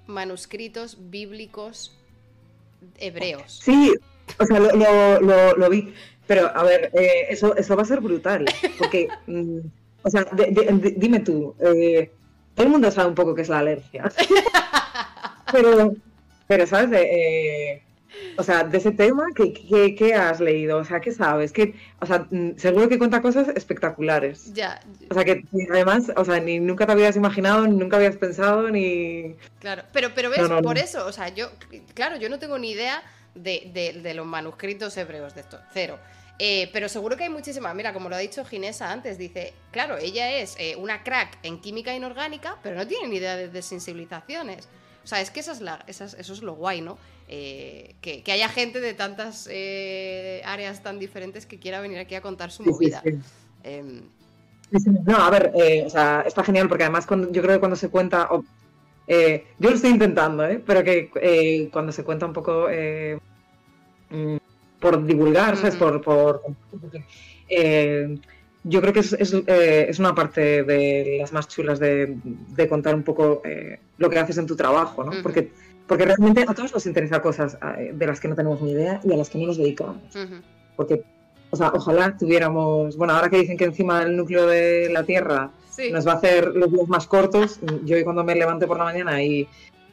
manuscritos bíblicos hebreos.
Sí, o sea, lo, vi. Pero, a ver, eh, eso, eso va a ser brutal. Porque, mm, o sea, dime tú, eh, todo el mundo sabe un poco qué es la alergia. pero, pero ¿sabes? Eh, o sea, de ese tema, ¿qué, qué, has leído? O sea, ¿qué sabes? que o sea, mm, seguro que cuenta cosas espectaculares.
Ya.
O sea, que además, o sea, ni nunca te habías imaginado, ni nunca habías pensado, ni...
Claro, pero, pero ves, por eso, o sea, yo, claro, yo no tengo ni idea de, de, los manuscritos hebreos de esto, cero. Eh, pero seguro que hay muchísimas. Mira, como lo ha dicho Ginesa antes, dice, claro, ella es eh, una crack en química inorgánica, pero no tiene ni idea de desensibilizaciones. O sea, es que esa es la, eso es lo guay, ¿no? Eh, que, haya gente de tantas eh, áreas tan diferentes que quiera venir aquí a contar su movida. Em,
no, a ver, eh, o sea, está genial porque además cuando, yo creo que cuando se cuenta, yo lo estoy intentando, pero que cuando se cuenta un poco mm, por divulgar, ¿sabes? Por, por yo creo que es, es, una parte de las más chulas de, contar un poco lo que haces en tu trabajo, ¿no? Porque porque realmente a todos nos interesa cosas eh, de las que no tenemos ni idea y a las que no nos dedicamos. Porque, o sea, ojalá tuviéramos, bueno, ahora que dicen que encima el núcleo de la Tierra nos va a hacer los días más cortos, yo cuando me levanté por la mañana y,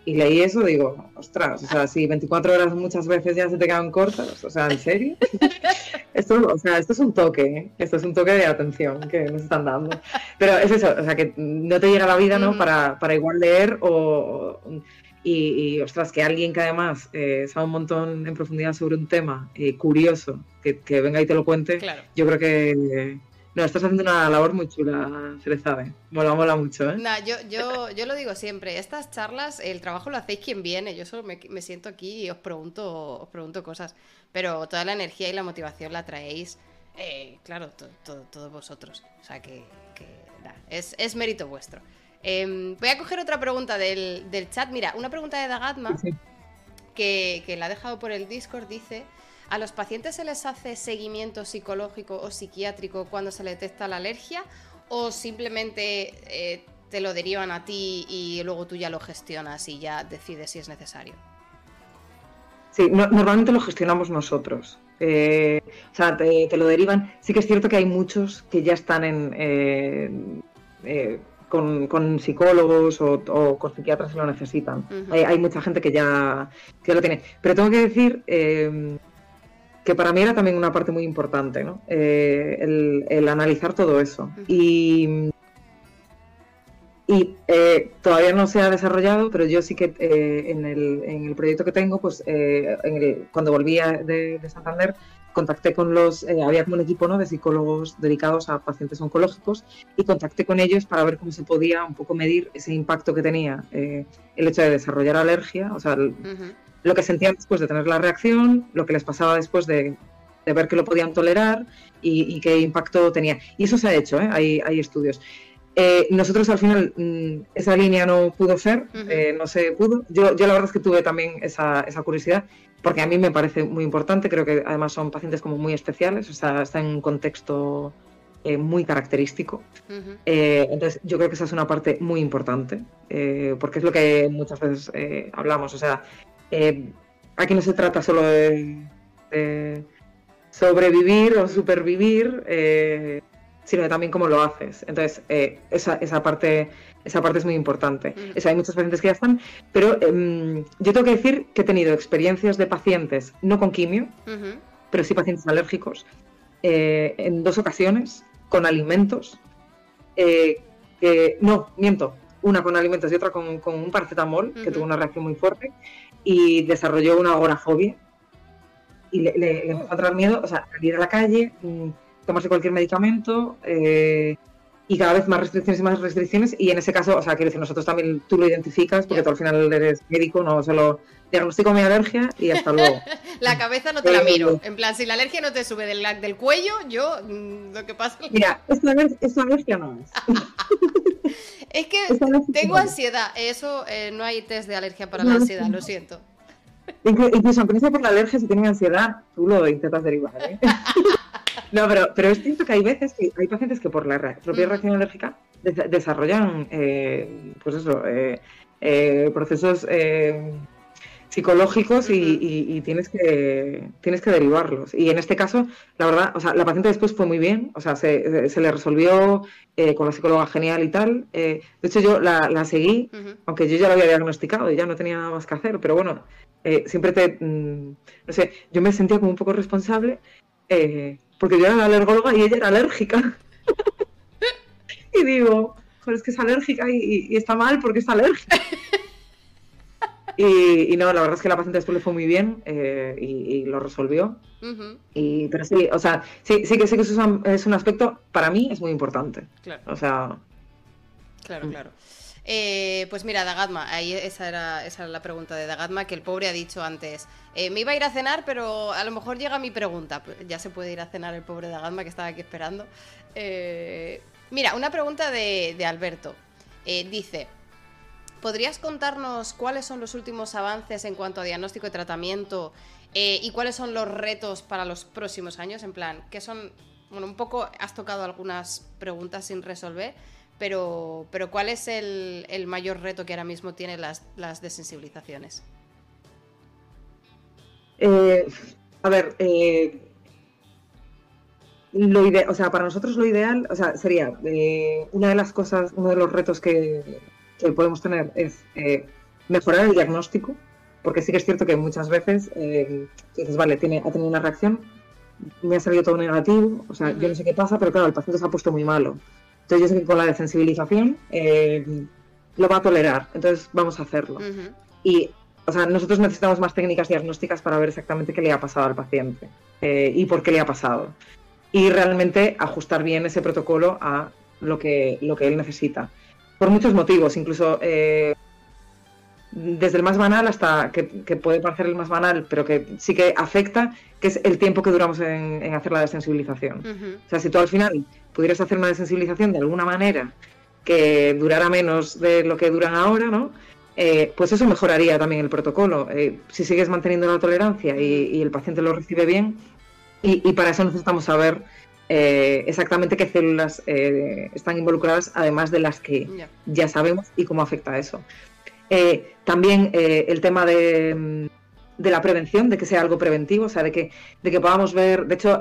y leí eso, digo, ostras, o sea, si 24 horas muchas veces ya se te quedan cortas, o sea, ¿en serio? esto, o sea, esto es un toque, ¿eh? esto es un toque de atención que nos están dando. Pero es eso, o sea, que no te llega la vida, ¿no? para, para igual leer o y, ostras, que alguien que además eh, sabe un montón en profundidad sobre un tema eh, curioso, que, venga y te lo cuente, yo creo que no, estás haciendo una labor muy chula, se le sabe. Mola, mola mucho, ¿eh?
yo, yo, yo lo digo siempre, estas charlas, el trabajo lo hacéis quien viene, yo solo me, siento aquí y os pregunto, os pregunto cosas, pero toda la energía y la motivación la traéis, eh, claro, todos vosotros. O sea que, es, es mérito vuestro. Em, voy a coger otra pregunta del, chat. Mira, una pregunta de Dagatma, que, la ha dejado por el Discord, dice... ¿A los pacientes se les hace seguimiento psicológico o psiquiátrico cuando se le detecta la alergia? ¿O simplemente eh, te lo derivan a ti y luego tú ya lo gestionas y ya decides si es necesario?
Sí, normalmente lo gestionamos nosotros. Eh, o sea, te, lo derivan. Sí que es cierto que hay muchos que ya están en, eh, con, psicólogos o, con psiquiatras si lo necesitan. hay, mucha gente que ya, lo tiene. Pero tengo que decir em, que para mí era también una parte muy importante, ¿no? Eh, el, analizar todo eso. Y, y eh, todavía no se ha desarrollado, pero yo sí que eh, en, el, en, el, proyecto que tengo, pues cuando volví de, de Santander, contacté con los, eh, había como un equipo ¿no? de psicólogos dedicados a pacientes oncológicos y contacté con ellos para ver cómo se podía un poco medir ese impacto que tenía eh, el hecho de desarrollar alergia, o sea, lo que sentían después de tener la reacción, lo que les pasaba después de, ver que lo podían tolerar y, qué impacto tenía. Y eso se ha hecho, ¿eh? hay, hay estudios. nosotros al final mm, esa línea no pudo ser, no se pudo. Yo, yo la verdad es que tuve también esa, esa curiosidad porque a mí me parece muy importante, creo que además son pacientes como muy especiales, o sea, está en un contexto eh, muy característico. Eh, entonces, yo creo que esa es una parte muy importante, eh, porque es lo que muchas veces hablamos, o sea, aquí no se trata solo de, sobrevivir o supervivir, sino de también cómo lo haces. Entonces, esa, esa parte esa parte es muy importante. hay muchos pacientes que ya están, pero em, yo tengo que decir que he tenido experiencias de pacientes, no con quimio, pero sí pacientes alérgicos, eh, en dos ocasiones, con alimentos, eh, que, no, miento, una con alimentos y otra con, un paracetamol, que tuvo una reacción muy fuerte, y desarrolló una agorafobia. Y le, empezó a traer miedo, o sea, salir a la calle, mm, tomarse cualquier medicamento, eh, y cada vez más restricciones y más restricciones. Y en ese caso, o sea, quiero decir, nosotros también tú lo identificas porque tú al final eres médico, no solo diagnostico mi alergia y hasta luego.
la cabeza no te la miro. En plan, si la alergia no te sube del, del cuello, yo mm, lo que pasa.
Mira, esta, alergia no es.
es que tengo ansiedad. Eso eh, no hay test de alergia para la ansiedad, lo siento.
Incluso aunque no sea por la alergia, si tienes ansiedad, tú lo intentas derivar. ¿eh? No, pero, pero es cierto que hay veces que hay pacientes que por la propia reacción alérgica desarrollan, eh, pues eso, eh, eh, procesos psicológicos y, tienes que tienes que derivarlos. Y en este caso, la verdad, o sea, la paciente después fue muy bien, o sea, se, se le resolvió con la psicóloga genial y tal. de hecho, yo la, seguí, aunque yo ya lo había diagnosticado y ya no tenía nada más que hacer, pero bueno, siempre te, mm, no sé, yo me sentía como un poco responsable porque yo era alergóloga y ella era alérgica. y digo, joder, es que es alérgica y, está mal porque está alérgica. y, no, la verdad es que la paciente después le fue muy bien eh, y, lo resolvió. y, pero sí, o sea, sí, sí que sí que eso es un, aspecto, para mí es muy importante. Claro. O sea.
Claro, claro. Eh, pues mira, Dagadma, ahí esa era, esa era la pregunta de Dagadma, que el pobre ha dicho antes, eh, me iba a ir a cenar, pero a lo mejor llega mi pregunta. Pues ya se puede ir a cenar el pobre Dagadma que estaba aquí esperando. Eh, mira, una pregunta de, Alberto. dice, ¿podrías contarnos cuáles son los últimos avances en cuanto a diagnóstico y tratamiento y cuáles son los retos para los próximos años? En plan, ¿qué son? Bueno, un poco has tocado algunas preguntas sin resolver pero, pero ¿cuál es el, mayor reto que ahora mismo tienen las, desensibilizaciones?
Eh, a ver, eh, lo o sea, para nosotros lo ideal o sea, sería eh, una de las cosas, uno de los retos que, podemos tener es mejorar el diagnóstico, porque sí que es cierto que muchas veces dices, vale, tiene, ha tenido una reacción, me ha salido todo negativo, o sea, yo no sé qué pasa, pero claro, el paciente se ha puesto muy malo. Entonces yo sé que con la desensibilización eh, lo va a tolerar, entonces vamos a hacerlo. Y, o sea, nosotros necesitamos más técnicas diagnósticas para ver exactamente qué le ha pasado al paciente eh, y por qué le ha pasado. Y realmente ajustar bien ese protocolo a lo que, lo que él necesita. Por muchos motivos, incluso eh, desde el más banal hasta que, puede parecer el más banal, pero que sí que afecta, que es el tiempo que duramos en, hacer la desensibilización. O sea, si tú al final pudieras hacer una desensibilización de alguna manera que durara menos de lo que duran ahora, ¿no? Eh, pues eso mejoraría también el protocolo. Eh, si sigues manteniendo la tolerancia y, el paciente lo recibe bien, y, para eso necesitamos saber eh, exactamente qué células están involucradas, además de las que ya sabemos y cómo afecta eso. También el tema de, de, la prevención, de que sea algo preventivo, o sea, de que, de que podamos ver, de hecho,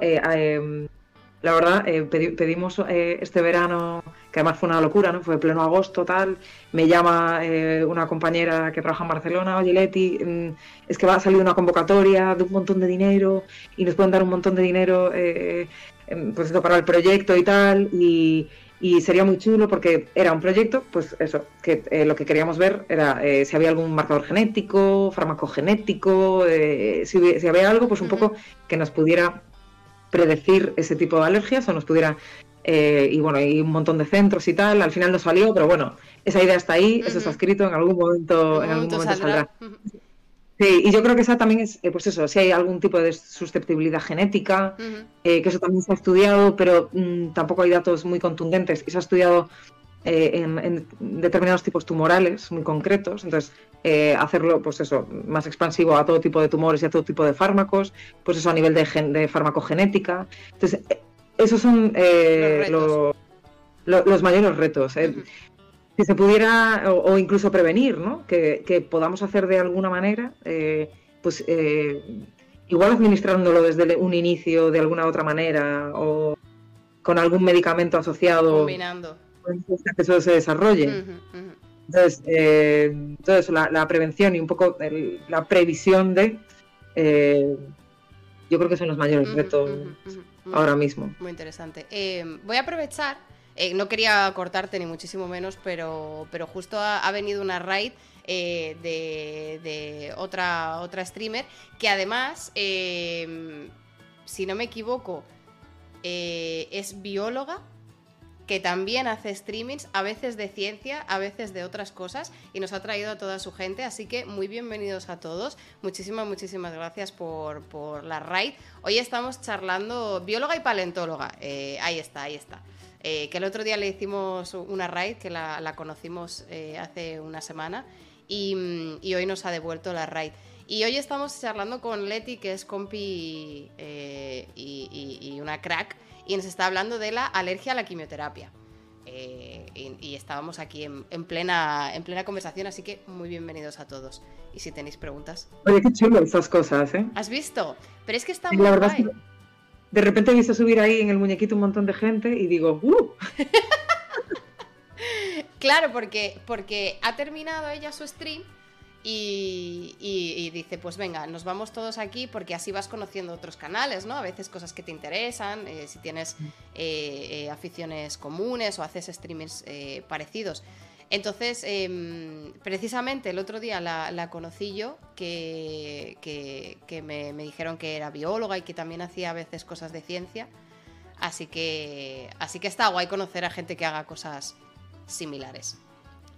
la verdad, eh, pedimos eh, este verano, que además fue una locura, ¿no? Fue pleno agosto, tal. Me llama eh, una compañera que trabaja en Barcelona, oye Leti, mm, es que va a salir una convocatoria de un montón de dinero y nos pueden dar un montón de dinero em, pues para el proyecto y tal. Y, sería muy chulo porque era un proyecto, pues eso, que lo que queríamos ver era si había algún marcador genético, farmacogenético, si, si, había algo, pues un poco que nos pudiera predecir ese tipo de alergias o nos pudiera... Eh, y bueno, hay un montón de centros y tal, al final no salió, pero bueno, esa idea está ahí, eso está escrito, en algún momento, en algún momento saldrá. Sí, y yo creo que esa también es, eh, pues eso, si hay algún tipo de susceptibilidad genética, eh, que eso también se ha estudiado, pero mm, tampoco hay datos muy contundentes, y se ha estudiado en, determinados tipos tumorales muy concretos, entonces eh, hacerlo, pues eso, más expansivo a todo tipo de tumores y a todo tipo de fármacos, pues eso a nivel de, de farmacogenética. Entonces, eh, esos son eh, los, mayores retos. Si se pudiera, o, incluso prevenir, ¿no? Que, podamos hacer de alguna manera, pues igual administrándolo desde un inicio de alguna otra manera, o con algún medicamento asociado.
Combinando.
Que eso se desarrolle. Entonces, eh, la, prevención y un poco la previsión de, eh, yo creo que son los mayores retos ahora mismo.
Muy interesante. Eh, voy a aprovechar, eh, no quería cortarte ni muchísimo menos, pero, pero justo ha, venido una raid de, otra, otra streamer que además, si no me equivoco, es bióloga que también hace streamings, a veces de ciencia, a veces de otras cosas, y nos ha traído a toda su gente, así que muy bienvenidos a todos. Muchísimas, muchísimas gracias por, la raid. Hoy estamos charlando bióloga y paleontóloga. Eh, ahí está, ahí está. Eh, que el otro día le hicimos una raid, que la, conocimos eh, hace una semana, y, y, hoy nos ha devuelto la raid. Y hoy estamos charlando con Leti, que es compi y, y, una crack, y nos está hablando de la alergia a la quimioterapia. Eh, y, estábamos aquí en, plena, en plena conversación, así que muy bienvenidos a todos. Y si tenéis preguntas.
Oye, qué chulo esas cosas, ¿eh?
¿Has visto? Pero es que está muy
de repente he visto subir ahí en el muñequito un montón de gente y digo, ¡uh!
claro, porque, porque ha terminado ella su stream y, dice, pues venga, nos vamos todos aquí porque así vas conociendo otros canales, ¿no? A veces cosas que te interesan, eh, si tienes eh, eh, aficiones comunes o haces streamings parecidos. Entonces, em, precisamente el otro día la, conocí yo, que, me, dijeron que era bióloga y que también hacía a veces cosas de ciencia. Así que, así que está guay conocer a gente que haga cosas similares.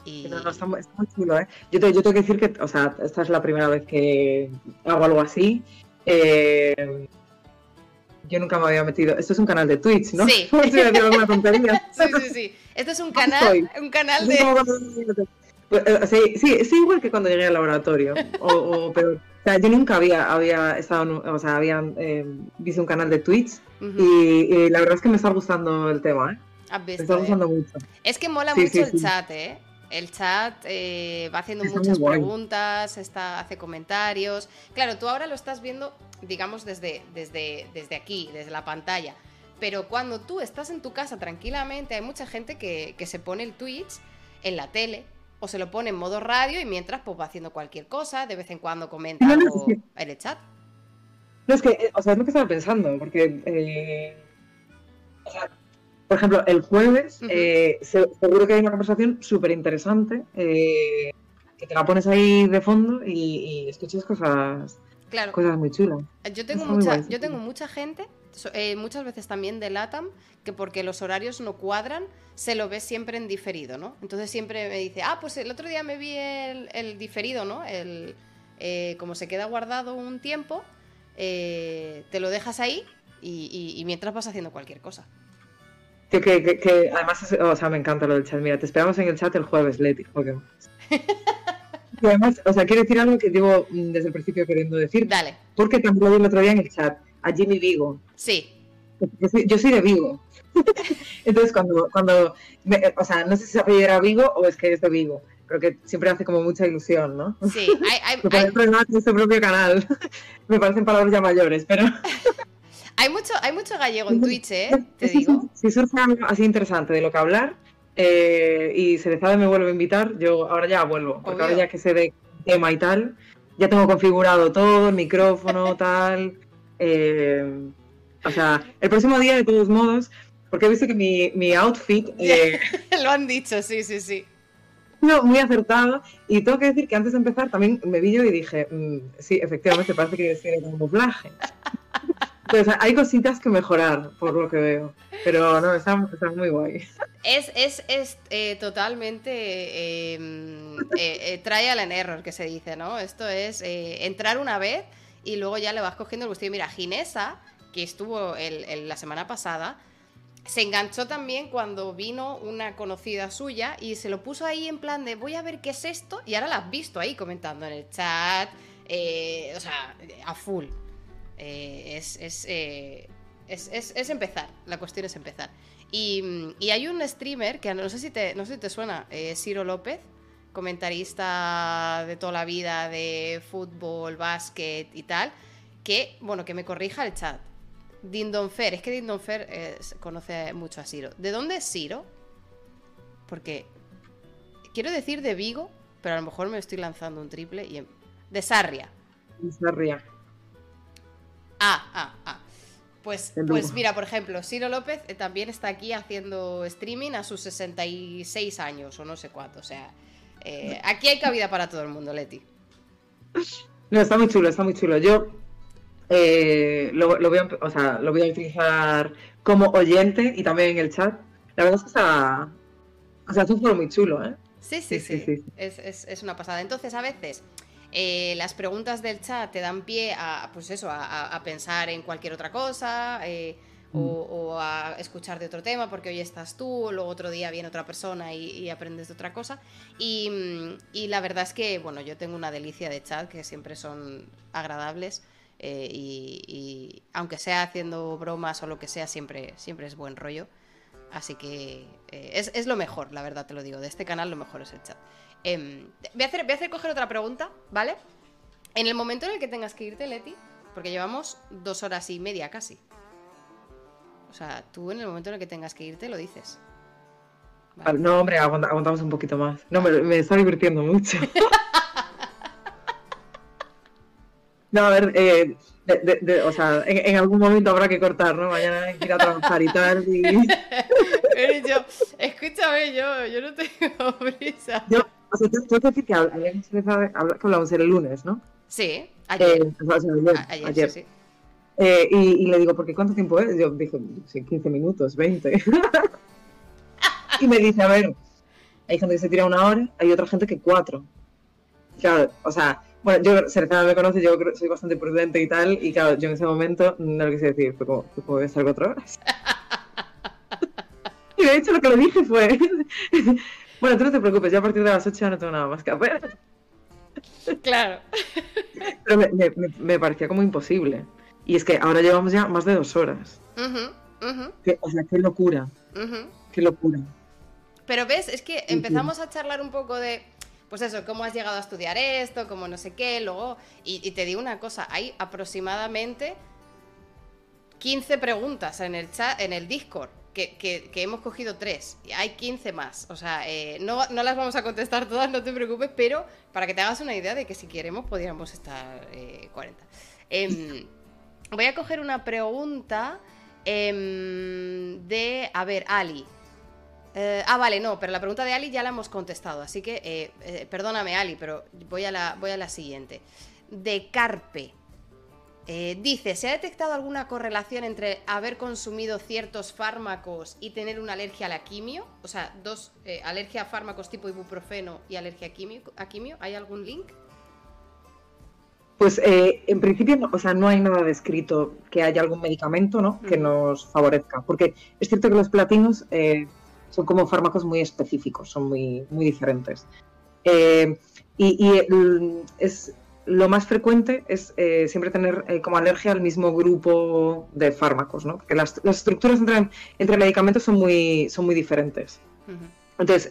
Y... No, está, muy chulo, ¿eh? Yo, te, yo tengo que decir que, o sea, esta es la primera vez que hago algo así. Eh, yo nunca me había metido. Esto es un canal de Twitch, ¿no?
Sí. sí, sí, sí. Esto es un canal, un canal de.
Pues, eh, sí, sí, es igual que cuando llegué al laboratorio. o, pero, o sea, yo nunca había, había estado, o sea, había eh, visto un canal de Twitch y, la verdad es que me está gustando el tema, ¿eh? me está gustando mucho.
Es que mola mucho el chat, ¿eh? El chat eh, va haciendo muchas preguntas, está, hace comentarios. Claro, tú ahora lo estás viendo, digamos, desde, desde, desde aquí, desde la pantalla. Pero cuando tú estás en tu casa tranquilamente, hay mucha gente que, se pone el Twitch en la tele o se lo pone en modo radio y mientras pues va haciendo cualquier cosa, de vez en cuando comenta algo en el chat.
No, es que, eh, o sea, es lo que estaba pensando, porque eh, por ejemplo, el jueves eh, seguro que hay una conversación súper interesante eh, que te la pones ahí de fondo y, escuchas cosas, cosas muy chulas.
Yo tengo, mucha, yo tengo mucha gente, eh, muchas veces también de LATAM, que porque los horarios no cuadran, se lo ve siempre en diferido, ¿no? Entonces siempre me dice, ah, pues el otro día me vi el, diferido, ¿no? El, como se queda guardado un tiempo, te lo dejas ahí y mientras vas haciendo cualquier cosa.
Que, además, o sea, me encanta lo del chat. Mira, te esperamos en el chat el jueves, Leti. y además, o sea, quiero decir algo que llevo mm, desde el principio queriendo decir.
Dale.
Porque también lo vi el otro día en el chat, a Jimmy Vigo.
Sí.
Yo soy, de Vigo. Entonces, cuando, cuando o sea, no sé si se era Vigo o es que es de Vigo, pero que siempre hace como mucha ilusión, ¿no?
Sí, hay...
su propio canal. me parecen palabras ya mayores, pero...
Hay mucho, hay mucho gallego en Twitch, ¿eh? Te digo.
Si surge algo así interesante de lo que hablar eh, y se sabe me vuelve a invitar, yo ahora ya vuelvo. Porque ahora ya que sé de tema y tal, ya tengo configurado todo, el micrófono, tal. Eh, o sea, el próximo día, de todos modos, porque he visto que mi, mi outfit. Eh,
lo han dicho, sí, sí, sí.
No, muy acertado. Y tengo que decir que antes de empezar también me vi yo y dije, mm, sí, efectivamente, parece que es el camuflaje. Pues hay cositas que mejorar, por lo que veo. Pero no, está, muy guay.
Es, es, es eh, totalmente em, eh, eh, trial error, que se dice, ¿no? Esto es eh, entrar una vez y luego ya le vas cogiendo el gusto. Mira, Ginesa, que estuvo la semana pasada, se enganchó también cuando vino una conocida suya y se lo puso ahí en plan de voy a ver qué es esto y ahora la has visto ahí comentando en el chat, o sea, a full. Eh, eh, es, es, empezar, la cuestión es empezar. Y, hay un streamer que no sé si te, no sé si te suena, eh, Ciro López, comentarista de toda la vida de fútbol, básquet y tal, que, bueno, que me corrija el chat. Dindonfer, es que Dindonfer conoce mucho a Ciro. ¿De dónde es Ciro? Porque quiero decir de Vigo, pero a lo mejor me estoy lanzando un triple y... De Sarria.
De Sarria.
Ah, ah, ah. Pues, pues mira, por ejemplo, Ciro López eh, también está aquí haciendo streaming a sus 66 años o no sé cuánto. O sea, eh, aquí hay cabida para todo el mundo, Leti.
No, está muy chulo, está muy chulo. Yo eh, lo, voy a, o sea, lo voy a utilizar como oyente y también en el chat. La verdad es que está. O sea, es un juego muy chulo, ¿eh?
Sí, sí, sí. Es, es, una pasada. Entonces, a veces eh, las preguntas del chat te dan pie a, pues eso, a, pensar en cualquier otra cosa eh, mm. o, a escuchar de otro tema porque hoy estás tú, luego otro día viene otra persona y, aprendes de otra cosa. Y, la verdad es que, bueno, yo tengo una delicia de chat que siempre son agradables. y, aunque sea haciendo bromas o lo que sea, siempre, siempre es buen rollo. Así que es, es, lo mejor, la verdad te lo digo. De este canal lo mejor es el chat. Em, voy, a hacer, voy a hacer coger otra pregunta, ¿vale? En el momento en el que tengas que irte, Leti, porque llevamos dos horas y media casi. O sea, tú en el momento en el que tengas que irte lo dices.
No, hombre, aguantamos un poquito más. No, me, me está divirtiendo mucho. no, a ver, eh, o sea, en, algún momento habrá que cortar, ¿no? Mañana hay que ir a trabajar y tal. Y...
Yo, escúchame, yo, yo no tengo prisa.
Yo, o sea, tú, decir que hablamos el lunes, ¿no?
Sí, ayer.
Eh, o sea, ayer,
ayer, ayer. Sí, sí.
Eh, y, y, le digo, ¿por qué cuánto tiempo es? Yo dije, 15 minutos, 20. y me dice, a ver, hay gente que se tira una hora, hay otra gente que cuatro. Claro, o sea, bueno, yo, Cercana me conoce, yo soy bastante prudente y tal, y claro, yo en ese momento no lo quise decir, fue como, ¿cómo voy a estar cuatro horas? y de hecho lo que le dije fue, bueno, tú no te preocupes, ya a partir de las 8 no tengo nada más que hacer.
Claro.
Pero me, me, me, parecía como imposible. Y es que ahora llevamos ya más de dos horas. o sea, qué locura. Qué locura.
Pero ves, es que empezamos a charlar un poco de, pues eso, cómo has llegado a estudiar esto, cómo no sé qué, luego, y, te digo una cosa, hay aproximadamente 15 preguntas en el chat, en el Discord. Que, hemos cogido tres, hay 15 más. O sea, eh, no, no, las vamos a contestar todas, no te preocupes, pero para que te hagas una idea de que si queremos podríamos estar 40. Eh, em, voy a coger una pregunta em, de, a ver, Ali. Eh, ah, vale, no, pero la pregunta de Ali ya la hemos contestado, así que eh, perdóname Ali, pero voy a, la, voy a la siguiente. De Carpe. Dice, ¿se ha detectado alguna correlación entre haber consumido ciertos fármacos y tener una alergia a la quimio? O sea, dos, alergia a fármacos tipo ibuprofeno y alergia a quimio, a quimio. ¿Hay algún link?
Pues en principio, no, o sea, no hay nada descrito que haya algún medicamento ¿no? que nos favorezca, porque es cierto que los platinos son como fármacos muy específicos, son muy, muy diferentes. Eh, y, es lo más frecuente es eh, siempre tener eh, como alergia al mismo grupo de fármacos, ¿no? Porque las, estructuras entre, entre, medicamentos son muy, son muy diferentes. Entonces,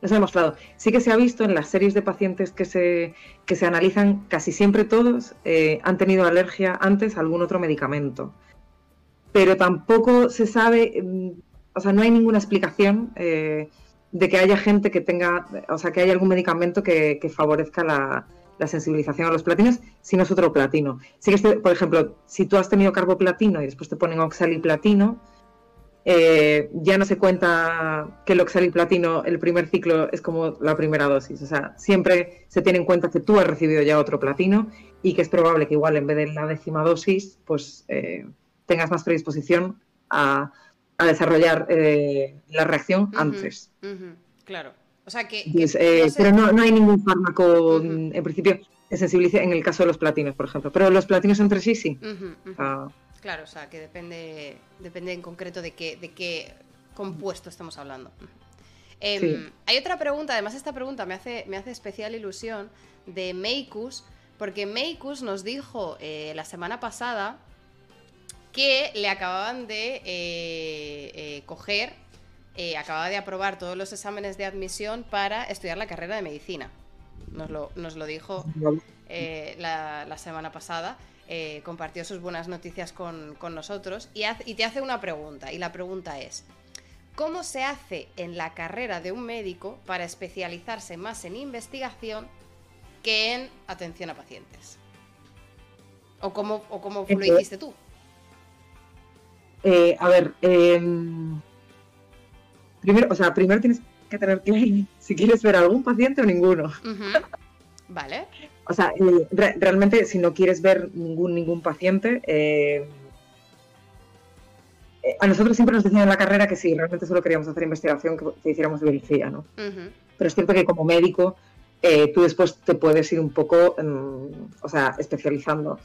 no se ha demostrado. Sí que se ha visto en las series de pacientes que se, que se analizan, casi siempre todos han tenido alergia antes a algún otro medicamento. Pero tampoco se sabe mm, o sea, no hay ninguna explicación eh, de que haya gente que tenga, o sea, que haya algún medicamento que, favorezca la, sensibilización a los platinos si no es otro platino. Sí que, por ejemplo, si tú has tenido carboplatino y después te ponen oxaliplatino, eh, ya no se cuenta que el oxaliplatino, el primer ciclo, es como la primera dosis. O sea, siempre se tiene en cuenta que tú has recibido ya otro platino y que es probable que igual en vez de la décima dosis, pues eh, tengas más predisposición a a desarrollar eh, la reacción antes.
Claro. O sea que.
Eh, pero no, no, hay ningún fármaco, en principio, que sensibilice en el caso de los platinos, por ejemplo. Pero los platinos entre sí, sí.
Claro, o sea que depende, depende en concreto de qué, de qué compuesto estamos hablando. Em, hay otra pregunta, además esta pregunta me hace, me hace especial ilusión, de Meikus, porque Meikus nos dijo eh, la semana pasada que le acababan de eh, coger, eh, acababa de aprobar todos los exámenes de admisión para estudiar la carrera de medicina. Nos lo, nos lo dijo la, semana pasada. compartió sus buenas noticias con, nosotros y, y te hace una pregunta. Y la pregunta es, ¿cómo se hace en la carrera de un médico para especializarse más en investigación que en atención a pacientes? ¿O cómo, o cómo lo hiciste tú?
Eh, a ver, em, primero, o sea, primero tienes que tener claro si quieres ver a algún paciente o ninguno.
Vale.
O sea, eh, realmente si no quieres ver ningún, ningún paciente, em, eh, a nosotros siempre nos decían en la carrera que si realmente solo queríamos hacer investigación, que, hiciéramos biología, ¿no? Pero es cierto que como médico, tú después te puedes ir un poco, em, o sea, especializando.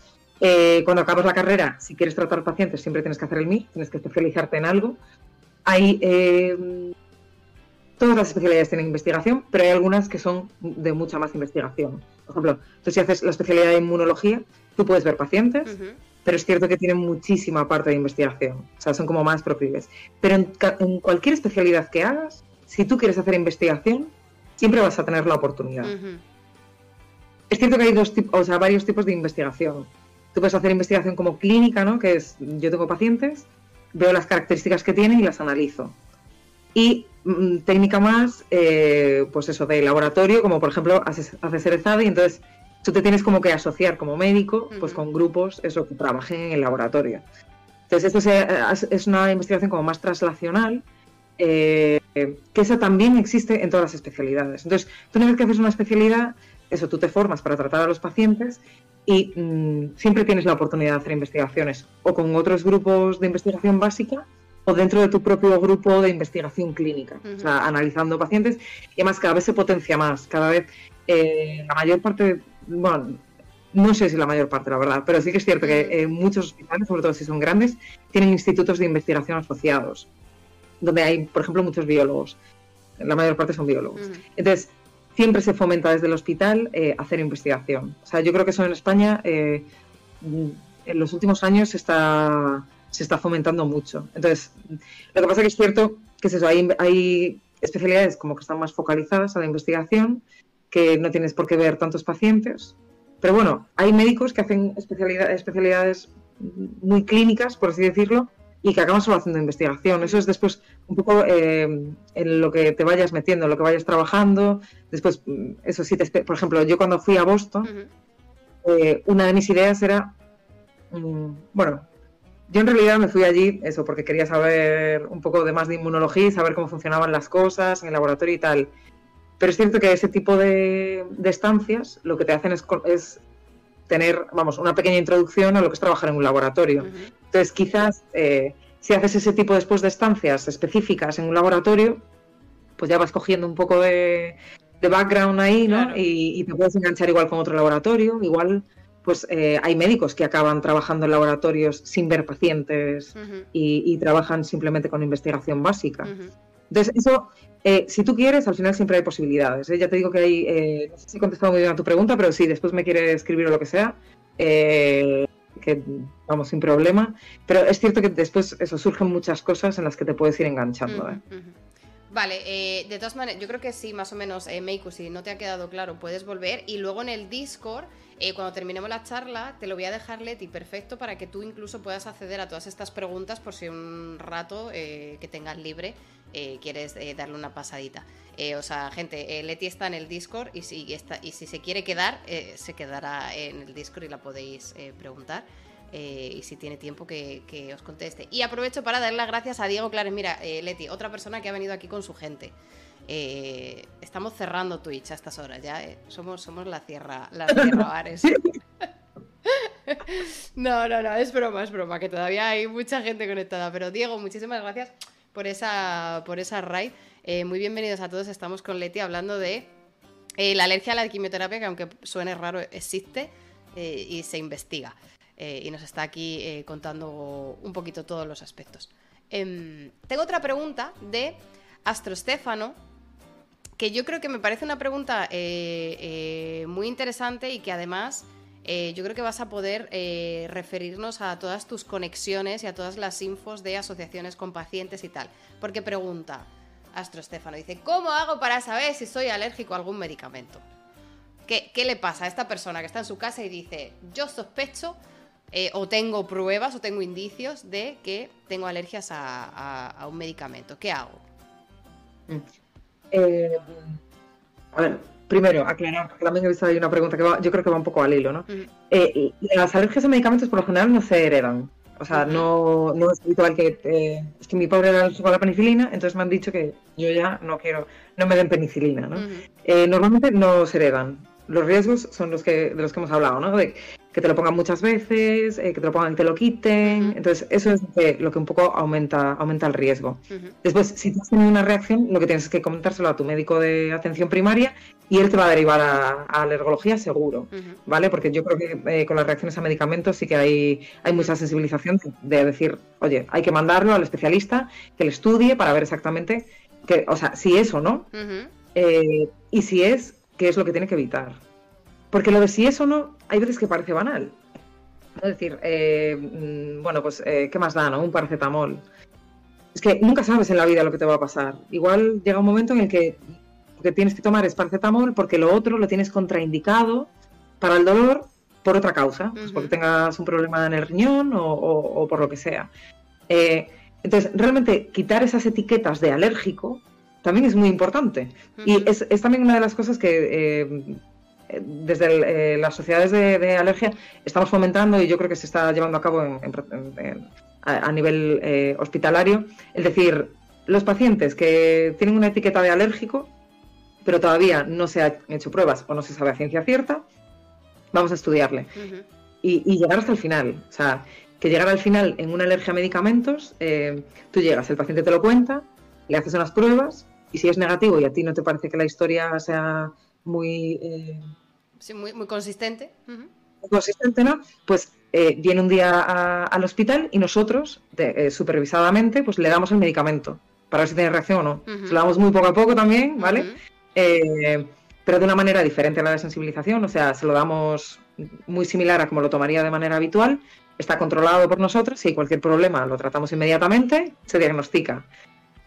Eh, cuando acabas la carrera, si quieres tratar pacientes, siempre tienes que hacer el MI, tienes que especializarte en algo. Hay eh, todas las especialidades tienen investigación, pero hay algunas que son de mucha más investigación. Por ejemplo, tú si haces la especialidad de inmunología, tú puedes ver pacientes, pero es cierto que tienen muchísima parte de investigación, o sea, son como más proclives. Pero en, cualquier especialidad que hagas, si tú quieres hacer investigación, siempre vas a tener la oportunidad. Es cierto que hay dos o sea, varios tipos de investigación. Tú puedes hacer investigación como clínica, ¿no? Que es, yo tengo pacientes, veo las características que tienen y las analizo. Y mm, técnica más, eh, pues eso, de laboratorio, como por ejemplo haces, haces y entonces tú te tienes como que asociar como médico, pues con grupos, eso, que trabajen en el laboratorio. Entonces, esto es una investigación como más translacional, eh, que esa también existe en todas las especialidades. Entonces, tú una vez que haces una especialidad, eso, tú te formas para tratar a los pacientes y mm, siempre tienes la oportunidad de hacer investigaciones o con otros grupos de investigación básica o dentro de tu propio grupo de investigación clínica, o sea, analizando pacientes y además cada vez se potencia más, cada vez eh, la mayor parte, bueno, no sé si la mayor parte, la verdad, pero sí que es cierto que muchos hospitales, sobre todo si son grandes, tienen institutos de investigación asociados, donde hay, por ejemplo, muchos biólogos. La mayor parte son biólogos. Entonces, siempre se fomenta desde el hospital eh, hacer investigación. O sea, yo creo que eso en España eh, en los últimos años se está, se está fomentando mucho. Entonces, lo que pasa es que es cierto que es hay, hay especialidades como que están más focalizadas a la investigación, que no tienes por qué ver tantos pacientes. Pero bueno, hay médicos que hacen especialidades muy clínicas, por así decirlo, y que acaban solo haciendo investigación. Eso es después un poco eh, en lo que te vayas metiendo, en lo que vayas trabajando. Después, mm, eso sí, te, por ejemplo, yo cuando fui a Boston, eh, una de mis ideas era, mm, bueno, yo en realidad me fui allí, eso, porque quería saber un poco de más de inmunología y saber cómo funcionaban las cosas en el laboratorio y tal. Pero es cierto que ese tipo de, estancias lo que te hacen es, es tener, vamos, una pequeña introducción a lo que es trabajar en un laboratorio. Entonces, quizás eh, si haces ese tipo después de estancias específicas en un laboratorio, pues ya vas cogiendo un poco de, background ahí, ¿no? Y, te puedes enganchar igual con otro laboratorio, igual pues eh, hay médicos que acaban trabajando en laboratorios sin ver pacientes y, trabajan simplemente con investigación básica. Entonces, eso, eh, si tú quieres, al final siempre hay posibilidades. Ya te digo que hay, no sé si he contestado muy bien a tu pregunta, pero si después me quieres escribir o lo que sea, que vamos sin problema, pero es cierto que después eso surgen muchas cosas en las que te puedes ir enganchando. ¿eh?
Vale, eh, de todas maneras, yo creo que sí, más o menos, eh, Meiku, si no te ha quedado claro, puedes volver y luego en el Discord, eh, cuando terminemos la charla, te lo voy a dejar, Leti, perfecto, para que tú incluso puedas acceder a todas estas preguntas por si un rato que tengas libre quieres darle una pasadita. o sea, gente, Leti está en el Discord y si, está, y si se quiere quedar, se quedará en el Discord y la podéis preguntar. Eh, y si tiene tiempo que, os conteste. Y aprovecho para dar las gracias a Diego Clares. Mira, eh, Leti, otra persona que ha venido aquí con su gente. Eh, estamos cerrando Twitch a estas horas ya. Somos, somos la Sierra, la Sierra Bares. no, no, no, es broma, es broma, que todavía hay mucha gente conectada. Pero Diego, muchísimas gracias por esa, por esa raid. muy bienvenidos a todos. Estamos con Leti hablando de la alergia a la quimioterapia, que aunque suene raro, existe y se investiga. Eh, y nos está aquí eh, contando un poquito todos los aspectos. Em, tengo otra pregunta de Astro Stefano, que yo creo que me parece una pregunta eh, muy interesante y que además yo creo que vas a poder referirnos a todas tus conexiones y a todas las infos de asociaciones con pacientes y tal. Porque pregunta Astro Stefano, dice, ¿cómo hago para saber si soy alérgico a algún medicamento? ¿Qué, ¿Qué, le pasa a esta persona que está en su casa y dice, yo sospecho eh, o tengo pruebas o tengo indicios de que tengo alergias a, un medicamento. ¿Qué hago?
Mm. Eh, a ver, primero, aclarar, porque también he visto ahí una pregunta que yo creo que va un poco al hilo, ¿no? Eh, las alergias a medicamentos por lo general no se heredan. O sea, no, no, es habitual que... es que mi padre era alérgico a la penicilina, entonces me han dicho que yo ya no quiero, no me den penicilina, ¿no? normalmente no se heredan. Los riesgos son los que, de los que hemos hablado, ¿no? De que te lo pongan muchas veces, eh, que te lo pongan y te lo quiten. Entonces, eso es lo que, un poco aumenta, aumenta el riesgo. Después, si tú has tenido una reacción, lo que tienes es que comentárselo a tu médico de atención primaria y él te va a derivar a, alergología seguro, ¿vale? Porque yo creo que eh, con las reacciones a medicamentos sí que hay, hay mucha sensibilización de decir, oye, hay que mandarlo al especialista, que le estudie para ver exactamente que, o sea, si es o no, eh, y si es, qué es lo que tiene que evitar. Porque lo de si es o no, hay veces que parece banal. Es decir, eh, mm, bueno, pues, eh, ¿qué más da, no? Un paracetamol. Es que nunca sabes en la vida lo que te va a pasar. Igual llega un momento en el que lo que tienes que tomar es paracetamol porque lo otro lo tienes contraindicado para el dolor por otra causa, pues porque tengas un problema en el riñón o, por lo que sea. Eh, entonces, realmente quitar esas etiquetas de alérgico también es muy importante. Y es, también una de las cosas que eh, desde eh, las sociedades de, alergia estamos fomentando y yo creo que se está llevando a cabo a, nivel hospitalario. Es decir, los pacientes que tienen una etiqueta de alérgico, pero todavía no se han hecho pruebas o no se sabe a ciencia cierta, vamos a estudiarle. y, llegar hasta el final. O sea, que llegar al final en una alergia a medicamentos, eh, tú llegas, el paciente te lo cuenta, le haces unas pruebas y si es negativo y a ti no te parece que la historia sea muy...
Eh, sí, muy, muy consistente.
Muy consistente, ¿no? Pues eh, viene un día al hospital y nosotros, supervisadamente, pues le damos el medicamento para ver si tiene reacción o no. Se lo damos muy poco a poco también, ¿vale? pero de una manera diferente a la desensibilización, o sea, se lo damos muy similar a como lo tomaría de manera habitual, está controlado por nosotros, si hay cualquier problema lo tratamos inmediatamente, se diagnostica.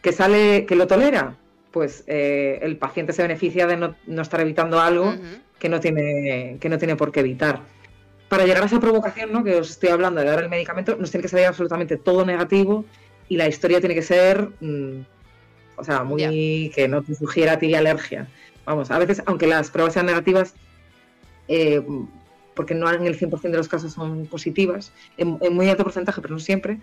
¿Que sale, que lo tolera? Pues eh, el paciente se beneficia de no, estar evitando algo que, no tiene, que no tiene por qué evitar. Para llegar a esa provocación ¿no? que os estoy hablando de dar el medicamento, nos tiene que salir absolutamente todo negativo y la historia tiene que ser, mm, o sea, muy que no te sugiera a ti alergia. Vamos, a veces, aunque las pruebas sean negativas, eh, porque no en el 100% de los casos son positivas, en, muy alto porcentaje, pero no siempre,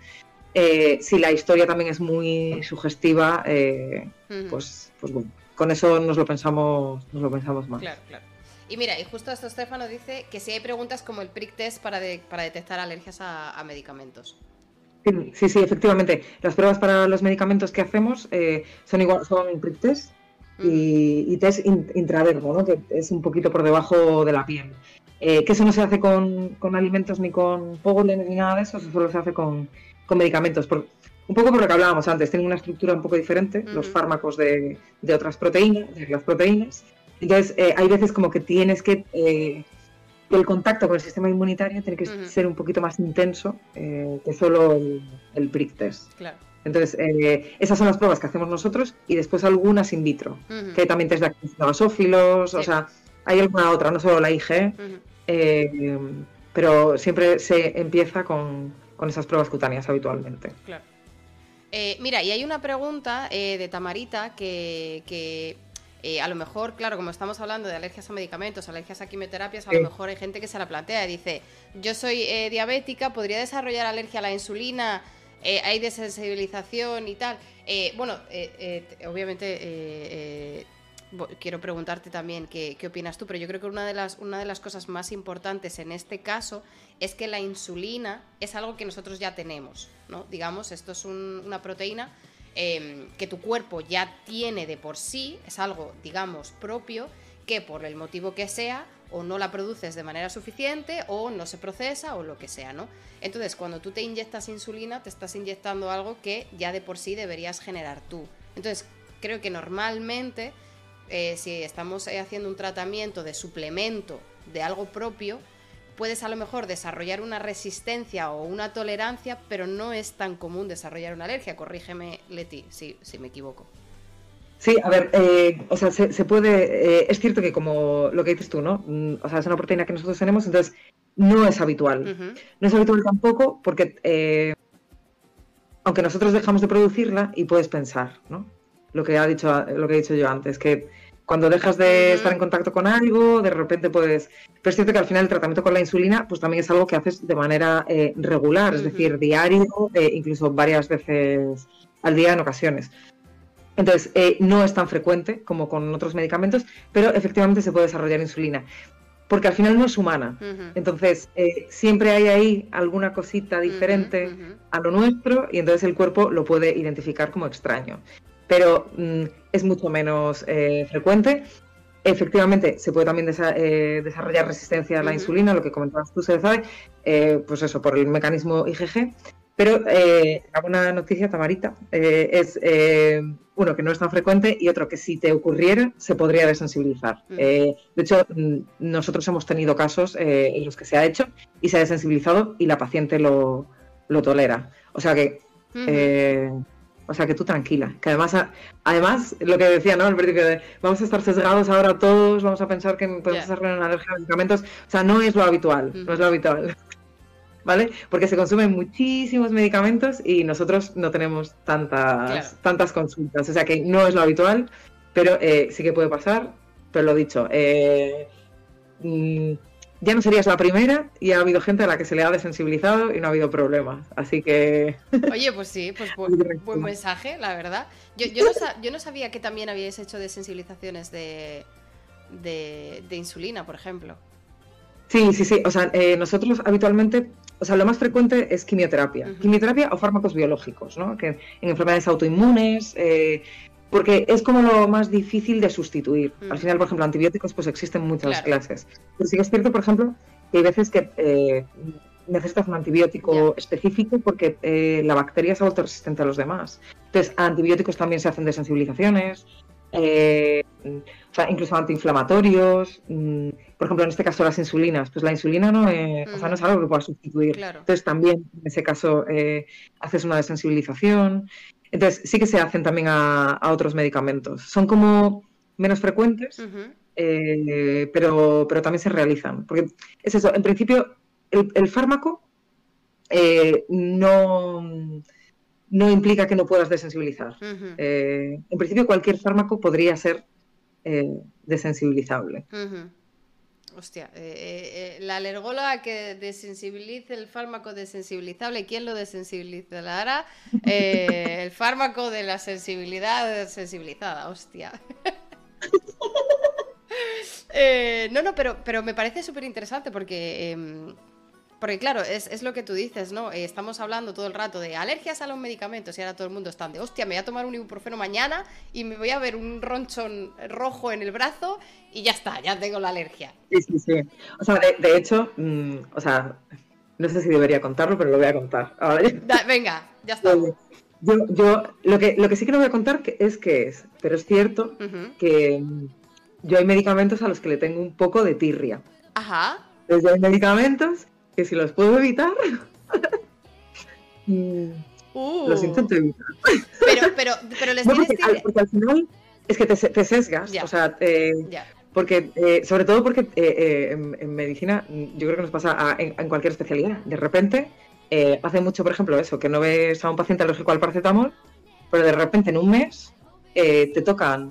eh, si la historia también es muy sugestiva, eh, pues, pues bueno, con eso nos lo pensamos, nos lo pensamos más.
Claro, claro. Y mira, y justo esto Estefano dice que si hay preguntas como el prick test para, para detectar alergias a, medicamentos.
Sí, sí, efectivamente. Las pruebas para los medicamentos que hacemos son igual, son prick test y, test intradermo, ¿no? que es un poquito por debajo de la piel. Eh, que eso no se hace con, alimentos ni con polen ni nada de eso, eso solo se hace con, medicamentos. un poco por lo que hablábamos antes, tienen una estructura un poco diferente, los fármacos de, otras proteínas, de las proteínas. Entonces, eh, hay veces como que tienes que. Eh, el contacto con el sistema inmunitario tiene que ser un poquito más intenso que solo el, el prick test. Claro. Entonces, eh, esas son las pruebas que hacemos nosotros y después algunas in vitro, que hay también test de basófilos, o sea, hay alguna otra, no solo la IG, eh, pero siempre se empieza con, esas pruebas cutáneas habitualmente.
Claro. Eh, mira, y hay una pregunta de Tamarita que, a lo mejor, claro, como estamos hablando de alergias a medicamentos, alergias a quimioterapias, a lo mejor hay gente que se la plantea y dice, yo soy diabética, ¿podría desarrollar alergia a la insulina? Eh, hay desensibilización y tal. Eh, bueno, eh, obviamente quiero preguntarte también qué, opinas tú, pero yo creo que una de, las, una de las cosas más importantes en este caso es que la insulina es algo que nosotros ya tenemos, ¿no? Digamos, esto es una proteína em, que tu cuerpo ya tiene de por sí, es algo, digamos, propio, que por el motivo que sea, o no la produces de manera suficiente o no se procesa o lo que sea, ¿no? Entonces, cuando tú te inyectas insulina, te estás inyectando algo que ya de por sí deberías generar tú. Entonces, creo que normalmente, eh, si estamos eh, haciendo un tratamiento de suplemento de algo propio, puedes a lo mejor desarrollar una resistencia o una tolerancia, pero no es tan común desarrollar una alergia. Corrígeme, Leti, si, si me equivoco.
Sí, a ver, eh, o sea, se, puede, eh, es cierto que como lo que dices tú, ¿no? Mm, o sea, es una proteína que nosotros tenemos, entonces no es habitual. No es habitual tampoco porque, eh, aunque nosotros dejamos de producirla y puedes pensar, ¿no? Lo que, ha dicho, lo que he dicho yo antes, que cuando dejas de estar en contacto con algo, de repente puedes... Pero es cierto que al final el tratamiento con la insulina, pues también es algo que haces de manera regular, es decir, diario, incluso varias veces al día en ocasiones. Entonces, eh, no es tan frecuente como con otros medicamentos, pero efectivamente se puede desarrollar insulina, porque al final no es humana. Entonces, eh, siempre hay ahí alguna cosita diferente a lo nuestro y entonces el cuerpo lo puede identificar como extraño. Pero mm, es mucho menos eh, frecuente. Efectivamente, se puede también desarrollar resistencia a la insulina, lo que comentabas tú, se sabe, pues eso, por el mecanismo IgG. Pero eh, una noticia, Tamarita, eh, es eh, uno que no es tan frecuente y otro que si te ocurriera se podría desensibilizar. Mm. Eh, de hecho, mm, nosotros hemos tenido casos en los que se ha hecho y se ha desensibilizado y la paciente lo, tolera. O sea que... O sea, que tú tranquila. Que además, además lo que decía, ¿no? De vamos a estar sesgados ahora todos, vamos a pensar que podemos yeah. una alergia a medicamentos. O sea, no es lo habitual, no es lo habitual. ¿vale? Porque se consumen muchísimos medicamentos y nosotros no tenemos tantas, tantas consultas, o sea que no es lo habitual, pero eh, sí que puede pasar, pero lo dicho, eh, mm, ya no serías la primera y ha habido gente a la que se le ha desensibilizado y no ha habido problemas, así que...
Oye, pues sí, pues buen, mensaje, la verdad. Yo, yo, no yo, no sabía que también habíais hecho desensibilizaciones de, de, de insulina, por ejemplo.
Sí, sí, sí. O sea, eh, nosotros habitualmente, o sea, lo más frecuente es quimioterapia. Quimioterapia o fármacos biológicos, ¿no? Que en enfermedades autoinmunes, eh, porque es como lo más difícil de sustituir. Al final, por ejemplo, antibióticos, pues existen muchas clases. Pero sí que es cierto, por ejemplo, que hay veces que eh, necesitas un antibiótico específico porque la bacteria se ha vuelto resistente a los demás. Entonces, a antibióticos también se hacen desensibilizaciones. Eh, o sea, incluso antiinflamatorios, mm, por ejemplo, en este caso las insulinas, pues la insulina no es, o sea, no es algo que puedas sustituir. Entonces también en ese caso eh, haces una desensibilización. Entonces sí que se hacen también a, otros medicamentos. Son como menos frecuentes, eh, pero, pero también se realizan. Porque es eso, en principio el, fármaco no no implica que no puedas desensibilizar. Eh, en principio, cualquier fármaco podría ser eh, desensibilizable.
Hostia, eh, la alergóloga que desensibilice el fármaco desensibilizable, ¿quién lo desensibilizará? el fármaco de la sensibilidad sensibilizada, hostia. no, no, pero, pero me parece súper interesante porque em, porque claro, es, lo que tú dices, ¿no? Eh, estamos hablando todo el rato de alergias a los medicamentos y ahora todo el mundo está de, hostia, me voy a tomar un ibuprofeno mañana y me voy a ver un ronchón rojo en el brazo y ya está, ya tengo la alergia.
Sí, sí, sí. O sea, de, hecho, mm, o sea, no sé si debería contarlo, pero lo voy a contar.
venga, ya está.
Yo, yo lo, que, lo que sí que no voy a contar es que es, pero es cierto que mm, yo hay medicamentos a los que le tengo un poco de tirria.
Ajá.
Entonces hay medicamentos que si los puedo evitar, uh. los intento evitar.
Pero, pero, pero les no,
porque, al, porque, al, final es que te, te sesgas, o sea, eh, porque, eh, sobre todo porque eh, en, medicina yo creo que nos pasa en, cualquier especialidad. De repente, hace mucho, por ejemplo, eso, que no ves a un paciente alérgico al paracetamol, pero de repente en un mes te tocan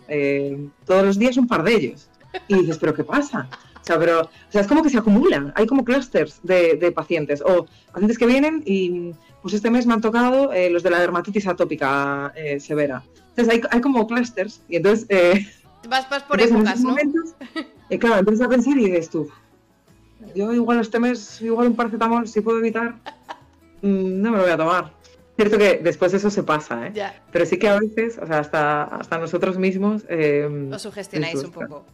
todos los días un par de ellos. Y dices, ¿pero qué pasa? O sea, pero, o sea, es como que se acumulan, hay como clusters de, pacientes, o pacientes que vienen y, pues este mes me han tocado eh, los de la dermatitis atópica eh, severa. Entonces hay, hay, como clusters, y entonces... Eh,
vas, vas por épocas, ¿no?
Momentos, claro, empiezas a pensar y dices tú, yo igual este mes, igual un paracetamol, si puedo evitar, mm, no me lo voy a tomar. Cierto que después eso se pasa, ¿eh? Pero sí que a veces, o sea, hasta, hasta nosotros mismos... Eh,
Os sugestionáis un poco.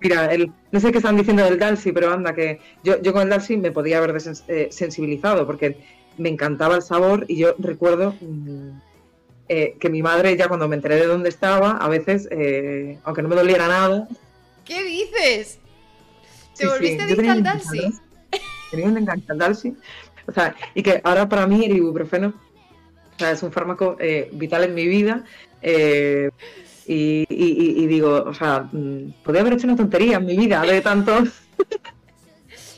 Mira, el, no sé qué están diciendo del Dalsy, pero anda, que yo, yo con el Dalsy me podía haber eh, sensibilizado porque me encantaba el sabor y yo recuerdo mm, eh, que mi madre ya cuando me enteré de dónde estaba, a veces, eh, aunque no me doliera nada...
¿Qué dices? ¿Te volviste adicta al Dalsy?
Tenía un enganche al Dalsy. O sea, y que ahora para mí el ibuprofeno o sea, es un fármaco vital en mi vida. Y, digo, o sea, mm, podría haber hecho una tontería en mi vida de tantos.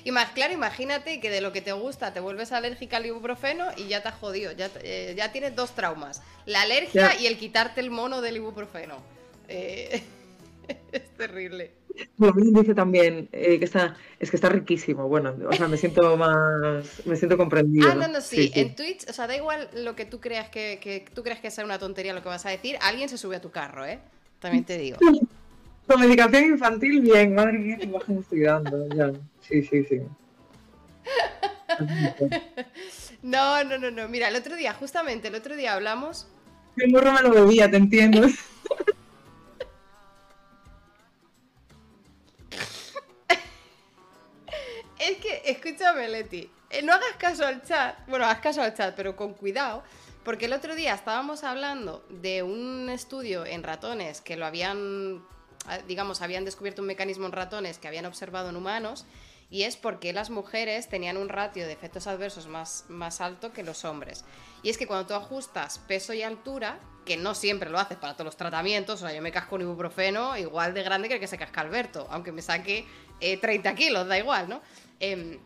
Y más claro, imagínate que de lo que te gusta te vuelves alérgica al ibuprofeno y ya te has jodido, ya, eh, ya tienes dos traumas, la alergia y el quitarte el mono del ibuprofeno. Eh, es terrible.
dice también eh, que está, es que está riquísimo. Bueno, o sea, me siento más, me siento comprendido.
Ah, no, no, sí. En Twitch, o sea, da igual lo que tú creas que, que tú creas que sea una tontería lo que vas a decir, alguien se sube a tu carro, ¿eh? También te digo.
Con medicación infantil, bien, madre mía, qué imagen estoy dando. Ya. Sí, sí, sí.
No, no, no, no. Mira, el otro día, justamente el otro día hablamos.
El morro me lo bebía, te entiendo.
Es que, escúchame, Leti. Eh, no hagas caso al chat. Bueno, haz caso al chat, pero con cuidado. Porque el otro día estábamos hablando de un estudio en ratones que lo habían, ah, digamos, habían descubierto un mecanismo en ratones que habían observado en humanos. Y es porque las mujeres tenían un ratio de efectos adversos más, más alto que los hombres. Y es que cuando tú ajustas peso y altura, que no siempre lo haces para todos los tratamientos, o sea, yo me casco un ibuprofeno igual de grande que el que se casca Alberto, aunque me saque 30 eh, kilos, da igual, ¿no? Em,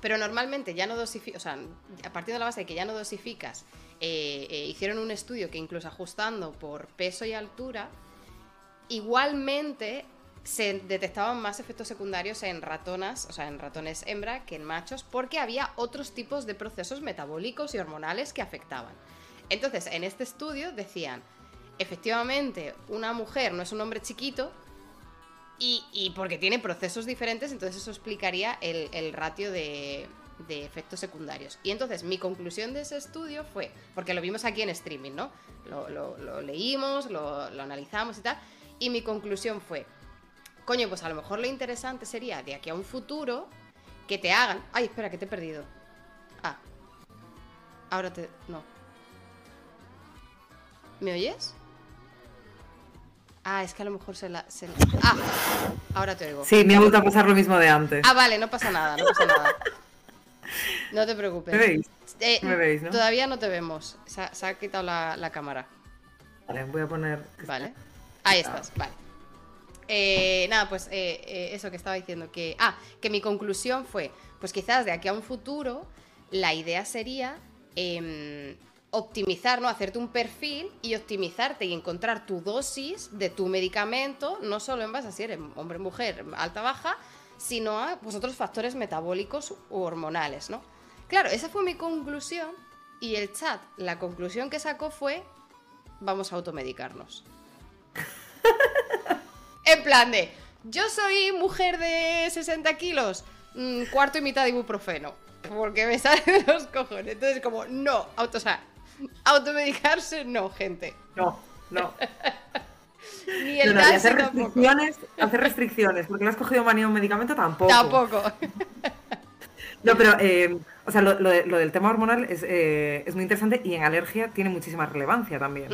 pero normalmente ya no dosificas, o sea, a partir de la base de que ya no dosificas, eh, eh, hicieron un estudio que incluso ajustando por peso y altura, igualmente se detectaban más efectos secundarios en ratonas, o sea, en ratones hembra que en machos, porque había otros tipos de procesos metabólicos y hormonales que afectaban. Entonces, en este estudio decían, efectivamente, una mujer no es un hombre chiquito, y, porque tiene procesos diferentes, entonces eso explicaría el, ratio de, efectos secundarios. Y entonces mi conclusión de ese estudio fue, porque lo vimos aquí en streaming, ¿no? Lo, leímos, lo, analizamos y tal, y mi conclusión fue, coño, pues a lo mejor lo interesante sería de aquí a un futuro que te hagan... Ay, espera, que te he perdido. Ah. Ahora te... No. ¿Me oyes? Ah, es que a lo mejor se la, Ah, ahora te oigo.
Sí, me ha vuelto a pasar lo mismo de antes.
Ah, vale, no pasa nada, no pasa nada. No te preocupes.
¿Me veis?
Eh, ¿Me veis no? Todavía no te vemos. Se ha, quitado la, cámara.
Vale, voy a poner...
Vale. Ahí estás, vale. Eh, nada, pues eh, eso que estaba diciendo, que... Ah, que mi conclusión fue, pues quizás de aquí a un futuro, la idea sería... Optimizar, ¿no? Hacerte un perfil y optimizarte y encontrar tu dosis de tu medicamento, no solo en base a si eres hombre, mujer, alta, baja, sino a pues, otros factores metabólicos u hormonales, ¿no? Claro, esa fue mi conclusión y el chat, la conclusión que sacó fue, vamos a automedicarnos. en plan de, yo soy mujer de 60 kilos, mm, cuarto y mitad de ibuprofeno, porque me salen los cojones. Entonces, como, no, auto, o Automedicarse, no, gente.
No, no. Ni el no, hacer restricciones, hacer restricciones, porque no has cogido manía un medicamento tampoco.
Tampoco.
No, pero, eh, o sea, lo, del tema hormonal eh, es, muy interesante y en alergia tiene muchísima relevancia también.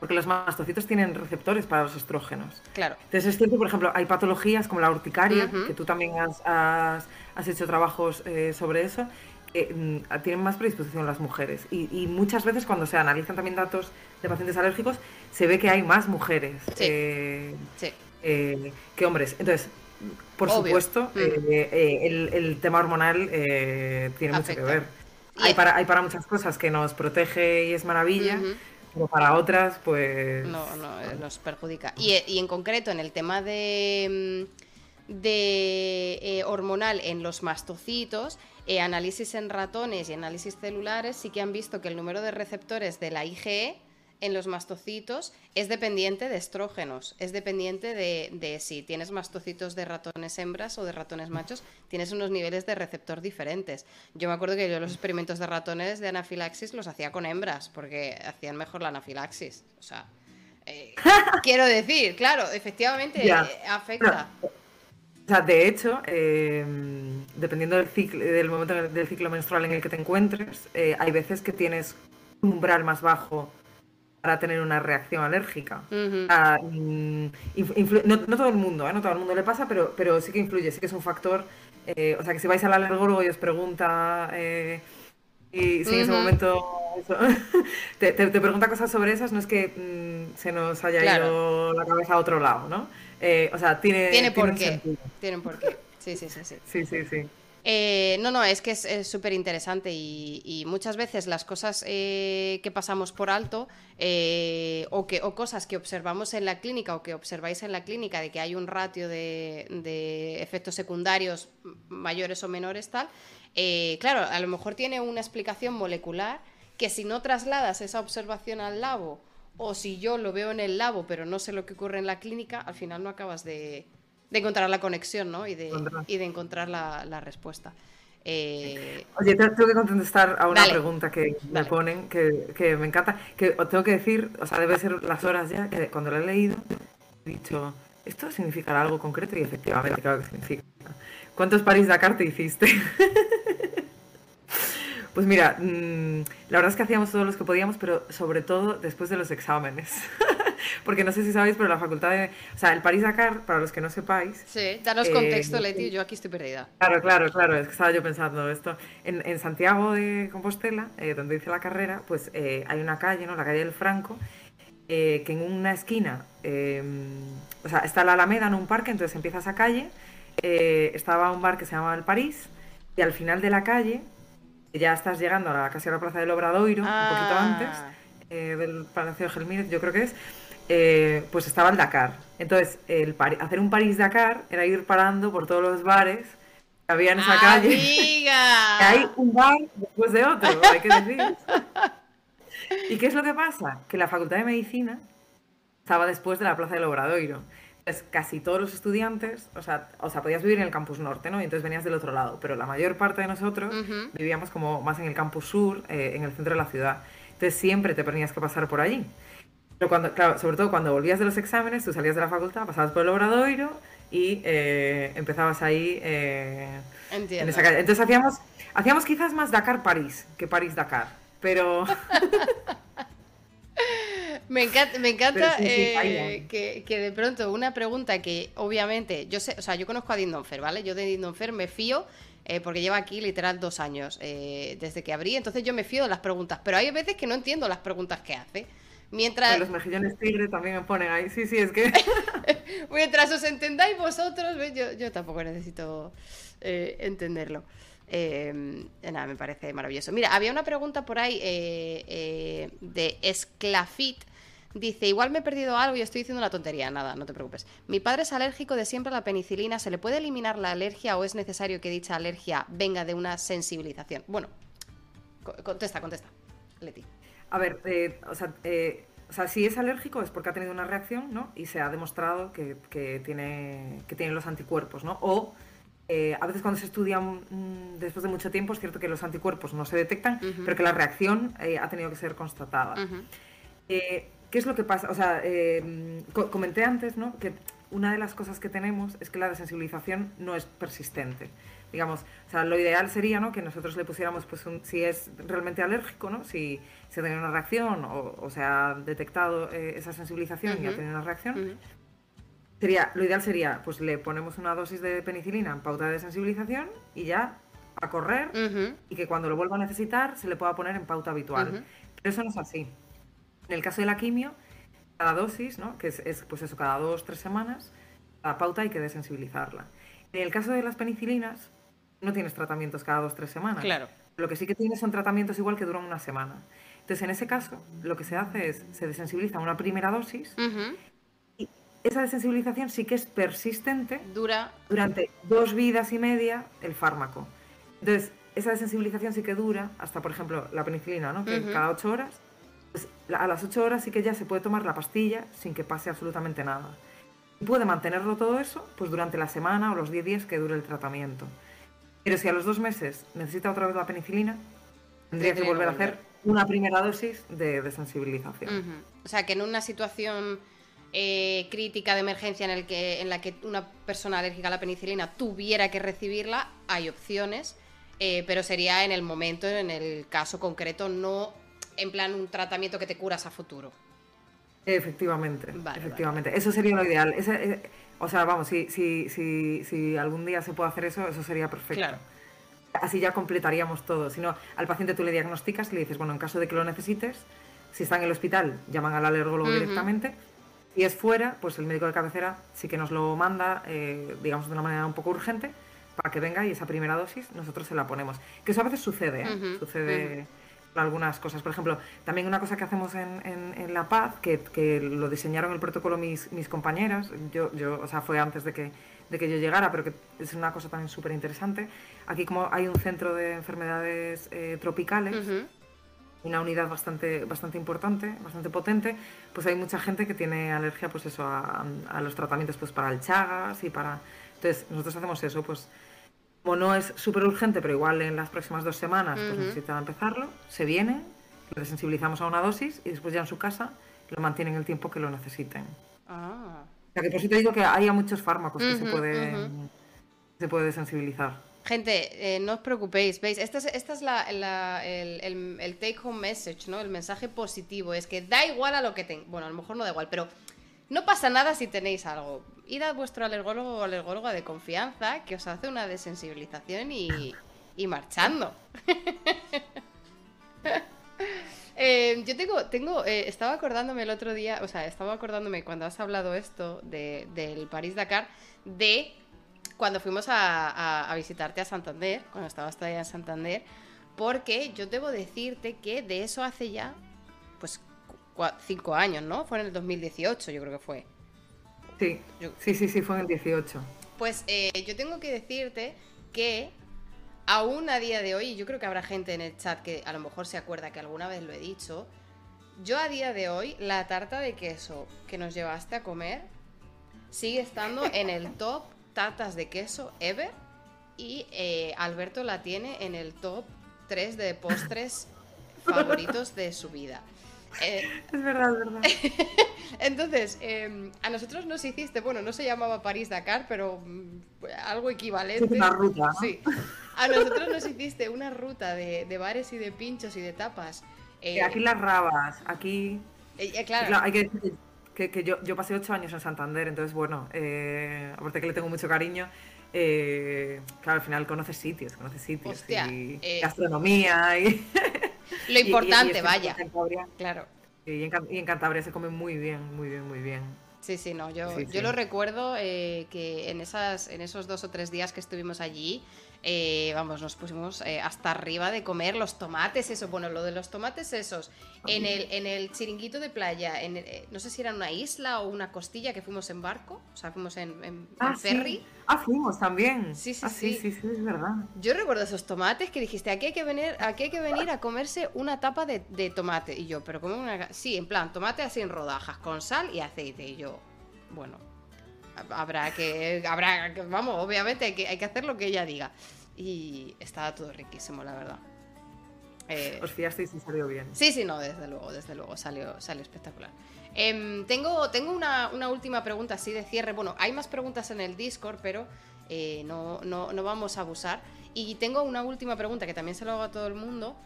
Porque los mastocitos tienen receptores para los estrógenos.
Claro.
Entonces es cierto, por ejemplo, hay patologías como la urticaria, que tú también has, hecho trabajos eh, sobre eso, Mm, tienen más predisposición las mujeres. Y, muchas veces cuando se analizan también datos de pacientes alérgicos, se ve que hay más mujeres eh, eh, que hombres. Entonces, por supuesto, mm. eh, el, tema hormonal tiene mucho que ver. Hay para, hay para muchas cosas que nos protege y es maravilla. Pero para otras, pues.
No, no, nos perjudica. Y, y en concreto, en el tema de, de hormonal en los mastocitos, eh, análisis en ratones y análisis celulares sí que han visto que el número de receptores de la IgE en los mastocitos es dependiente de estrógenos, es dependiente de, si tienes mastocitos de ratones hembras o de ratones machos, tienes unos niveles de receptor diferentes. Yo me acuerdo que yo los experimentos de ratones de anafilaxis los hacía con hembras porque hacían mejor la anafilaxis. O sea, eh, quiero decir, claro, efectivamente eh, afecta.
O sea, de hecho, eh, dependiendo del, ciclo, del momento del ciclo menstrual en el que te encuentres, eh, hay veces que tienes un umbral más bajo para tener una reacción alérgica. Mm, no, todo el mundo, ¿eh? no todo el mundo le pasa, pero, pero sí que influye, sí que es un factor. o sea, que si vais al alergólogo y os pregunta y si en ese momento te, pregunta cosas sobre esas, no es que mm, se nos haya ido la cabeza a otro lado, ¿no? Eh, o sea, tiene,
tiene por qué. Tienen por qué. Sí, sí, sí.
Sí, sí, sí. sí.
Eh, no, no, es que es súper interesante y, muchas veces las cosas eh, que pasamos por alto o, que, o cosas que observamos en la clínica o que observáis en la clínica de que hay un ratio de, de efectos secundarios mayores o menores, tal, claro, a lo mejor tiene una explicación molecular que si no trasladas esa observación al labo o si yo lo veo en el labo pero no sé lo que ocurre en la clínica, al final no acabas de, encontrar la conexión ¿no? y, de, y de encontrar la, respuesta.
Eh... Oye, tengo que contestar a una pregunta que me ponen, que, me encanta, que tengo que decir, o sea, debe ser las horas ya, que cuando lo he leído he dicho, ¿esto significará algo concreto? Y efectivamente, claro que significa. ¿cuántos París-Dakar te hiciste? Pues mira, mm, la verdad es que hacíamos todos los que podíamos, pero sobre todo después de los exámenes. Porque no sé si sabéis, pero la facultad de... O sea, el París-Dakar, para los que no sepáis...
Sí, danos contexto, eh, Leti, yo aquí estoy perdida.
Claro, claro, claro, es que estaba yo pensando esto. En, Santiago de Compostela, eh, donde hice la carrera, pues eh, hay una calle, ¿no? La calle del Franco, que en una esquina, o sea, está la Alameda en un parque, entonces empieza esa calle, estaba un bar que se llama El París, y al final de la calle ya estás llegando a la, casi a la plaza del Obradoiro, un poquito
ah.
antes, eh, del Palacio de Gelmírez, yo creo que es, eh, pues estaba el Dakar. Entonces, el hacer un París-Dakar era ir parando por todos los bares que había en esa calle. hay un bar después de otro, hay que decir. ¿Y qué es lo que pasa? Que la Facultad de Medicina estaba después de la Plaza del Obradoiro pues casi todos los estudiantes, o sea, o sea, podías vivir en el campus norte, ¿no? Y entonces venías del otro lado, pero la mayor parte de nosotros vivíamos como más en el campus sur, eh, en el centro de la ciudad. Entonces siempre te tenías que pasar por allí. Pero cuando, claro, sobre todo cuando volvías de los exámenes, tú salías de la facultad, pasabas por el Obradoiro y eh, empezabas ahí
eh,
en esa calle. Entonces hacíamos, hacíamos quizás más Dakar-París que París-Dakar, pero...
Me encanta, me encanta eh, que, de pronto una pregunta que obviamente yo sé, o sea, yo conozco a Dindonfer, ¿vale? Yo de Dindonfer me fío eh, porque lleva aquí literal dos años eh, desde que abrí, entonces yo me fío de las preguntas, pero hay veces que no entiendo las preguntas que hace. Mientras...
Los mejillones tigre también me ponen ahí, sí, sí, es que...
Mientras os entendáis vosotros, yo, yo tampoco necesito entenderlo. nada, me parece maravilloso. Mira, había una pregunta por ahí de Esclafit Dice, igual me he perdido algo y estoy diciendo una tontería. Nada, no te preocupes. Mi padre es alérgico de siempre a la penicilina. ¿Se le puede eliminar la alergia o es necesario que dicha alergia venga de una sensibilización? Bueno, contesta, contesta. Leti.
A ver, eh, o, sea, eh, o, sea, si es alérgico es porque ha tenido una reacción, ¿no? Y se ha demostrado que, tiene, que tiene los anticuerpos, ¿no? O eh, a veces cuando se estudia mm, después de mucho tiempo es cierto que los anticuerpos no se detectan, pero que la reacción ha tenido que ser constatada. ¿Qué es lo que pasa? O sea, eh, comenté antes, ¿no? Que una de las cosas que tenemos es que la desensibilización no es persistente. Digamos, o sea, lo ideal sería, ¿no? Que nosotros le pusiéramos, pues, si es realmente alérgico, ¿no? Si se tiene una reacción o, se ha detectado eh, esa sensibilización y ha tenido una reacción, sería, lo ideal sería, pues, le ponemos una dosis de penicilina en pauta de desensibilización y ya a correr y que cuando lo vuelva a necesitar se le pueda poner en pauta habitual. Pero eso no es así. En el caso de la quimio, cada dosis, ¿no? que es, pues eso, cada dos, tres semanas, la pauta hay que desensibilizarla. En el caso de las penicilinas, no tienes tratamientos cada dos, tres semanas.
Claro.
Lo que sí que tienes son tratamientos igual que duran una semana. Entonces, en ese caso, lo que se hace es, se desensibiliza una primera dosis y esa desensibilización sí que es persistente.
Dura.
Durante dos vidas y media el fármaco. Entonces, esa desensibilización sí que dura hasta, por ejemplo, la penicilina, ¿no? Que cada ocho horas a las 8 horas sí que ya se puede tomar la pastilla sin que pase absolutamente nada. Y puede mantenerlo todo eso pues durante la semana o los 10 días que dure el tratamiento. Pero si a los dos meses necesita otra vez la penicilina, tendría que volver a hacer una primera dosis de desensibilización.
O sea, que en una situación eh, crítica de emergencia en, el que, en la que una persona alérgica a la penicilina tuviera que recibirla, hay opciones, eh, pero sería en el momento, en el caso concreto, no en plan un tratamiento que te curas a futuro.
Efectivamente, efectivamente. Eso sería lo ideal. Eh, o sea, vamos, si, si, si, si algún día se puede hacer eso, eso sería perfecto. Así ya completaríamos todo. Si no, al paciente tú le diagnosticas y le dices, bueno, en caso de que lo necesites, si está en el hospital, llaman al alergólogo directamente. Si es fuera, pues el médico de cabecera sí que nos lo manda, eh, digamos, de una manera un poco urgente, para que venga y esa primera dosis nosotros se la ponemos. Que eso a veces sucede, ¿eh? sucede algunas cosas. Por ejemplo, también una cosa que hacemos en, en, La Paz, que, que, lo diseñaron el protocolo mis, mis compañeras, yo, yo, o sea, fue antes de que, de que yo llegara, pero que es una cosa también súper interesante. Aquí como hay un centro de enfermedades eh, tropicales, una unidad bastante, bastante importante, bastante potente, pues hay mucha gente que tiene alergia pues eso, a, a los tratamientos pues para el Chagas y para... Entonces, nosotros hacemos eso, pues como no es súper urgente, pero igual en las próximas dos semanas pues necesitan empezarlo, se viene, lo desensibilizamos a una dosis y después ya en su casa lo mantienen el tiempo que lo necesiten.
Ah.
O sea que por eso te digo que hay muchos fármacos que se pueden, se puede sensibilizar.
Gente, eh, no os preocupéis, ¿veis? Esta es, esta es la, el, el, take home message, ¿no? El mensaje positivo es que da igual a lo que tenga. Bueno, a lo mejor no da igual, pero no pasa nada si tenéis algo. Id a vuestro alergólogo o alergóloga de confianza que os hace una desensibilización y, y marchando. Eh, yo tengo, tengo eh, estaba acordándome el otro día, o sea, estaba acordándome cuando has hablado esto de, del París-Dakar, de cuando fuimos a, visitarte a Santander, cuando estabas todavía en Santander, porque yo debo decirte que de eso hace ya, pues, cinco años, ¿no? Fue en el 2018, yo creo que fue.
Sí, sí, sí, sí, fue en el 18.
Pues eh, yo tengo que decirte que aún a día de hoy, yo creo que habrá gente en el chat que a lo mejor se acuerda que alguna vez lo he dicho, yo a día de hoy, la tarta de queso que nos llevaste a comer sigue estando en el top tartas de queso ever y eh, Alberto la tiene en el top 3 de postres favoritos de su vida.
Eh, es verdad, es verdad.
Entonces, em, a nosotros nos hiciste, bueno, no se llamaba París-Dakar, pero mm, algo equivalente.
una ruta.
Sí. A nosotros nos hiciste una ruta de, bares y de pinchos y de tapas.
Eh, aquí las rabas, aquí.
claro.
Hay que decir que, yo, yo, pasé ocho años en Santander, entonces, bueno, eh, aparte que le tengo mucho cariño, eh, claro, al final conoces sitios, conoces sitios. y eh, gastronomía y...
Lo importante, vaya. claro.
Y en, Cantabria se come muy bien, muy bien, muy bien.
Sí, sí, no, yo, yo lo recuerdo que en, esas, en esos dos o tres días que estuvimos allí, eh, vamos, nos pusimos eh, hasta arriba de comer los tomates, eso, bueno, lo de los tomates esos, en el, en el chiringuito de playa, en eh, no sé si era una isla o una costilla que fuimos en barco, o sea, fuimos en,
ah,
ferry.
Ah, fuimos también.
Sí,
ah,
sí,
sí, sí, sí, es verdad.
Yo recuerdo esos tomates que dijiste, aquí hay que venir, aquí hay que venir a comerse una tapa de, de tomate. Y yo, pero como una... Sí, en plan, tomate así en rodajas, con sal y aceite. Y yo, bueno, habrá que, habrá, vamos, obviamente hay que, hay que hacer lo que ella diga. Y estaba todo riquísimo, la verdad.
Eh, Os fiasteis y salió bien.
Sí, sí, no, desde luego, desde luego, salió, salió espectacular. Em, tengo tengo una, última pregunta así de cierre. Bueno, hay más preguntas en el Discord, pero eh, no, no, vamos a abusar. Y tengo una última pregunta que también se lo hago a todo el mundo.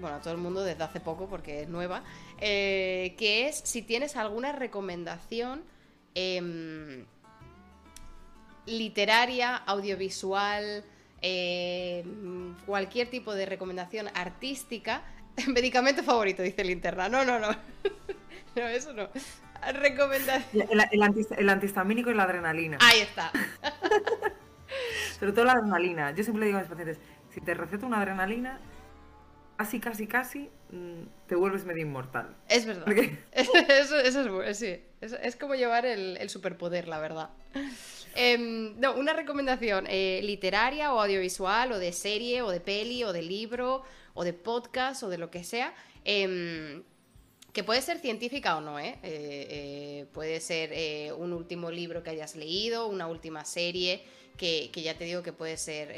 Bueno, a todo el mundo desde hace poco porque es nueva, eh, que es si tienes alguna recomendación em, literaria, audiovisual, em, cualquier tipo de recomendación artística. Medicamento favorito, dice Linterna. No, no, no. no, eso no. Recomendación.
El, antihistamínico y la adrenalina.
Ahí está.
Sobre todo la adrenalina. Yo siempre le digo a mis pacientes, si te receto una adrenalina, casi, casi, casi mm, te vuelves medio inmortal.
Es verdad. Eso, es, sí. es, como llevar el, superpoder, la verdad. Em, no, una recomendación eh, literaria o audiovisual o de serie o de peli o de libro o de podcast o de lo que sea. Em, que puede ser científica o no, ¿eh? eh, eh puede ser un último libro que hayas leído, una última serie, que, que ya te digo que puede ser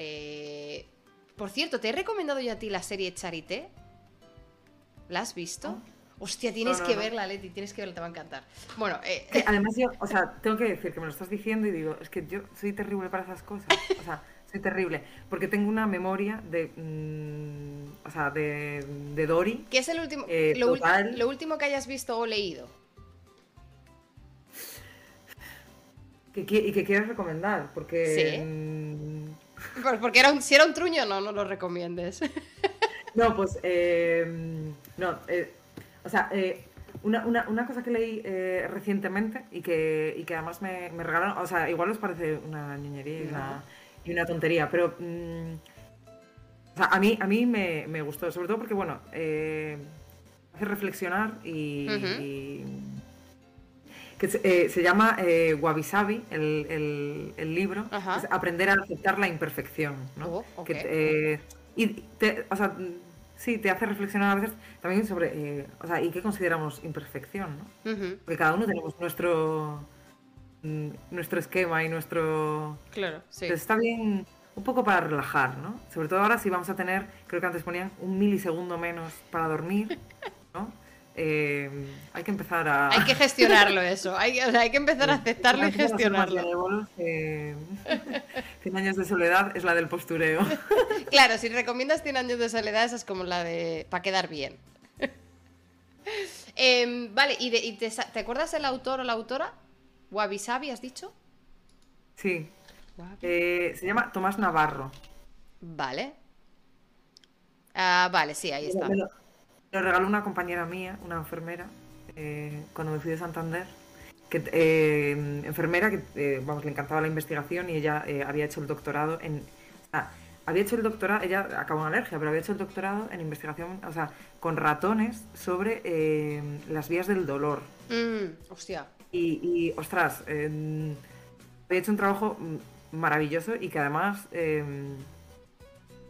por cierto, ¿te he recomendado yo a ti la serie Charité? ¿La has visto? Ah. Hostia, tienes que verla, Leti, tienes que verla, te va a encantar. Bueno, eh,
además yo, o sea, tengo que decir que me lo estás diciendo y digo, es que yo soy terrible para esas cosas. O sea, soy terrible. Porque tengo una memoria de. Mm, o sea, de, de Dory.
¿Qué es el último, eh, lo, último que hayas visto o leído?
y que quieres recomendar, porque.
Sí. Mm, porque era un, si era un truño, no, no lo recomiendes.
No, pues, eh, no, eh, o sea, eh, una, una, una, cosa que leí recientemente y que, y que además me, me, regalaron, o sea, igual os parece una niñería y una, y una tontería, pero mm, o sea, a mí, a mí me, me, gustó, sobre todo porque, bueno, hace reflexionar y que se, llama eh, Wabi Sabi, el, libro, aprender a aceptar la imperfección, ¿no? Oh, que, y te, o sea, sí, te hace reflexionar a veces también sobre, eh, o sea, ¿y qué consideramos imperfección, no? Porque cada uno tenemos nuestro mm, nuestro esquema y nuestro...
Claro, sí.
Entonces está bien un poco para relajar, ¿no? Sobre todo ahora si vamos a tener, creo que antes ponían un milisegundo menos para dormir, ¿no? Eh, hay que empezar a...
Hay que gestionarlo eso, hay, hay que empezar a aceptarlo y gestionarlo.
100 años de soledad es la del postureo.
Claro, si recomiendas 100 años de soledad, esa es como la de... para quedar bien. Em, vale, ¿y, te, acuerdas el autor o la autora? Wabi Sabi, has dicho?
Sí. Eh, se llama Tomás Navarro.
Vale. Ah, vale, sí, ahí está.
lo, regaló una compañera mía, una enfermera, eh, cuando me fui de Santander. Que, eh, enfermera que, vamos, le encantaba la investigación y ella había hecho el doctorado en había hecho el doctorado, ella acabó en alergia, pero había hecho el doctorado en investigación, o sea, con ratones sobre eh, las vías del dolor.
Mm, hostia.
Y, ostras, había hecho un trabajo maravilloso y que además em,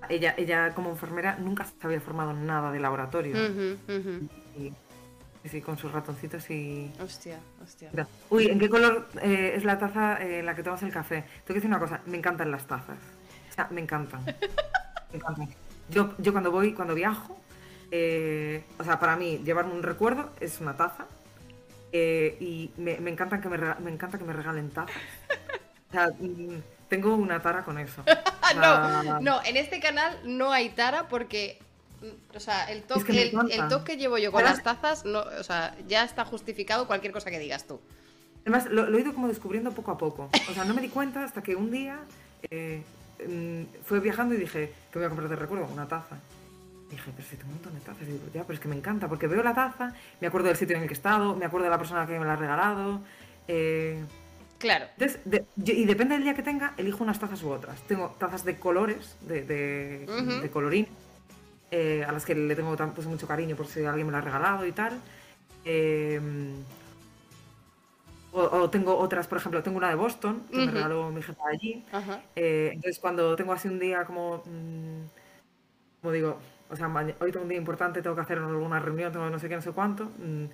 ella, ella como enfermera nunca se había formado nada de laboratorio. Y, sí, con sus ratoncitos y...
Hostia, hostia.
Uy, ¿en qué color eh, es la taza en la que tomas el café? Tengo que decir una cosa, me encantan las tazas. O sea, me encantan. me encantan. Yo, yo cuando voy, cuando viajo, eh, o sea, para mí llevarme un recuerdo es una taza. Eh, y me, me, encantan que me, me encanta que me regalen tazas. O sea, mm, tengo una tara con eso.
no, no, en este canal no hay tara porque mm, o sea, el toque, el, toque que llevo yo con las tazas, no, o sea, ya está justificado cualquier cosa que digas tú.
Además, lo, he ido como descubriendo poco a poco. O sea, no me di cuenta hasta que un día eh, Mm, fue viajando y dije, que voy a comprar de recuerdo? Una taza. Y dije, pero si tengo un montón de tazas. Y digo, ya, pero es que me encanta, porque veo la taza, me acuerdo del sitio en el que he estado, me acuerdo de la persona que me la ha regalado. Eh,
claro.
y depende del día que tenga, elijo unas tazas u otras. Tengo tazas de colores, de, de, colorín, eh, a las que le tengo pues, mucho cariño por si alguien me la ha regalado y tal. Eh, o, tengo otras, por ejemplo, tengo una de Boston, que me regaló mi jefa allí. Eh, entonces, cuando tengo así un día como, mm, como digo, o sea, hoy tengo un día importante, tengo que hacer alguna reunión, tengo no sé qué, no sé cuánto, mm,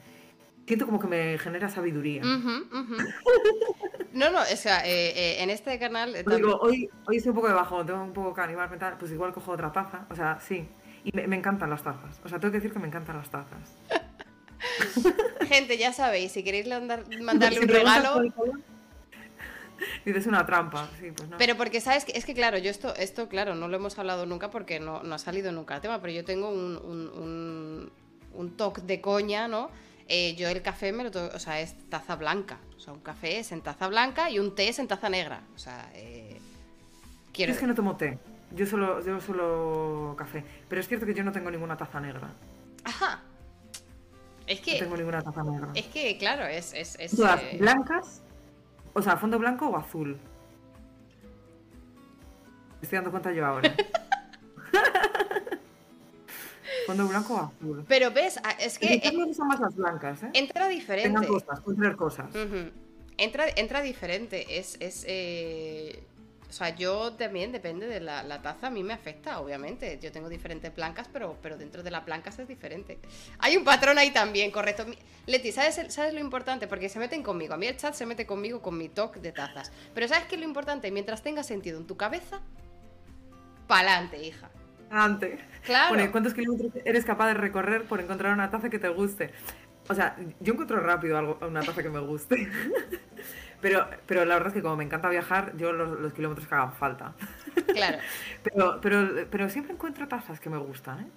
siento como que me genera sabiduría.
no, no, o sea, eh, eh, en este canal...
digo, hoy, hoy estoy un poco de bajo, tengo un poco que animar mental, pues igual cojo otra taza, o sea, sí. Y me, me encantan las tazas, o sea, tengo que decir que me encantan las tazas.
Gente, ya sabéis, si queréis mandarle un regalo.
Dices una trampa, sí, pues
Pero porque, ¿sabes? Es que, claro, yo esto, esto, claro, no lo hemos hablado nunca porque no, ha salido nunca el tema, pero yo tengo un, un, toque de coña, ¿no? Eh, yo el café me lo tomo, o sea, es taza blanca. O sea, un café es en taza blanca y un té es en taza negra. O sea, eh,
quiero... Es que no tomo té. Yo solo, yo solo café. Pero es cierto que yo no tengo ninguna taza negra.
Ajá. Es que.
No tengo ninguna taza negra.
Es que, claro, es. es,
eh, blancas? O sea, fondo blanco o azul. Me estoy dando cuenta yo ahora. fondo blanco o azul.
Pero ves, ah, es que.
En son más las blancas, ¿eh?
Entra diferente.
Tengan cosas, tener cosas.
entra, entra diferente. Es. es eh, o sea, yo también, depende de la, taza, a mí me afecta, obviamente. Yo tengo diferentes blancas, pero, pero dentro de la blanca es diferente. Hay un patrón ahí también, correcto. Leti, ¿sabes, ¿sabes lo importante? Porque se meten conmigo. A mí el chat se mete conmigo con mi toque de tazas. Pero ¿sabes qué es lo importante? Mientras tenga sentido en tu cabeza, pa'lante, hija.
Pa'lante. Claro. ¿cuántos kilómetros eres capaz de recorrer por encontrar una taza que te guste? O sea, yo encuentro rápido algo, una taza que me guste. Pero, pero la verdad es que como me encanta viajar, yo los, kilómetros que hagan falta.
Claro.
pero, pero, pero siempre encuentro tazas que me gustan, ¿eh?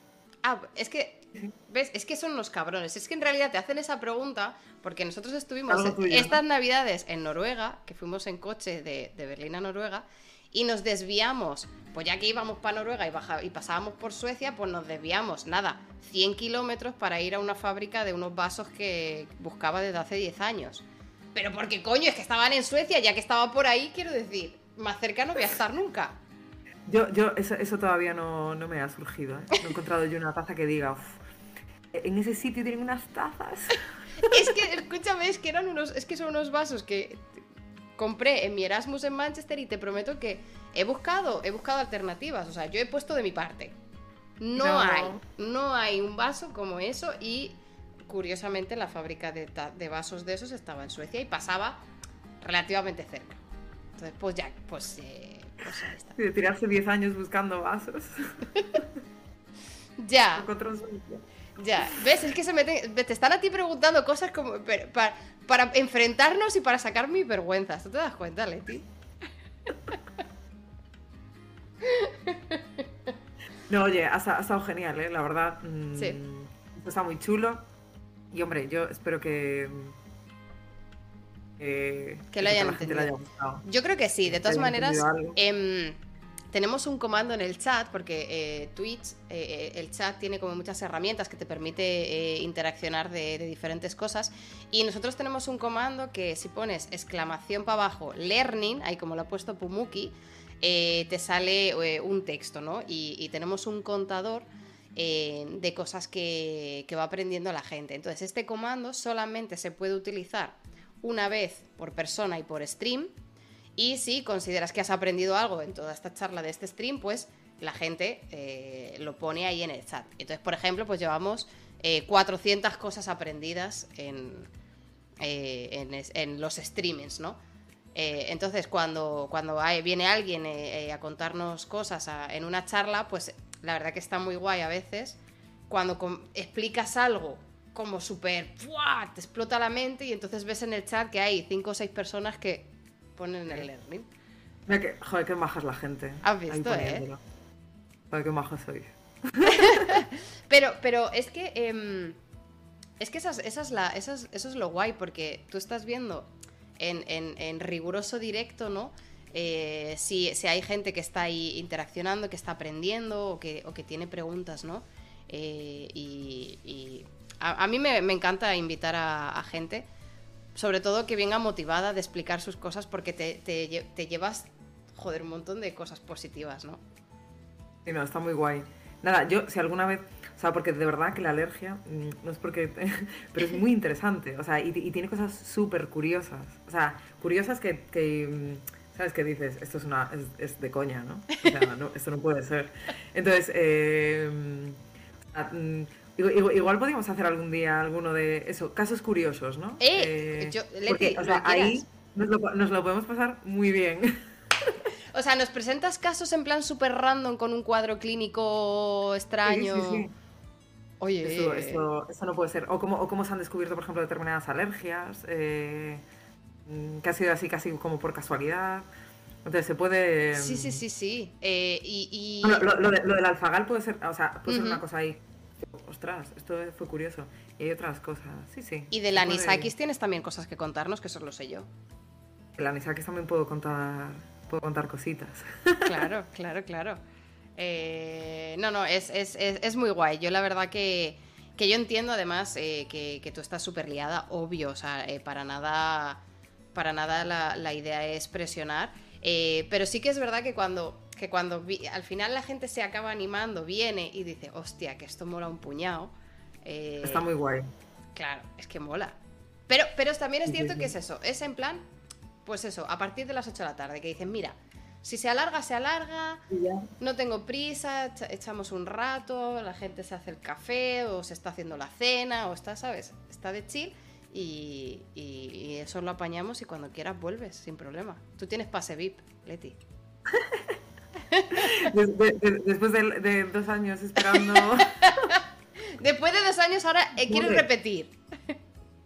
Ah, es que, ¿ves? Es que son unos cabrones. Es que en realidad te hacen esa pregunta porque nosotros estuvimos estas navidades en Noruega, que fuimos en coche de, de, Berlín a Noruega, y nos desviamos, pues ya que íbamos para Noruega y, y pasábamos por Suecia, pues nos desviamos, nada, 100 kilómetros para ir a una fábrica de unos vasos que buscaba desde hace 10 años. Pero porque coño, es que estaban en Suecia, ya que estaba por ahí, quiero decir, más cerca no voy a estar nunca.
Yo, yo eso, eso todavía no, no, me ha surgido. ¿eh? No he encontrado yo una taza que diga, en ese sitio tienen unas tazas.
es que, escúchame, es que eran unos, es que son unos vasos que compré en mi Erasmus en Manchester y te prometo que he buscado, he buscado alternativas. O sea, yo he puesto de mi parte. No, no. hay, no hay un vaso como eso y curiosamente la fábrica de, vasos de esos estaba en Suecia y pasaba relativamente cerca. Entonces, pues ya, pues, eh, pues ahí está.
de tirarse 10 años buscando vasos.
ya. Ya, ves, es que se te, te están a ti preguntando cosas como para, para enfrentarnos y para sacar mis vergüenzas. ¿Tú te das cuenta, Leti?
No, oye, ha, estado genial, ¿eh? La verdad. Mm, sí. Está muy chulo. Y hombre, yo espero que.
que, lo hayan entendido. Yo creo que sí, de todas maneras. Em, tenemos un comando en el chat, porque eh, Twitch, eh, el chat tiene como muchas herramientas que te permite interaccionar de, diferentes cosas. Y nosotros tenemos un comando que si pones exclamación para abajo, learning, ahí como lo ha puesto Pumuki, eh, te sale eh, un texto, ¿no? Y, tenemos un contador eh, de cosas que, va aprendiendo la gente. Entonces, este comando solamente se puede utilizar una vez por persona y por stream. Y si consideras que has aprendido algo en toda esta charla de este stream, pues la gente lo pone ahí en el chat. Entonces, por ejemplo, pues llevamos 400 cosas aprendidas en, en, los streamings, ¿no? Eh, entonces, cuando, cuando viene alguien eh, eh, a contarnos cosas en una charla, pues la verdad que está muy guay a veces. Cuando explicas algo como súper, te explota la mente y entonces ves en el chat que hay cinco o seis personas que ponen el learning.
Mira que, joder, qué majas la gente.
Has visto, ¿eh?
Joder, qué maja soy.
pero, pero es que... Em, es que esa es la, eso es lo guay, porque tú estás viendo en, riguroso directo, ¿no? Eh, si, hay gente que está ahí interaccionando, que está aprendiendo o que, tiene preguntas, ¿no? Eh, y, a, mí me, encanta invitar a, gente, sobre todo que venga motivada de explicar sus cosas porque te, llevas, joder, un montón de cosas positivas, ¿no?
Sí, no, está muy guay. Nada, yo si alguna vez, o sea, porque de verdad que la alergia, mm, no es porque, pero es muy interesante, o sea, y, tiene cosas súper curiosas, o sea, curiosas que, mm, ¿sabes qué dices? Esto es, una, es, de coña, ¿no? Esto no puede ser. Entonces, eh, mm, igual, podríamos hacer algún día alguno de eso, casos curiosos, ¿no?
Eh, yo,
porque, o sea, ahí nos lo, nos lo podemos pasar muy bien.
O sea, nos presentas casos en plan súper random con un cuadro clínico extraño. Sí, sí,
Oye. Eso, no puede ser. O cómo, se han descubierto, por ejemplo, determinadas alergias, eh, que ha sido así casi como por casualidad. Entonces se puede.
Sí, sí, sí, sí. Eh, y,
lo, del alfagal puede ser, o sea, puede ser una cosa ahí. Ostras, esto fue curioso. Y hay otras cosas. Sí, sí.
Y de la anisakis tienes también cosas que contarnos, que eso lo sé yo.
El anisakis también puedo contar puedo contar cositas.
Claro, claro, claro. Eh, no, no, es, muy guay. Yo la verdad que, yo entiendo además eh, que, tú estás súper liada, obvio, o sea, eh, para nada, para nada la, idea es presionar. pero sí que es verdad que cuando, que cuando al final la gente se acaba animando, viene y dice, hostia, que esto mola un puñado.
Está muy guay.
Claro, es que mola. Pero, pero también es cierto que es eso, es en plan, pues eso, a partir de las 8 de la tarde, que dicen, mira, si se alarga, se alarga, no tengo prisa, echamos un rato, la gente se hace el café o se está haciendo la cena o está, ¿sabes? Está de chill y, eso lo apañamos y cuando quieras vuelves, sin problema. Tú tienes pase VIP, Leti.
Después de, dos años esperando...
Después de dos años ahora eh, repetir.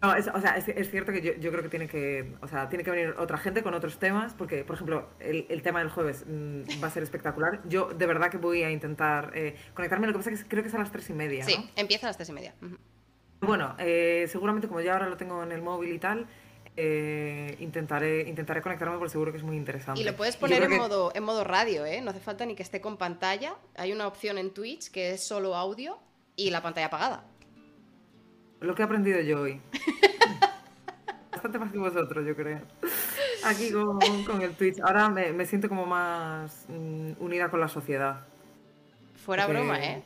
No, es, o sea, es, cierto que yo, creo que tiene que, o sea, tiene que venir otra gente con otros temas, porque, por ejemplo, el, tema del jueves mm, va a ser espectacular. Yo de verdad que voy a intentar eh, conectarme, lo que pasa es que creo que es a las tres y media.
Sí, empieza a las tres y media.
Bueno, eh, seguramente como ya ahora lo tengo en el móvil y tal, eh, intentaré, intentaré conectarme porque seguro que es muy interesante.
Y lo puedes poner en, modo, en modo radio, ¿eh? No hace falta ni que esté con pantalla. Hay una opción en Twitch que es solo audio y la pantalla apagada.
Lo que he aprendido yo hoy. Bastante más que vosotros, yo creo. Aquí con, el Twitch. Ahora me, siento como más mm, unida con la sociedad.
Fuera broma, ¿eh?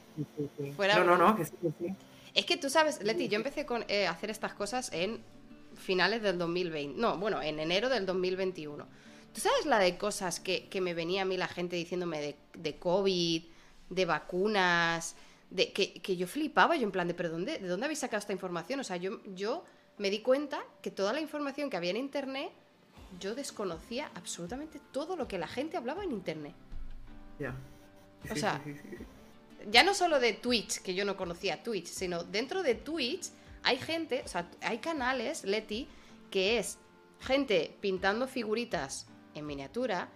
no, no, no, que sí, que sí.
Es que tú sabes, Leti, yo empecé con eh, hacer estas cosas en finales del 2020. No, bueno, en enero del 2021. ¿Tú sabes la de cosas que, me venía a mí la gente diciéndome de, de COVID, de vacunas, de, que, yo flipaba, yo en plan de, pero dónde, ¿de dónde habéis sacado esta información? O sea, yo, yo me di cuenta que toda la información que había en Internet, yo desconocía absolutamente todo lo que la gente hablaba en Internet.
Ya.
o sea, ya no solo de Twitch, que yo no conocía Twitch, sino dentro de Twitch hay gente, o sea, hay canales, Leti, que es gente pintando figuritas en miniatura.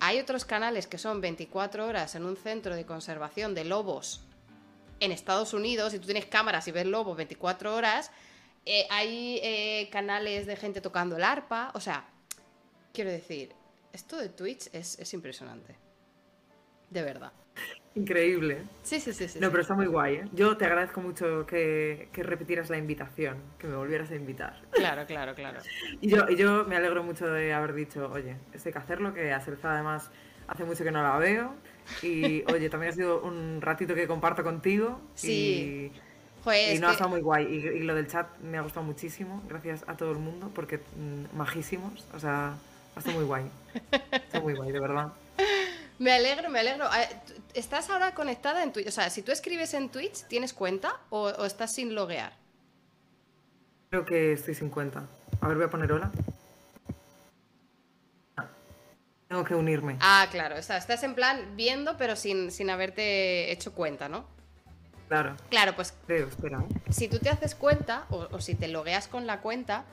Hay otros canales que son 24 horas en un centro de conservación de lobos en Estados Unidos y tú tienes cámaras y ves lobos 24 horas. Eh, hay eh, canales de gente tocando el arpa. O sea, quiero decir, esto de Twitch es, es impresionante. De verdad.
Increíble.
Sí, sí, sí, sí.
No, pero está muy guay. ¿eh? Yo te agradezco mucho que, que, repitieras la invitación, que me volvieras a invitar.
Claro, claro, claro.
y, yo, y yo me alegro mucho de haber dicho, oye, esto hay que hacerlo, que a además hace mucho que no la veo. Y oye, también ha sido un ratito que comparto contigo.
Sí.
Y, y no, ha estado muy guay. Y, lo del chat me ha gustado muchísimo. Gracias a todo el mundo, porque mm, majísimos. O sea, ha estado muy guay. Está muy guay, de verdad.
Me alegro, me alegro. ¿Estás ahora conectada en Twitch? O sea, si tú escribes en Twitch, ¿tienes cuenta o, estás sin loguear?
Creo que estoy sin cuenta. A ver, voy a poner hola. Ah, tengo que unirme.
Ah, claro. O sea, estás en plan viendo, pero sin, sin haberte hecho cuenta, ¿no?
Claro.
Claro, pues.
Creo, espera. ¿eh?
Si tú te haces cuenta, o, si te logueas con la cuenta,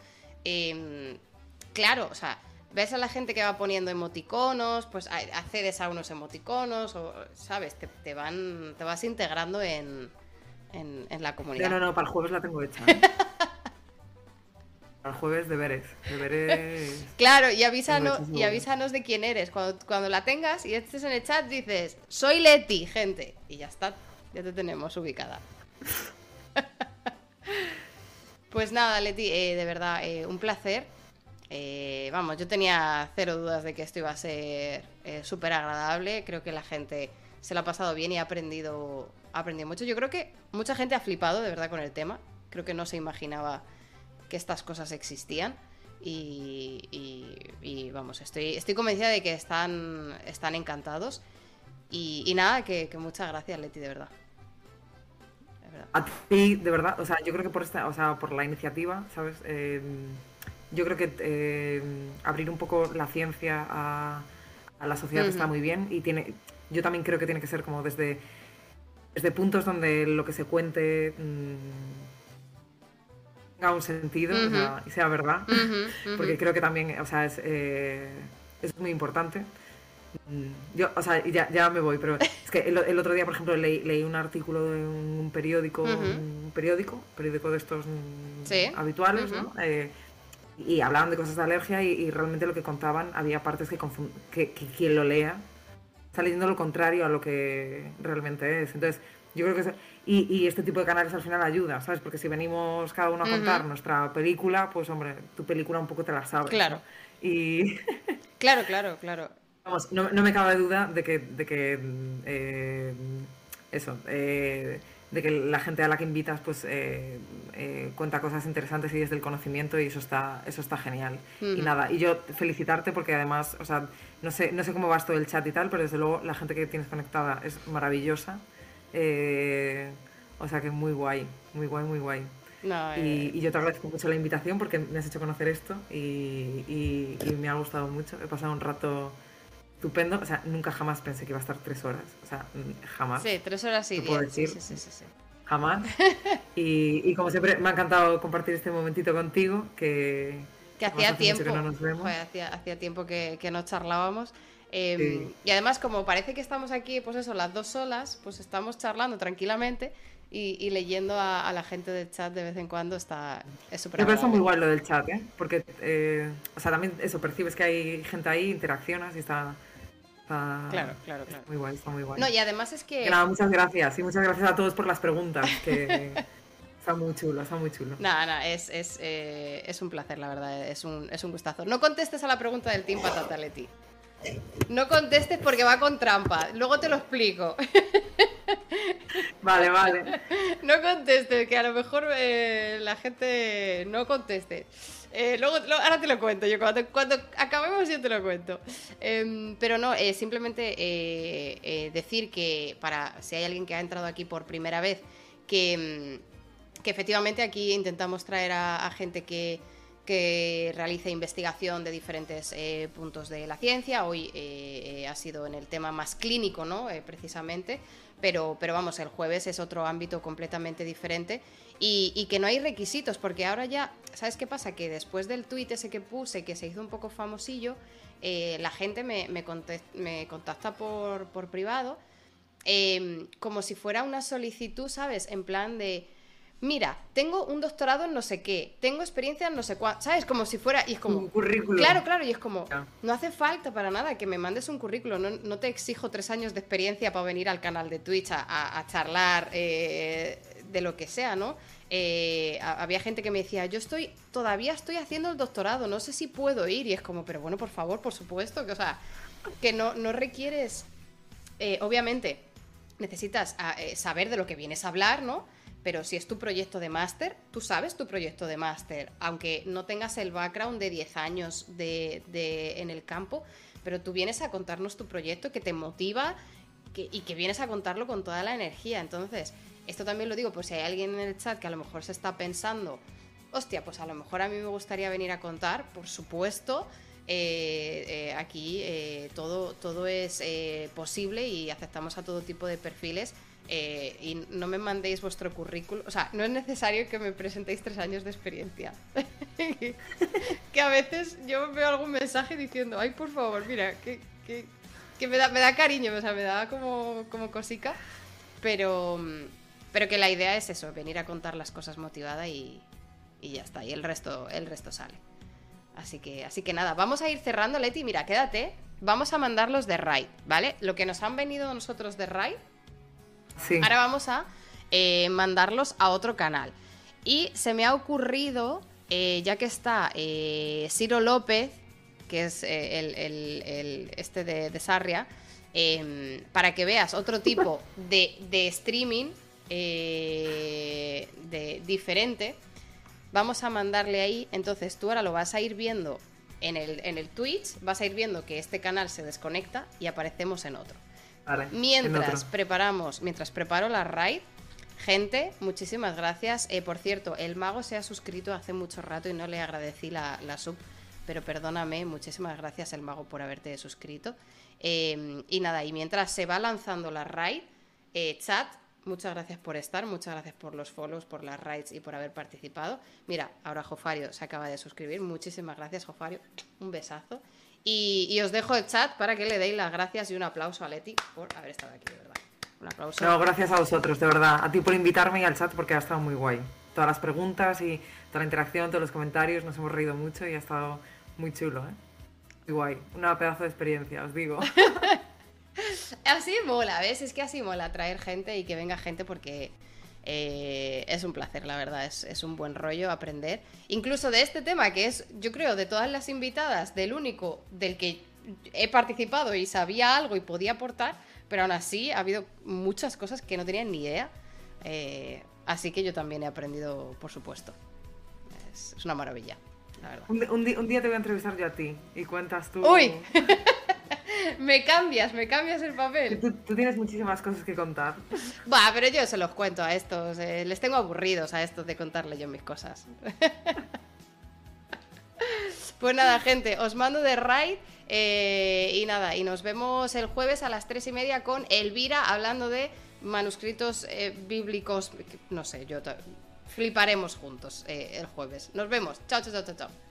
em, claro, o sea, ves a la gente que va poniendo emoticonos, pues accedes a unos emoticonos, o, ¿sabes? Te, van, te vas integrando en, en, la comunidad.
No, no, no, para el jueves la tengo hecha. ¿eh? para el jueves deberes, deberes...
Claro, y avísanos, y avísanos de quién eres. Cuando, cuando la tengas y estés en el chat dices, soy Leti, gente. Y ya está, ya te tenemos ubicada. pues nada, Leti, eh, de verdad, eh, un placer eh, vamos, yo tenía cero dudas de que esto iba a ser eh, súper agradable. Creo que la gente se lo ha pasado bien y ha aprendido, ha aprendido mucho. Yo creo que mucha gente ha flipado de verdad con el tema. Creo que no se imaginaba que estas cosas existían. Y, vamos, estoy, estoy convencida de que están, están encantados. Y, nada, que, muchas gracias, Leti, de verdad.
A ti, de verdad, o sea, yo creo que por esta, o sea, por la iniciativa, ¿sabes? Eh, yo creo que eh, abrir un poco la ciencia a, la sociedad está muy bien y tiene, yo también creo que tiene que ser como desde, desde puntos donde lo que se cuente mm, tenga un sentido y sea verdad, porque creo que también, o sea, es, eh, es muy importante. Mm, yo, o sea, ya, ya me voy, pero es que el, otro día, por ejemplo, leí, un artículo de un periódico, un periódico, periódico de estos mm, habituales, ¿no? Eh, y hablaban de cosas de alergia y, realmente lo que contaban había partes que, que, quien lo lea está leyendo lo contrario a lo que realmente es. Entonces, yo creo que... y, y, este tipo de canales al final ayuda, ¿sabes? Porque si venimos cada uno a contar nuestra película, pues hombre, tu película un poco te la sabes.
Claro.
Y...
claro, claro, claro.
Vamos, no, no, me cabe duda de que, de que eh, eso, eh, de que la gente a la que invitas pues eh, eh, cuenta cosas interesantes y desde el conocimiento y eso está eso está genial. Y nada y yo felicitarte porque además o sea no sé no sé cómo vas todo el chat y tal pero desde luego la gente que tienes conectada es maravillosa eh, o sea que muy guay muy guay muy guay. Y, yo te agradezco mucho la invitación porque me has hecho conocer esto y, y me ha gustado mucho. He pasado un rato estupendo. O sea, nunca jamás pensé que iba a estar tres horas. O sea, jamás.
Sí, tres horas y diez. Sí, sí, sí, sí,
Jamás. y, como siempre, me ha encantado compartir este momentito contigo. Que,
que hacía tiempo. Que no nos vemos. hacía, hacía, tiempo que, que no charlábamos. Em, y además, como parece que estamos aquí, pues eso, las dos solas, pues estamos charlando tranquilamente y, leyendo a, la gente del chat de vez en cuando está es súper
Me parece muy guay lo del chat, ¿eh? Porque, eh, o sea, también eso, percibes que hay gente ahí, interaccionas y está,
claro, claro, claro.
Muy guay, está muy guay.
No, y además es que...
nada, muchas gracias. Y muchas gracias a todos por las preguntas. Que está muy chulo, está muy chulo.
Nada, nada, es, es, eh, es, un placer, la verdad. Es un, es un gustazo. No contestes a la pregunta del Team Patata, Leti. No contestes porque va con trampa. Luego te lo explico.
Vale, vale.
No contestes, que a lo mejor eh, la gente no conteste. Eh, luego, ahora te lo cuento, yo cuando, acabemos yo te lo cuento. Em, pero no, eh, simplemente eh, decir que para si hay alguien que ha entrado aquí por primera vez, que, mm, que efectivamente aquí intentamos traer a, gente que, que realice investigación de diferentes eh, puntos de la ciencia. Hoy eh, ha sido en el tema más clínico, ¿no? precisamente. Pero, pero vamos, el jueves es otro ámbito completamente diferente y, que no hay requisitos, porque ahora ya, ¿sabes qué pasa? Que después del tuit ese que puse, que se hizo un poco famosillo, la gente me, me, contacta por, por privado Em, como si fuera una solicitud, ¿sabes? En plan de, mira, tengo un doctorado en no sé qué, tengo experiencia en no sé cuál, ¿sabes? Como si fuera, y es como...
Un currículum.
Claro, claro, y es como, no hace falta para nada que me mandes un currículo, no, te exijo tres años de experiencia para venir al canal de Twitch a, charlar eh, de lo que sea, ¿no? Eh, había gente que me decía, yo estoy, todavía estoy haciendo el doctorado, no sé si puedo ir, y es como, pero bueno, por favor, por supuesto, que, o sea, que no, no requieres, eh, obviamente, necesitas ah, eh, saber de lo que vienes a hablar, ¿no? Pero si es tu proyecto de máster, tú sabes tu proyecto de máster, aunque no tengas el background de 10 años de, en el campo, pero tú vienes a contarnos tu proyecto que te motiva y que vienes a contarlo con toda la energía. Entonces, esto también lo digo, pues si hay alguien en el chat que a lo mejor se está pensando, hostia, pues a lo mejor a mí me gustaría venir a contar, por supuesto, eh, eh, aquí eh, todo, todo es posible y aceptamos a todo tipo de perfiles. Y no me mandéis vuestro currículum, o sea, no es necesario que me presentéis tres años de experiencia. que a veces yo veo algún mensaje diciendo, ay, por favor, mira, que, que, me, da, me da cariño, o sea, me da como, como cosica, pero, pero que la idea es eso, venir a contar las cosas motivada y, y ya está, y el resto, el resto sale. Así que, así que nada, vamos a ir cerrando, Leti. Mira, quédate. Vamos a mandarlos de Raid, ¿vale? Lo que nos han venido nosotros de Raid. Sí. Ahora vamos a eh, mandarlos a otro canal. Y se me ha ocurrido, eh, ya que está eh, Ciro López, que es el, este de, Sarria, em, para que veas otro tipo de, de streaming de, diferente vamos a mandarle ahí, entonces tú ahora lo vas a ir viendo en el, en el Twitch, vas a ir viendo que este canal se desconecta y aparecemos en otro. Mientras preparamos, mientras preparo la raid, gente, muchísimas gracias. Eh, por cierto, el mago se ha suscrito hace mucho rato y no le agradecí la, sub, pero perdóname, muchísimas gracias el mago por haberte suscrito. Eh, y nada, y mientras se va lanzando la raid, eh, chat, Muchas gracias por estar, muchas gracias por los follows, por las rights y por haber participado. Mira, ahora Jofario se acaba de suscribir. Muchísimas gracias, Jofario. Un besazo. Y, os dejo el chat para que le deis las gracias y un aplauso a Leti por haber estado aquí, de verdad. Un aplauso.
No, gracias a vosotros, de verdad. A ti por invitarme y al chat porque ha estado muy guay. Todas las preguntas y toda la interacción, todos los comentarios, nos hemos reído mucho y ha estado muy chulo, ¿eh? Muy guay. Una pedazo de experiencia, os digo.
Así mola, ¿ves? Es que así mola traer gente y que venga gente porque eh, es un placer, la verdad, es, un buen rollo aprender. Incluso de este tema, que es, yo creo, de todas las invitadas, del único del que he participado y sabía algo y podía aportar, pero aún así ha habido muchas cosas que no tenía ni idea. Eh, así que yo también he aprendido, por supuesto. Es, una maravilla, la verdad.
Un, día, te voy a entrevistar yo a ti y cuentas tú.
¡Uy! me cambias, me cambias el papel.
Tú, tienes muchísimas cosas que contar.
Va, pero yo se los cuento a estos. Eh, les tengo aburridos a estos de contarle yo mis cosas. pues nada, gente, os mando de raid. Eh, y nada, y nos vemos el jueves a las tres y media con Elvira hablando de manuscritos eh, bíblicos. No sé, yo fliparemos juntos el jueves. Nos vemos. Chao, chao, chao, chao.